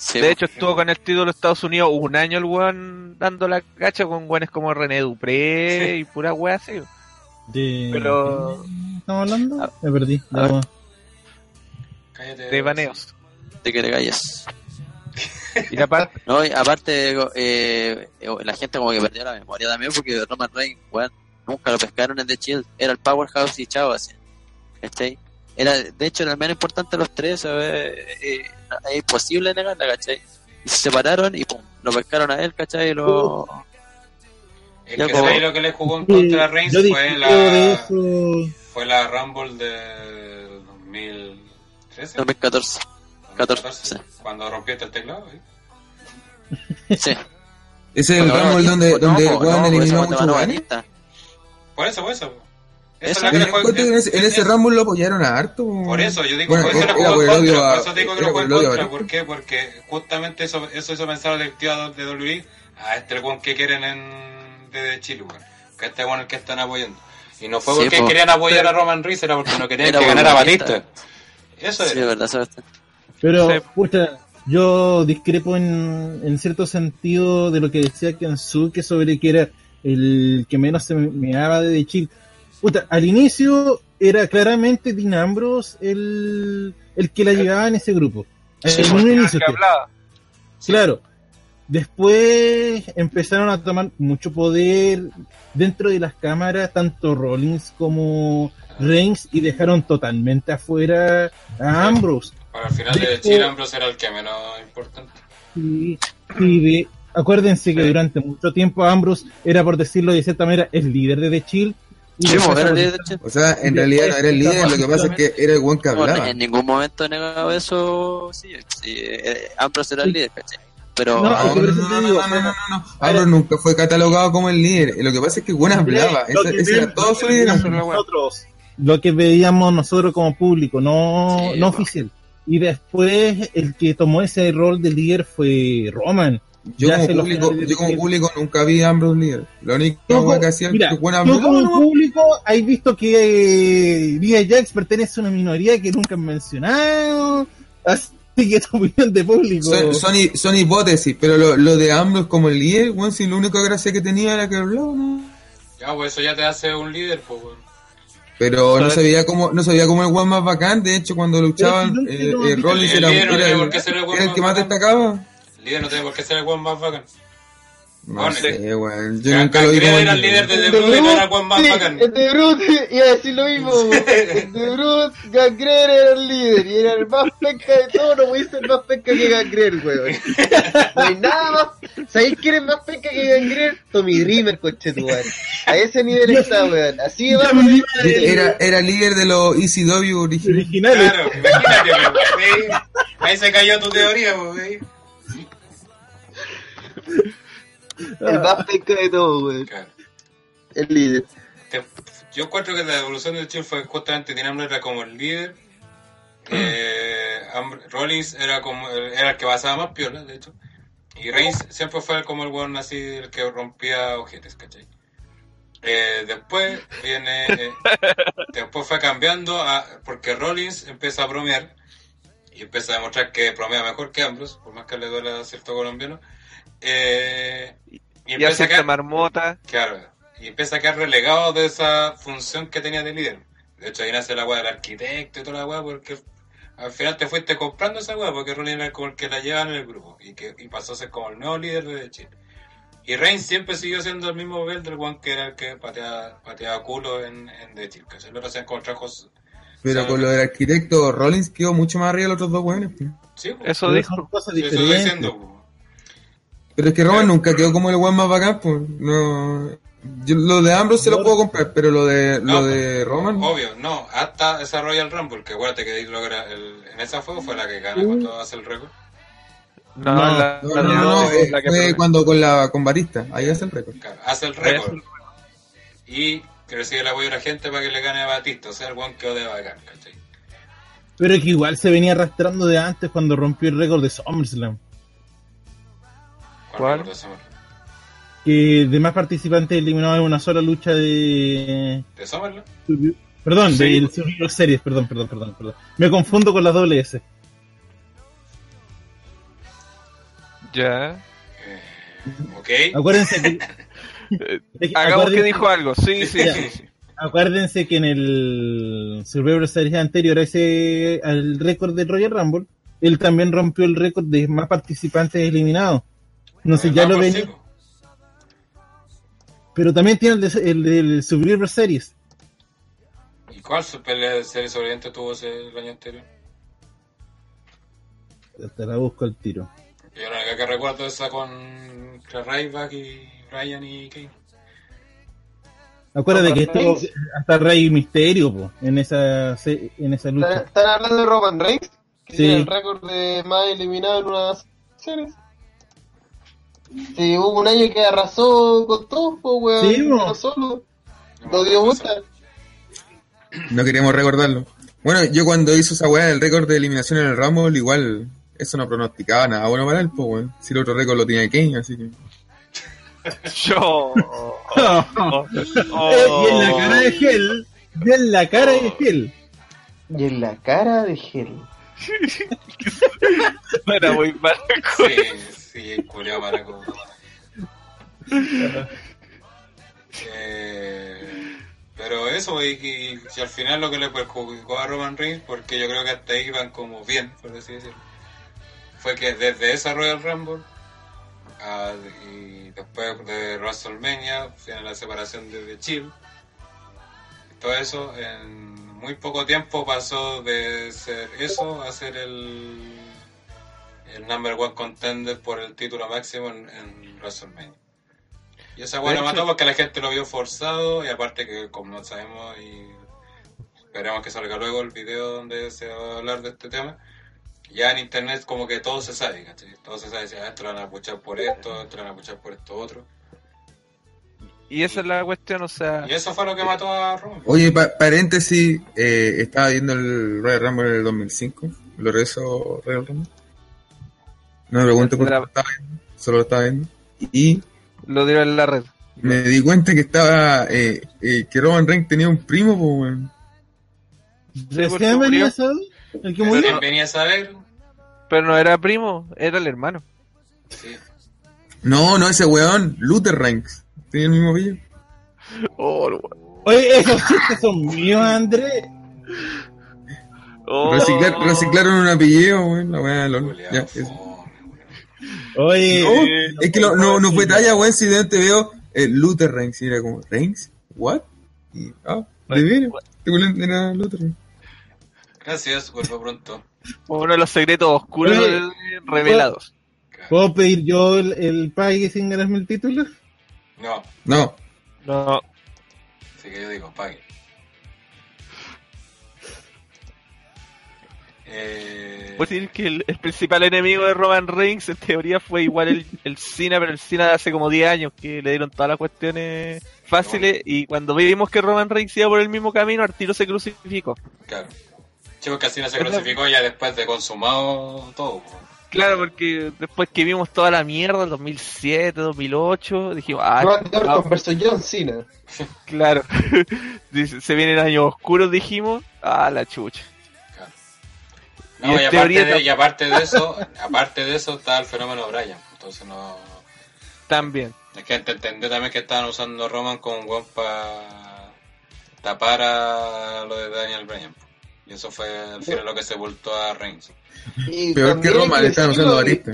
Sí, de hecho estuvo con el título de Estados Unidos un año el weón dando la cacha con weones como René Dupré y pura wea así. De... Pero- ¿qué ¿Estamos hablando? Me perdí. No. Cállate. De baneos. de que te calles. Y aparte, No, y aparte, eh, eh, la gente como que perdió la memoria también porque Roman Reigns, weón, nunca lo pescaron en The Shield, era el Powerhouse y chao, así. ¿Cachai? Era, de hecho, era el menos importante de los tres, ¿sabes? Eh, es imposible negarla, ¿cachai? Y se separaron y pum, lo pescaron a él, ¿cachai? Y lo... El Ya, que como- ahí lo que le jugó en contra Reigns fue la, eso. fue la Rumble de 2013. 2014. 14, 2014, Cuando rompiste el teclado. ¿eh? Sí. Ese es el Rumble donde, donde no, no, eliminó muchos. Por eso, por eso. Eso es la que en ese, en ese es- Rumble lo apoyaron a harto. Por eso, yo digo, Bueno, por eso era por el odio contra. a- Por eso te digo que era lo el odio a contra. ¿Por qué? Porque justamente eso, eso hizo pensar a los directivos de WWE a este weón que quieren en desde Chile, weón. Que este weón es el que están apoyando. Y no fue Sí, porque po. querían apoyar a Roman Reigns, era porque no querían Era que ganara Batista. Batista. Eso Sí, es. de verdad, Sebastián. Pero, Sí. pucha, yo discrepo en, en cierto sentido de lo que decía Kensuke sobre que era el que menos se me daba de Chill. Puta, al inicio era claramente Dean Ambrose el, el que la llevaba en ese grupo. Sí, en un inicio. que que- hablaba. Claro. Después empezaron a tomar mucho poder dentro de las cámaras, tanto Rollins como Reigns, y dejaron totalmente afuera a Ambrose. Para el final de Después- Chile, Ambrose era el que menos importante. Y, y de- acuérdense que Sí. durante mucho tiempo Ambrose era, por decirlo de cierta manera, el líder de The Chill. Sí, después era líder de. O sea, en realidad no era el líder, lo que pasa es que era el buen que No, hablaba. en ningún momento he negado eso. Sí, sí eh, Ambrose era el líder, ¿cachai? Pero No, No, es que no, no, no, no, no, no, no, no. Nunca fue catalogado como el líder. Lo que pasa es que Juan hablaba. Ese, era todo su lo que liderazgo. veíamos nosotros, lo que veíamos nosotros como público, no, Sí, no oficial. Y después el que tomó ese rol de líder fue Roman. Yo como, público, yo como de- público nunca vi a Ambrose líder. Lo único que hacía mira, que hablaba. como no, no, público has visto que eh, Nia Jax pertenece a una minoría que nunca han mencionado. Así que tu opinión de público. Son, son, hi- son hipótesis, pero lo, lo de Ambrose como el líder, weón, si lo único gracia que tenía era que hablaba, ¿no? Ya, pues eso ya te hace un líder, pues, weón. Pero no veía como, no se veía como el weón más bacán, de hecho cuando luchaban, eh, no- eh, Rollins El era, era el, era que más bacán. destacaba. El líder no tiene por qué ser el weón más bacán. No Bueno, sé, weón, yo nunca lo como era el líder de The Brood era el weón más Sí, bacán. el de Brute iba a decir lo mismo. weón. El de Brute, Gangrel era el líder y era el más penca de todos. No a ser más penca que Gangrel, weón. No hay nada más. ¿Sabéis quién es más penca que Gangrel? Tommy Dreamer, coche tu madre. A ese nivel está, weón. Así de bajo. Era, era líder de los ECW originales. originales. Claro, imagínate, weón. Ahí se cayó tu teoría, ¿sí? El más penca de todos, weón. Claro. El líder. Te- yo encuentro que la evolución del Chill fue justamente Ambrose era como el líder. Eh, Rollins era como el, era el que basaba más piola, de hecho. Y Reigns siempre fue como el weón así, el que rompía ojetes, ¿cachai? Eh, después viene. eh, después fue cambiando a, porque Rollins empieza a bromear y empieza a demostrar que bromea mejor que Ambrose, por más que le duela a cierto colombiano. Eh, y Y empieza a hace esta quedar- marmota. Claro, y empieza a quedar relegado de esa función que tenía de líder. De hecho, ahí nace la weá del arquitecto y toda la weá, porque al final te fuiste comprando esa weá, porque Rollins era como el que la llevaba en el grupo, y que y pasó a ser como el nuevo líder de Chile. Y Reigns siempre siguió siendo el mismo papel del one que era el que pateaba, pateaba culo en, en The Chile, ¿cachai? Lo hacían con trabajos. Pero con lo del arquitecto, Rollins quedó mucho más arriba de los otros dos weones. pues. Sí, pues, Eso dijo. cosas eso estoy diciendo, pues. Pero es que Roman nunca quedó como el weón más bacán, pues. No. Yo, lo de Ambrose se lo puedo comprar, pero lo de, No, lo de Roman. Obvio, no, hasta esa Royal Rumble, que acuérdate que ahí logra el, en esa fue fue la que gana cuando hace el récord. No, No, la, No, la no, de- no, no, eh, la que fue cuando con la con Barista, ahí hace el récord. Claro, hace el récord. Y que recibe el apoyo de la gente para que le gane a Batista. O sea, el one quedó de bacán, ¿cachai? Pero que igual se venía arrastrando de antes cuando rompió el récord de SummerSlam. ¿Cuál? Que de más participantes eliminados en una sola lucha de. ¿De Summerland? Perdón, Sí. de Survivor Series, perdón, perdón, perdón, perdón. Me confundo con las doble S. Ya. Eh, ok. Acuérdense que. que Hagamos que dijo algo. Sí, sí, Ya. sí. sí. Acuérdense que en el Survivor Series anterior a ese al récord de Royal Rumble, él también rompió el récord de más participantes eliminados. No sé, El ya lo Rumble, venía. Pero también tiene el de, el del Survivor Series. ¿Y cuál su pelea de serie sobreviviente tuvo ese, el año anterior? Te la busco al tiro. Yo la única que recuerdo es esa con Ryback y Ryan y Kane. Acuérdate Roman que estuvo Reigns. hasta Rey Misterio po, en esa en esa ¿Están, lucha. están hablando de Roman Reigns? Que Sí. tiene el récord de más eliminado en una serie. Sí, hubo un año que arrasó con todo, pues, weón. Sí, no solo. Lo dio vuelta. No queríamos recordarlo. Bueno, yo cuando hizo esa weá del récord de eliminación en el Rumble, igual eso no pronosticaba nada bueno para él, pues weón. Si el otro récord lo tenía Kane, así que. Yo. Eh, y en la cara de Hell, y en la cara de Hell. Y en la cara de Hell. Era muy mal. Sí, sí, culiao maraco. Eh, pero eso, y, y- al final lo que le perjudicó a Roman Reigns, porque yo creo que hasta ahí iban como bien, por así decirlo, fue que desde esa Royal Rumble y después de WrestleMania, viene la separación de The Chill, todo eso en muy poco tiempo pasó de ser eso a ser el el number one contender por el título máximo en, en WrestleMania. Y esa weá hecho- mató porque la gente lo vio forzado y aparte que como no sabemos y esperemos que salga luego el video donde se va a hablar de este tema, ya en internet como que todo se sabe, ¿cachai? Todo se sabe, si ah, esto lo van a puchar por esto, esto lo van a puchar por esto otro. Y esa es la cuestión, o sea. Y eso fue lo que mató a Roman. Oye, pa- paréntesis, eh, estaba viendo el Royal Rumble en el 2005. ¿Lo regreso Royal Rumble? No me pregunto por qué lo estaba viendo, solo lo estaba viendo. Y Lo dio en la red. me di cuenta que estaba, eh, eh, que Roman Reigns tenía un primo, pues weón. ¿Recién porque venía a saber? ¿El que Pero murió? ¿quién venía a saber? Pero no era primo, era el hermano. Sí. No, no, ese weón, Luther Reigns. Tenía el mismo apellido. Oh, lo- Oye, esos chistes son míos, André. oh. Reciclar- reciclaron un apellido, weón, la weá, Ya, eso. Oye, No, es que lo- no, no fue talla, weón, si de repente veo eh, Luther Reigns y era como, ¿Reigns? ¿What? Y, ah, de veras, era Luther. Gracias, vuelvo pronto. Uno de los secretos oscuros Oye. revelados. ¿puedo pedir yo el, el pague sin ganarme el título? No, No, No, así que yo digo, pague. Eh, Puedo decir que el, el principal enemigo de Roman Reigns en teoría fue igual el, el Cena, pero el Cena de hace como 10 años que le dieron todas las cuestiones fáciles y cuando vimos que Roman Reigns iba por el mismo camino, Arturo se crucificó. claro. Chicos, que no se crucificó ya después de consumado todo. Claro, porque después que vimos toda la mierda, el 2007, 2008, dijimos, ah, Orton versus John Cena. claro, se vienen años oscuros, dijimos, ah, la chucha. No, Y y, en aparte teoría de, y aparte de eso, aparte de eso está el fenómeno Bryan. Entonces no. También. Es que entendió también que estaban usando Roman un weón para tapar a lo de Daniel Bryan. Y eso fue al final lo que sepultó a Reigns. Y peor que también hay Roma, le estaban usando Batista.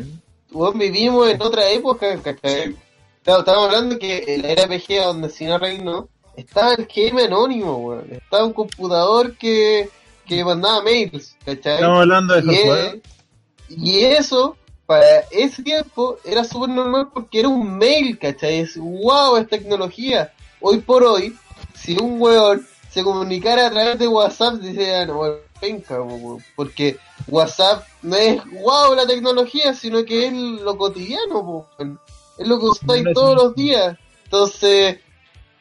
weón, vivimos en otra época, ¿cachai? Sí. Estamos hablando que en la era PG donde Cena reinó, estaba el GM anónimo, weón. Estaba un computador que, que mandaba mails, ¿cachai? Estamos hablando de y, esos e- y eso, para ese tiempo, era súper normal porque era un mail, ¿cachai? Es, wow, es tecnología. Hoy por hoy, si un weón se comunicara a través de WhatsApp, dice, no, weón, penca, po, weón", porque WhatsApp no es wow la tecnología, sino que es lo cotidiano, weón. es lo que usáis No, todos no. los días. Entonces,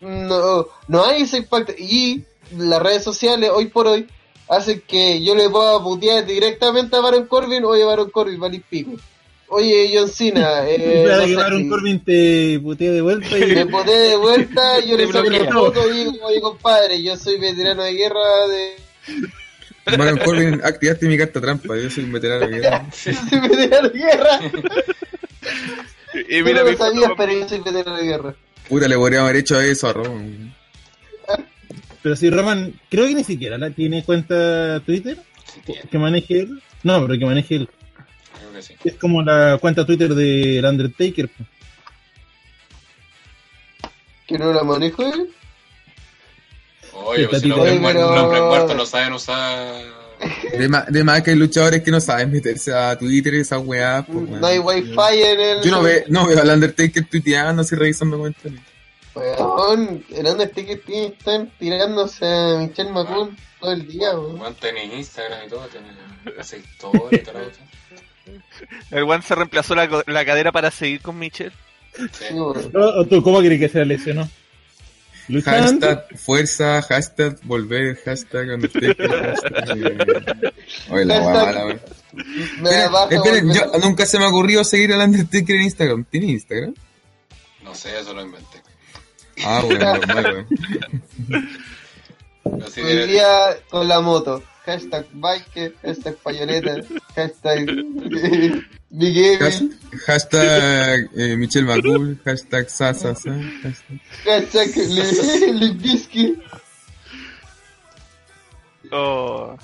no, no hay ese impacto. Y las redes sociales, hoy por hoy, hacen que yo le pueda putear directamente a Baron Corbin, oye Baron Corbin, valís pico. Oye John Cena, eh, que Baron Corbin te putee de vuelta y me poné de vuelta, yo le Te saco la foto y digo, oye compadre, yo soy veterano de guerra de... Baron Corbin, activaste mi carta trampa, yo soy un veterano de guerra. soy veterano de guerra. Y mira, no mi lo sabías, pero yo soy veterano de guerra. Puta, le podríamos haber hecho eso a Roman. Pero si Roman, creo que ni siquiera la tiene cuenta Twitter que maneje él. No, pero que maneje él. Creo que sí. Es como la cuenta Twitter del Undertaker. que no la manejo él. Oye, pues si los hombres pero- muertos no saben usar. De más, de más que hay luchadores que no saben meterse a Twitter y esas weas. pues. No hay wifi en el. Yo no, ve, no veo al Undertaker tuiteando así revisando comentarios. Weón, el Undertaker tiene están tirándose a Michelle McCool todo el día, weón. Juan tenés Instagram y todo, tenés sector y todo. El One se reemplazó la, la cadera para seguir con Michelle. Sí. Weón. No, ¿o ¿Tú cómo crees que se lesionó? Luchando. Hashtag fuerza, hashtag volver, hashtag Undertaker, hashtag... eh, Oye, la mala, weón. Da Esperen, weón. yo, nunca se me ocurrió seguir al Undertaker en Instagram. ¿Tiene Instagram? No sé, eso lo inventé. Ah, bueno, normal, weón. Pero sí Hoy día con la moto. Hashtag biker, hashtag payoneta, hashtag Big Has- Emi, Hashtag eh, Michelle McCool, hashtag Sasasa, hashtag... hashtag Limbisky. Oh.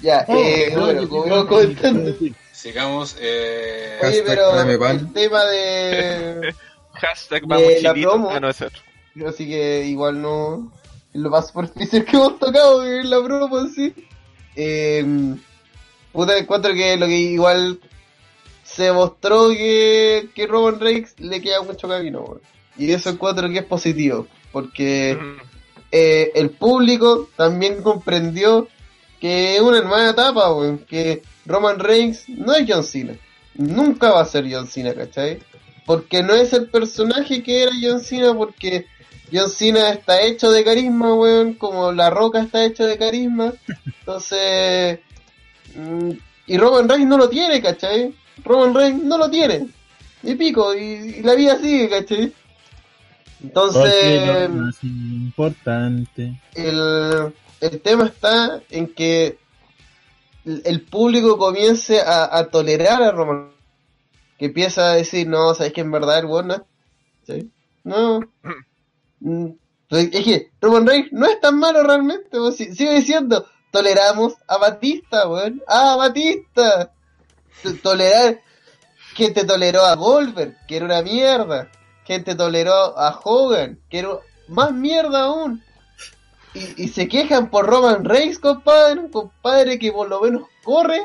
Ya, Oh, eh, no, bueno, como iba comentando. Sigamos. Eh, Oye, Hashtag pero el tema de. Hashtag De vamos la chilito. promo. Ah, no, es otro. Así que igual no. Lo más superficial que hemos tocado es la broma en sí. Eh, puta, encuentro que lo que igual se mostró que, que Roman Reigns le queda mucho camino. Y eso encuentro que es positivo. Porque eh, el público también comprendió que es una nueva etapa. Que Roman Reigns no es John Cena. Nunca va a ser John Cena, ¿cachai? Porque no es el personaje que era John Cena, porque John Cena está hecho de carisma, weón, como La Roca está hecho de carisma. Entonces... mm, y Roman Reigns no lo tiene, ¿cachai? Roman Reigns no lo tiene. Y pico, y, y la vida sigue, ¿cachai? Entonces lo más importante. el, el tema está en que el, el público comience a, a tolerar a Roman. Que empieza a decir, no, sabes que en verdad el weón no es- ¿sí? No. Mm, Es que Roman Reigns no es tan malo realmente. weón. Si- Sigue diciendo, toleramos a Batista, weón. Ah, Batista. Tolerar. Que te toleró a Goldberg, que era una mierda. Que te toleró a Hogan, que era más mierda aún. Y, se quejan por Roman Reigns, compadre. Un compadre que por lo menos corre.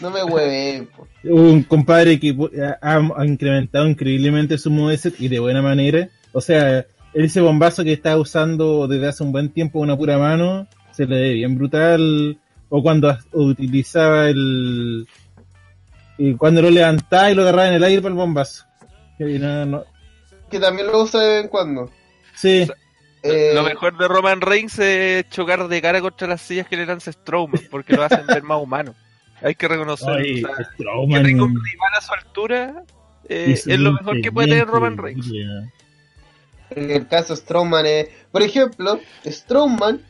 No me hueven, po. Un compadre que ha, ha incrementado increíblemente su moveset y de buena manera. O sea, ese bombazo que está usando desde hace un buen tiempo una pura mano, se le ve bien brutal. O cuando utilizaba el... Y cuando lo levantaba y lo agarraba en el aire para el bombazo. Que no- no- Que también lo usa de vez en cuando. Sí, Eh, Lo mejor de Roman Reigns es chocar de cara contra las sillas que le lanza Strowman, porque lo hacen ver más humano. Hay que reconocerlo. Ay, o sea, que tenga un rival a su altura eh, es lo mejor que puede tener Roman Reigns. En el caso Strowman es... Por ejemplo, Strowman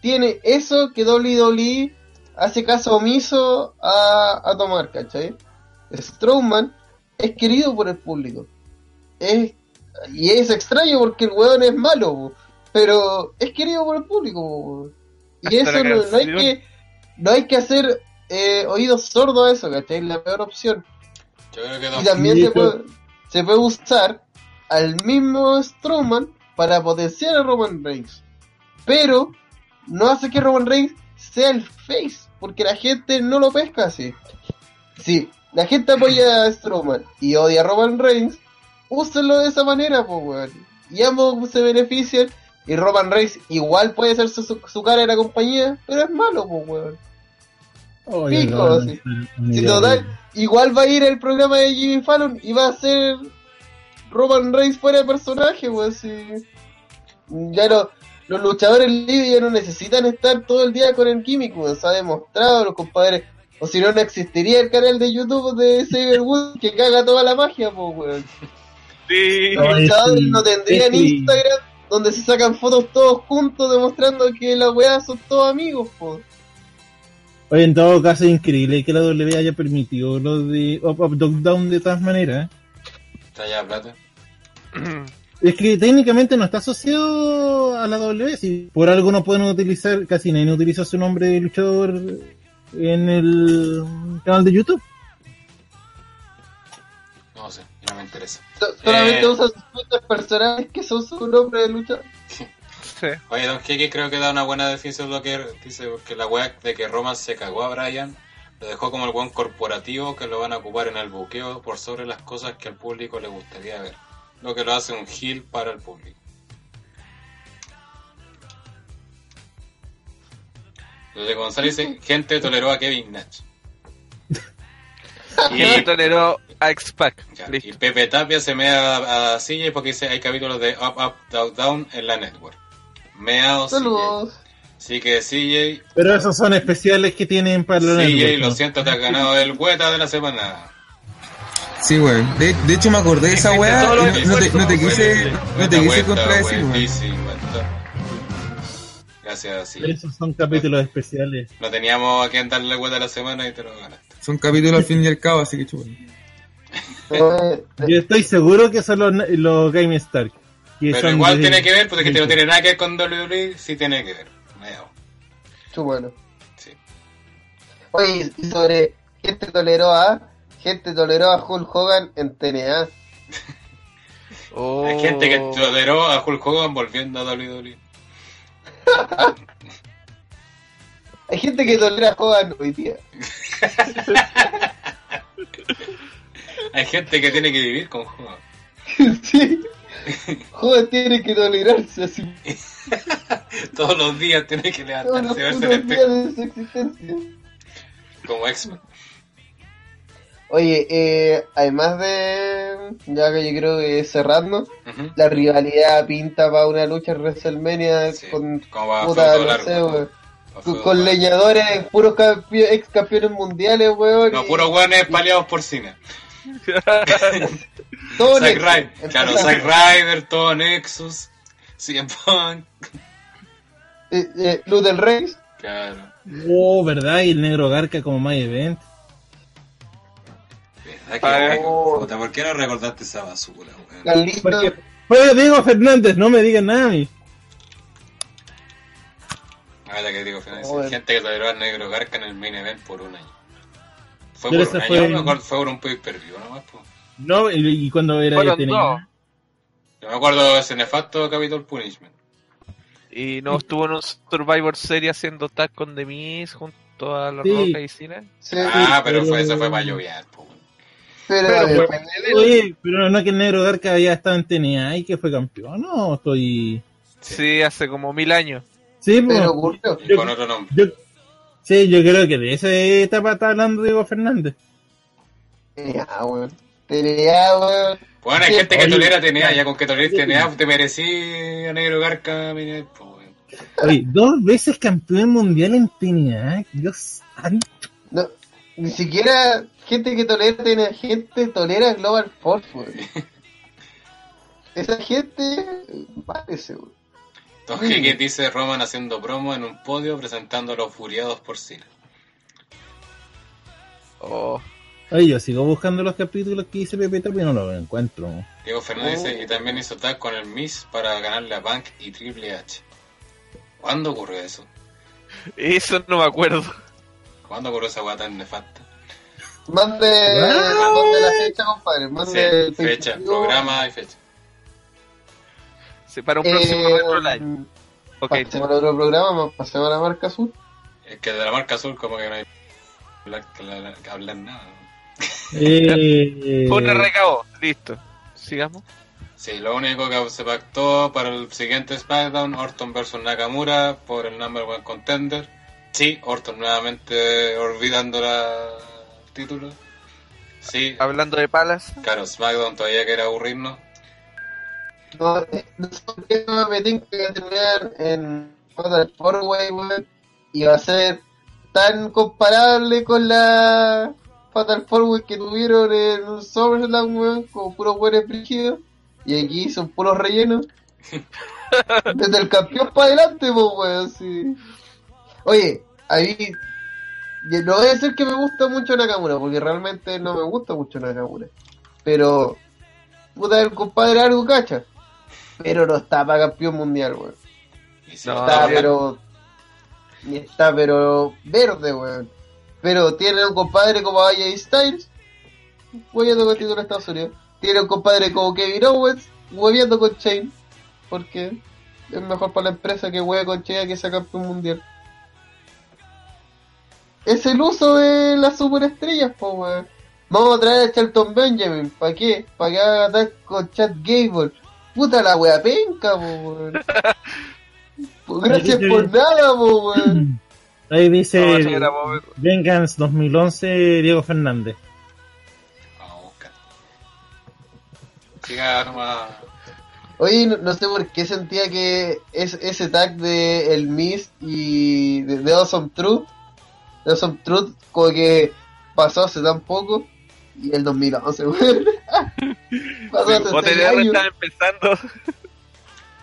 tiene eso que WWE hace caso omiso a, a tomar, ¿cachai? Strowman es querido por el público. Es, y es extraño porque el weón es malo, pero es querido por el público. Y eso no, no hay que no hay que hacer eh, oídos sordos a eso, ¿cachai? Es la peor opción. Yo creo que Y también se puede, se puede usar al mismo Strowman para potenciar a Roman Reigns. Pero no hace que Roman Reigns sea el face, porque la gente no lo pesca así. Si la gente apoya a Strowman y odia a Roman Reigns, úsenlo de esa manera, pues, weón. Y ambos se benefician. Y Roman Reigns igual puede ser su, su- su cara de la compañía, pero es malo, pues, weón. Pico, no, sí. no, Si total, igual va a ir el programa de Jimmy Fallon y va a ser Roman Reigns fuera de personaje, weón. Si... Ya no, los luchadores libres ya no necesitan estar todo el día con el químico, weón. Se ha demostrado, los compadres. O si no, no existiría el canal de YouTube de Xavier Woods que caga toda la magia, pues, weón. Sí. Los luchadores sí, no tendrían sí. Instagram donde se sacan fotos todos juntos demostrando que las weas son todos amigos, pues. Oye, en todo caso es increíble que la W haya permitido lo de Up Up Dog Down de todas maneras. Plata. Es que técnicamente no está asociado a la W. Si por algo no pueden utilizar, casi nadie utiliza su nombre de luchador en el canal de YouTube. No sé. No me interesa. So- Solamente Eh. usa sus cuentas personales que son su nombre de lucha. Sí. Oye, Don Kiki creo que da una buena definición de lo que dice, porque la weá de que Roman se cagó a Brian, lo dejó como el buen corporativo que lo van a ocupar en el buqueo por sobre las cosas que al público le gustaría ver. Lo que lo hace un heel para el público. Lo de González dice, gente toleró a Kevin Nash. Y toleró a X-Pac. Ya, Y. Pepe Tapia se mea a, a CJ porque dice hay capítulos de Up, Up, Down, Down en la network. Meao CJ. Saludos. Así que CJ, Pero esos son especiales que tienen para los CJ, networks, lo ¿no? siento, te has ganado el hueta de la semana. Sí, weón. De, de hecho, me acordé de esa weá no, no te, no te quise, no te quise contradecir. Gracias, Pero CJ. esos son capítulos especiales. No teníamos a quien darle hueta de la semana y te lo ganaste. Son capítulos al fin y al cabo, así que chupan. Eh, Yo estoy seguro que son los, los Game Stark. Pero igual de- tiene que ver, porque que no tiene nada que ver con WWE, sí tiene que ver. Bueno. Sí. Oye, y sobre gente toleró a gente toleró a Hulk Hogan en TNA. Oh. Hay gente que toleró a Hulk Hogan volviendo a. WWE. Hay gente que tolera a Hogan hoy día. Hay gente que tiene que vivir con Hogan. sí. Hogan tiene que tolerarse así Todos los días tiene que todos los levantarse, verse en el días espejo de su existencia. como X-Men. Oye, eh, además de, ya que yo creo que cerrando, Ujú. la rivalidad pinta para una lucha en WrestleMania Sí, con, como puta, no largo, sé, Va con, leñadores, puros campe- ex campeones mundiales, weón. No, y- puros weones paliados por cine. todo Zack. Ryder, claro. Zack Ryder, todo Nexus, CM Punk, Eh, eh, Luther Reigns. claro. Oh, ¿verdad? Y el negro Garca como My Event. ¿Verdad que weón? Puta, ¿por qué no recordaste esa basura, weón? Porque fue Diego Fernández, no me digan nada a mí. Ah, la que digo, Joder. gente que toleró al negro Garca en el main event por un año. Fue por un año, fue- me acuerdo, fue por un pay per view nomás, po. No, y, y cuando era Fueron tenía- dos. Yo me acuerdo de ese nefasto Capitol Punishment. Y no estuvo en un Survivor Series haciendo tag con The Miz junto a los Sí. Roca y Cine. Sí, Ah, pero pero- fue, eso fue para lloviar, po. pero, pero de- Oye, pero no que el negro Garca ya estaba en TNA y que fue campeón, no, estoy... Sí, hace como mil años. Sí, pues, pero con otro nombre. yo, sí, yo creo que de esa etapa está hablando Diego Fernández. TNA, weón. TNA, weón. Bueno, hay gente que oye, tolera TNA, ya con que toleres. TNA te merecí a Negro Garca, weón. Oye, dos veces campeón mundial en TNA, Dios santo. No, ni siquiera gente que tolera TNA, gente tolera Global Force, weón. Esa gente, parece, weón. Don que dice Roman haciendo promo en un podio presentando a los furiados por Cena. Oh. Oye, yo sigo buscando los capítulos que hice Pepe Tapia y no los encuentro. Diego Fernández Oh. dice, y también hizo tag con el Miss para ganarle a Punk y Triple H. ¿Cuándo ocurrió eso? Eso no me acuerdo. ¿Cuándo ocurrió esa guata tan nefasta? Mande, mande la fecha, compadre. Mande Sí, fecha, programa y fecha. Sí, para un Eh, próximo Retro Live. Ok, pasemos al otro programa, pasemos a la marca azul. Es que de la marca azul como que no hay que la- que hablar nada. Eh, fue un RKO. Listo. Sigamos. Sí, lo único que se pactó para el siguiente SmackDown, Orton versus Nakamura por el Number One Contender. Sí, Orton nuevamente olvidando la el título. Sí, Hablando de palas. claro, SmackDown todavía quiere aburrirnos. No, eh, no sé por qué no me tengo que terminar en Fatal Four Way, weón. Y va a ser tan comparable con la Fatal Four Way que tuvieron en SummerSlam, weón, como puros buenos brígidos. Y aquí son puros rellenos. Desde el campeón para adelante, pues, weón, sí. Oye, ahí. No voy a decir que me gusta mucho Nakamura, porque realmente no me gusta mucho Nakamura. Pero. Puta, el compadre algo cacha. Pero no está para campeón mundial, weón. No, Está, bien. pero. Ni está, pero. Verde, weón. Pero tiene un compadre como AJ Styles. A tocar el título de Estados Unidos. tiene un compadre como Kevin Owens hueviando con Shane. Porque es mejor para la empresa que hueve con Shane que sea campeón mundial. Es el uso de las superestrellas, po, weón. Vamos a traer a Charlton Benjamin. ¿Para qué? Para que haga ataque con Chad Gable. Puta la wea penca, po, weón. Pues gracias por nada, po, weón. Ahí dice No, sí, era mover. Vengeance 2011, Diego Fernández. Vamos a buscar. Siga nomás. Oye, no, no sé por qué sentía que es, ese tag de El Miss y de, de Awesome Truth, de Awesome Truth, como que pasó hace tan poco, y el 2011, weón. pasó seis años. está empezando.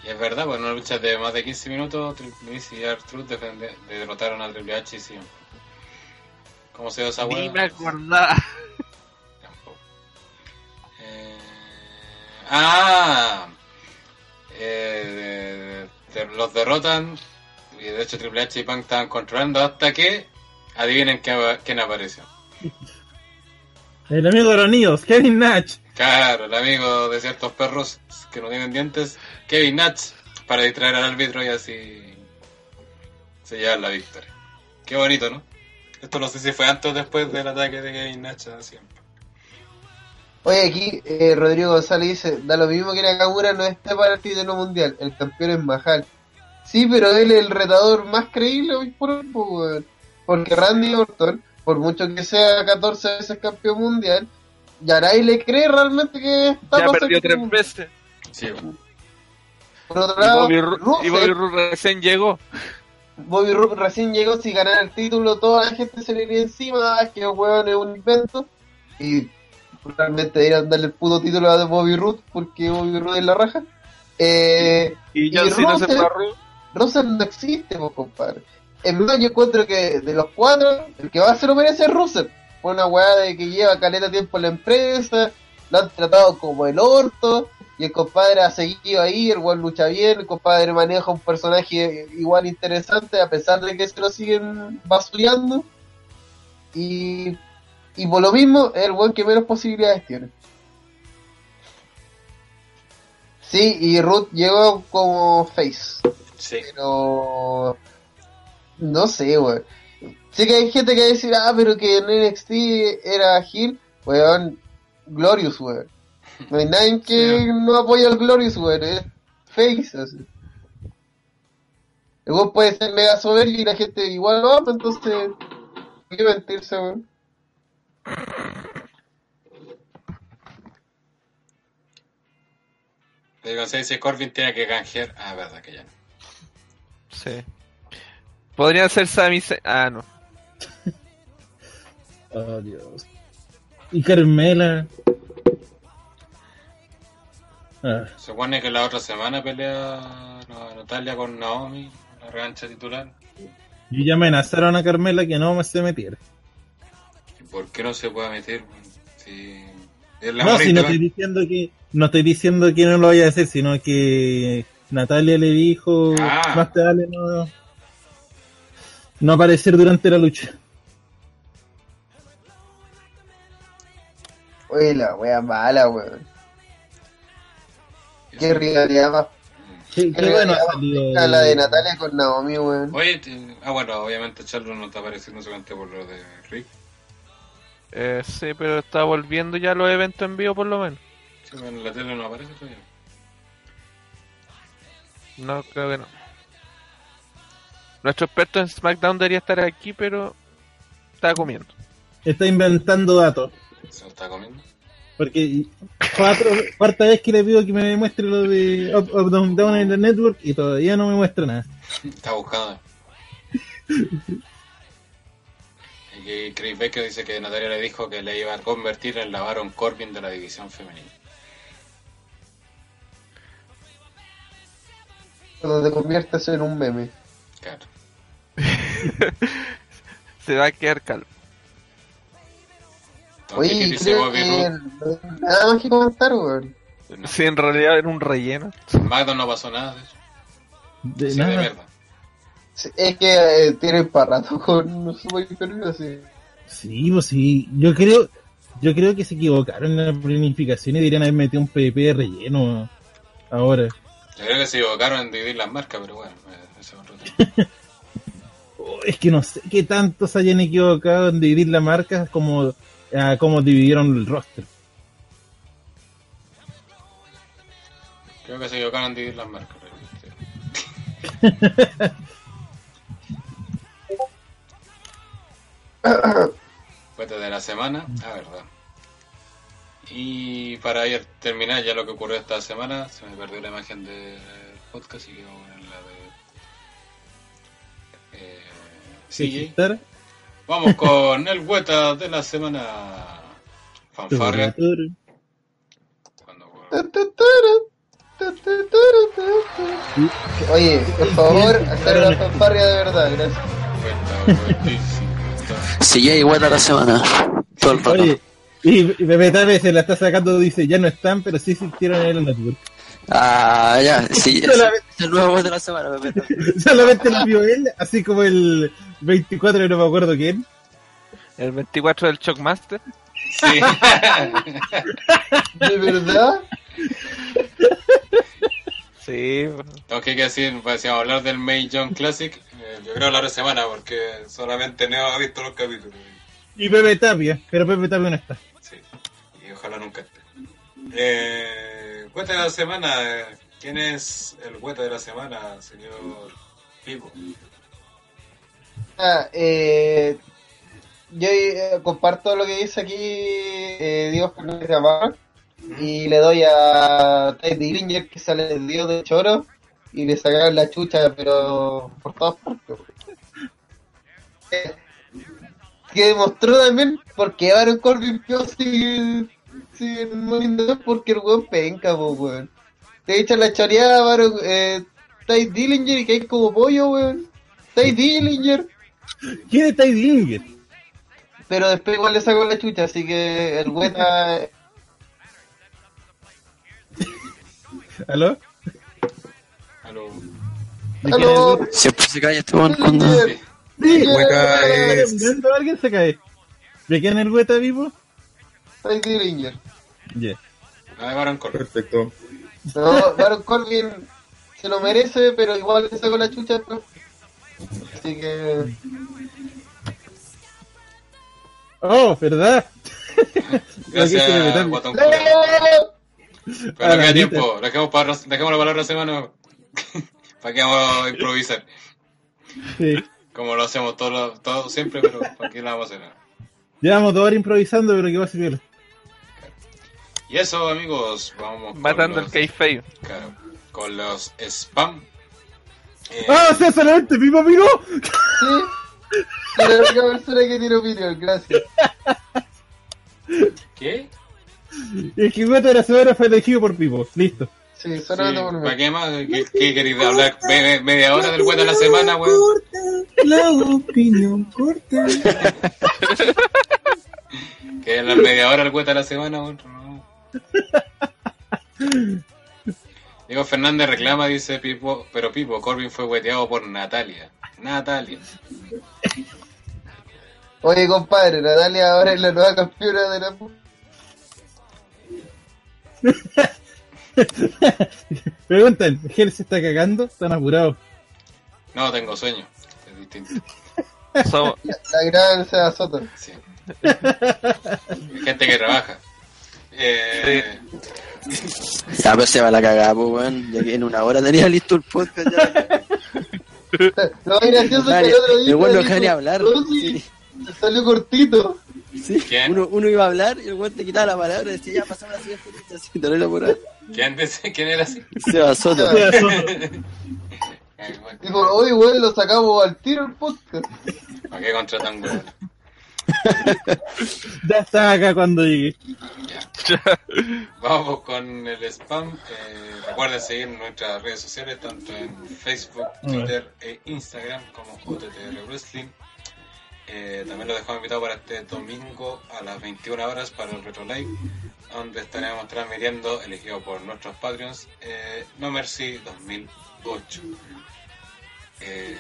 Y es verdad, pues en una lucha de más de 15 minutos, Triple H y R-Truth defende- de- derrotaron a Triple H y sí. ¿Cómo se dio esa Ni me acordaba. Tampoco. Eh, ah, eh, de- de- los derrotan y de hecho Triple H y Punk estaban controlando hasta que adivinen qué- quién apareció. El amigo de los niños, Kevin Nash. Claro, el amigo de ciertos perros que no tienen dientes, Kevin Nash, para distraer al árbitro y así se llevan la victoria. Qué bonito, ¿no? Esto no sé si fue antes o después del ataque de Kevin Nash a siempre. Oye, aquí eh, Rodrigo González dice, da lo mismo que Nakamura no esté para el título mundial, el campeón es Mahal. Sí, pero él es el retador más creíble hoy por hoy, pues, porque Randy Orton, por mucho que sea 14 veces campeón mundial, ya nadie le cree realmente que está Ya perdió tres veces. Sí. Por otro Y lado, Bobby, y Bobby Ru recién llegó. Bobby Roode recién llegó, si ganara el título, toda la gente se le iría encima, ah, que el weón es un invento. Y realmente deberían darle el puto título a Bobby Roode, porque Bobby Roode es la raja. Eh, Y Y John Cena se Rusev- fue a Raw. Russell no existe, pues, compadre. En verdad, yo encuentro que de los cuatro, el que más se lo merece es Russell. Fue una weá de que lleva caleta tiempo en la empresa, lo han tratado como el orto, y el compadre ha seguido ahí, el weón lucha bien, el compadre maneja un personaje igual interesante, a pesar de que se lo siguen basureando. Y, y por lo mismo, es el weón que menos posibilidades tiene. Sí, y Ruth llegó como face. Sí. Pero. No sé, weón. Sé que hay gente que va a decir, ah, pero que en NXT era Gil, weón. Glorious, weón. No hay nadie que Sí. no apoya al Glorious, weón. Es face, así. El weón puede ser mega soberbio y la gente igual lo ama, entonces. ¿Por qué mentirse, weón? Digo, si dice Corbin tiene que canjear. Ah, verdad que ya no. Sí. Podrían ser Sami. Ah, no. Oh, Dios. Y Carmela. Ah, Se supone que la otra semana pelea Natalia con Naomi, la revancha titular. y ya amenazaron a Carmela que no se metiera. ¿Y por qué no se puede meter? weón? Si es la No, si no estoy diciendo que no estoy diciendo que no lo vaya a hacer, sino que Natalia le dijo Ah. más te vale no no aparecer durante la lucha. Oye, la wea mala, weón. Qué rivalidad más. Qué, Qué bueno la de Natalia con Naomi, weón. Oye, te- ah bueno, obviamente Charlo no está apareciendo solamente por lo de Rick. Eh, sí, pero está volviendo ya los eventos en vivo por lo menos. Sí, pero en la tele no aparece todavía. No, creo que no. Nuestro experto en SmackDown debería estar aquí, pero está comiendo. Está inventando datos. ¿Se lo está comiendo? Porque cuatro, cuarta vez que le pido que me muestre lo de Up, Up, Down, Down en la Network y todavía no me muestra nada. Está buscando. Y Chris Baker dice que Natalia le dijo que le iba a convertir en la Baron Corbin de la división femenina. Cuando te conviertes en un meme. Claro. Se va a quedar calvo. Entonces, ¿qué Oye, creo que nada más que comentar, weón. Si en realidad era un relleno. En SmackDown no pasó nada de eso. De Sí, de nada. verdad. Sí, Es que eh, tienen para rato con Impervio, así. Sí, pues sí. Yo creo. Yo creo que se equivocaron en la planificación y deberían haber metido un PvP de relleno ahora. Yo creo que se equivocaron en dividir las marcas, pero bueno, eh, ese es otro tema. Oh, es que no sé qué tanto se hayan equivocado en dividir las marcas como, ah, como dividieron el roster. Creo que se equivocaron en dividir las marcas. Cuenta de la semana, ah, verdad. Y para ir terminar ya lo que ocurrió esta semana, se me perdió la imagen del podcast y que vamos a poner la de. ¿Estar? Vamos con el hueta de la semana. Fanfarria. Cuando- Oye, por favor, hacer una fanfarria de verdad, gracias. Si ya igual a la semana. Todo el rato. Oye, y, Tape se la está sacando, dice, ya no están, pero sí existieron en el network. Ah, ya, sí, es Solamente- el nuevo voz de la semana, Pepe. Solamente lo vio él, así como el 24, no me acuerdo quién. El 24 del Shockmaster. Sí. ¿De verdad? Sí, Tengo que decir, pues, si vamos a hablar del May John Classic, eh, yo creo la otra semana, porque solamente Neo ha visto los capítulos. Y Pepe Tapia, pero Pepe Tapia no está. Sí, y ojalá nunca esté. Eh, cuenta de la semana, eh, ¿quién es el cuenta de la semana, señor Pipo? Ah, eh, yo eh, comparto lo que dice aquí eh, Diego Fernández de Amar y le doy a Ted Dillinger que sale del Dios de Choro y le sacaron la chucha, pero por todas partes. Eh, que demostró también por qué Baron Corbin Pio sigue, sigue Bank, porque el weón penca, po, weón. Te echan la choreada, Baron, eh, Ty Dillinger y que hay como pollo, weón. Ty Dillinger. ¿Quién es Ty Dillinger? Pero después igual le sacó la chucha, así que el Weta ¿Aló? Aló. ¿De quién Aló. Siempre se calla este cuando. Sí, Hueca es- ¿Dónde alguien se cae? ¿De quién el Hueta vivo? Ty Dillinger. Yeah. Ah, de Baron Corbin. Perfecto. No, Baron Corbin se lo merece, pero igual le sacó la chucha. pues. Así que. Oh, ¿verdad? Gracias. Guatón. Culeado. Pero Ah, no queda tiempo, dejemos para, para la otra semana. para que vamos a improvisar. Sí. Como lo hacemos todo, todo siempre, pero aquí la vamos a hacer. Llevamos dos horas improvisando, pero que va a ser bien. Y eso, amigos, vamos matando el los, kayfabe. claro, con los spam. Eh, ¡Ah, sí, solamente Pipo Pino! Sí. Soy la única persona que tiene opinión, gracias. ¿Qué? El que Hueta de la semana fue elegido por Pipo. Listo. Sí, Sí, solamente por ¿Para mí. qué más? ¿Qué, qué queréis hablar? Me- me- media hora del web de la semana, weón. La opinión corta. Que en la media hora el web de la semana, weón. No. Diego Fernández reclama, dice Pipo, pero Pipo, Corbin fue hueteado por Natalia. Natalia. Oye, compadre, Natalia ahora es la nueva campeona de la. Preguntan, ¿Gel se está cagando? ¿Están apurados? No, tengo sueño. Es distinto. Somos, La gran Seba Soto. Sí. Gente que trabaja. Eh, Ya, pero se va la cagada, pues, weón. Ya que en una hora tenía listo el podcast ya. Más gracioso que el otro día. el weón no deja ni hablar. "No, sí, salió cortito. Sí. ¿Quién? Uno, uno iba a hablar y el weón te quitaba la palabra y decía, ya pasamos a la siguiente fecha, así, te lo por ahí. ¿quién, ¿Quién era así? Seba Soto. Ay, bueno, Dijo, oye, weón, lo sacamos al tiro el podcast. ¿Para qué contratan weón? Ya está acá cuando llegue. Vamos con el spam. Eh, recuerden seguir nuestras redes sociales, tanto en Facebook, Twitter e Instagram como UTTR Wrestling. Eh, también los dejamos invitados para este domingo a las 21 horas para el Retro Live, donde estaremos transmitiendo, elegido por nuestros Patreons, eh, No Mercy 2008. Eh,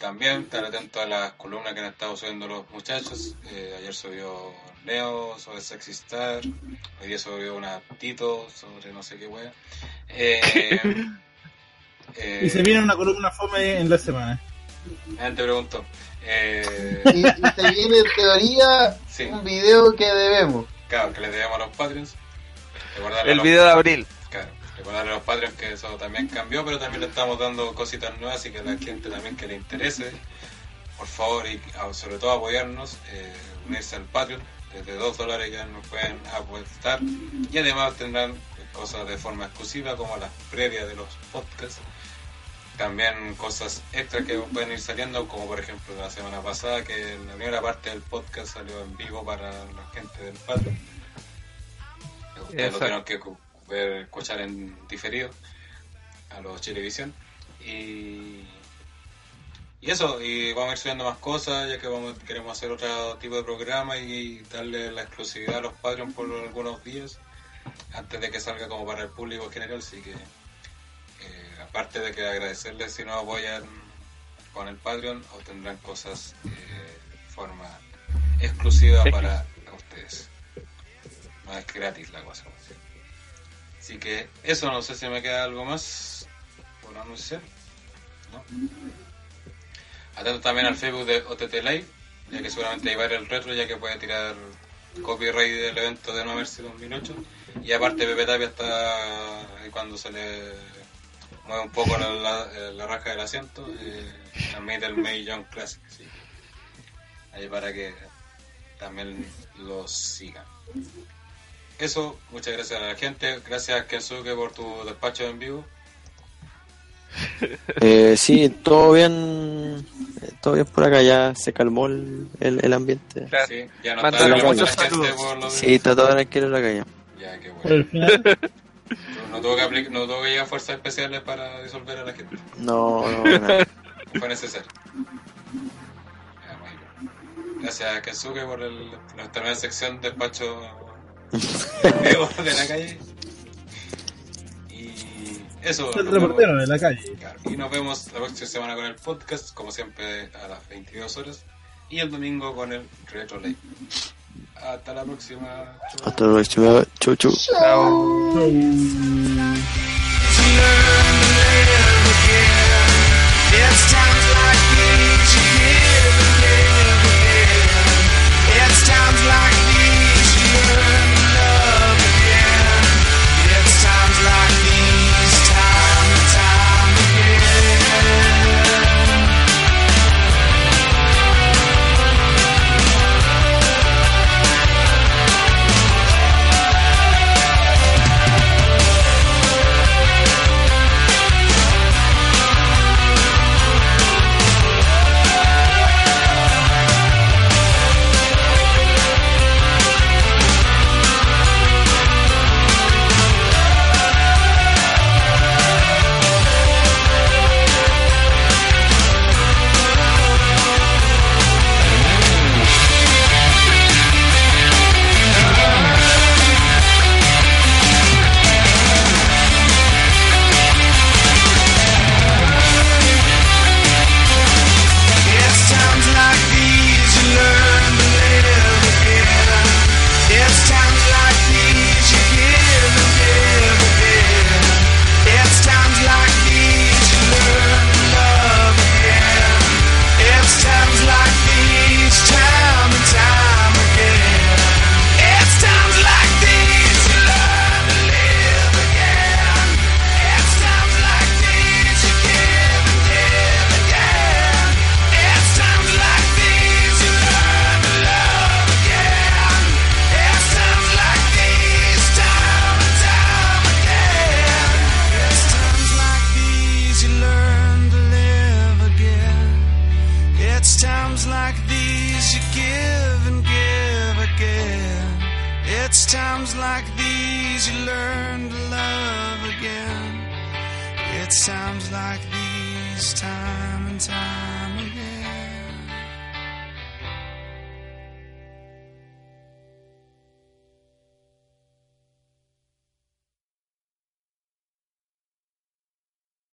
también estar atento a las columnas que han estado subiendo los muchachos. Eh, ayer subió Neo sobre Sexy Star. Hoy día subió una Tito sobre no sé qué wea. Eh, eh, Y se viene una columna fome en la semana. Te pregunto. Eh, Y, y se viene en teoría Sí. un video que debemos. claro, que les debemos a los Patreons. El los- video de abril. Recordarle a los Patreons que eso también cambió, pero también le estamos dando cositas nuevas y que a la gente también que le interese, por favor, y sobre todo apoyarnos, eh, unirse al Patreon. Desde 2 dólares ya nos pueden aportar y además tendrán cosas de forma exclusiva como las previas de los podcasts. También cosas extras que pueden ir saliendo, como por ejemplo la semana pasada que la primera parte del podcast salió en vivo para la gente del Patreon. Ustedes lo tuvieron que ver, escuchar en diferido a los Chilevisión. Y, y eso, y vamos a ir subiendo más cosas, ya que vamos queremos hacer otro tipo de programa y darle la exclusividad a los Patreon por algunos días, antes de que salga como para el público en general. Así que, eh, aparte de que agradecerles si nos apoyan con el Patreon, obtendrán cosas eh, de forma exclusiva para ustedes. No es gratis la cosa. ¿Sí? Así que eso, no sé si me queda algo más por anunciar. Atento también al Facebook de OTT Live, ya que seguramente ahí va a ir el retro, ya que puede tirar copyright del evento de No Mercy 2008. Y aparte Pepe Tapia está cuando se le mueve un poco la, la- la raja del asiento, eh, transmite el May Young Classic. que Ahí para que también los sigan. Eso, muchas gracias a la gente. Gracias Kensuke por tu despacho en vivo. Eh, sí, todo bien. eh, Todo bien por acá, ya se calmó el, el, el ambiente. Claro. Sí, ya no está muchos gente por lo Sí, está todo tranquilo en la calle. Ya, qué bueno. No tuvo que, no tuvo que llegar fuerzas especiales para disolver a la gente. No, no. No fue necesario. Ya. Gracias a Kensuke por el, nuestra nueva sección despacho de la calle. Y eso. el reportero vemos- de la calle. Y nos vemos la próxima semana con el podcast, como siempre a las 22 horas. Y el domingo con el Retro Live. Hasta la próxima. Chau. Hasta la próxima. Chau, chau. It's times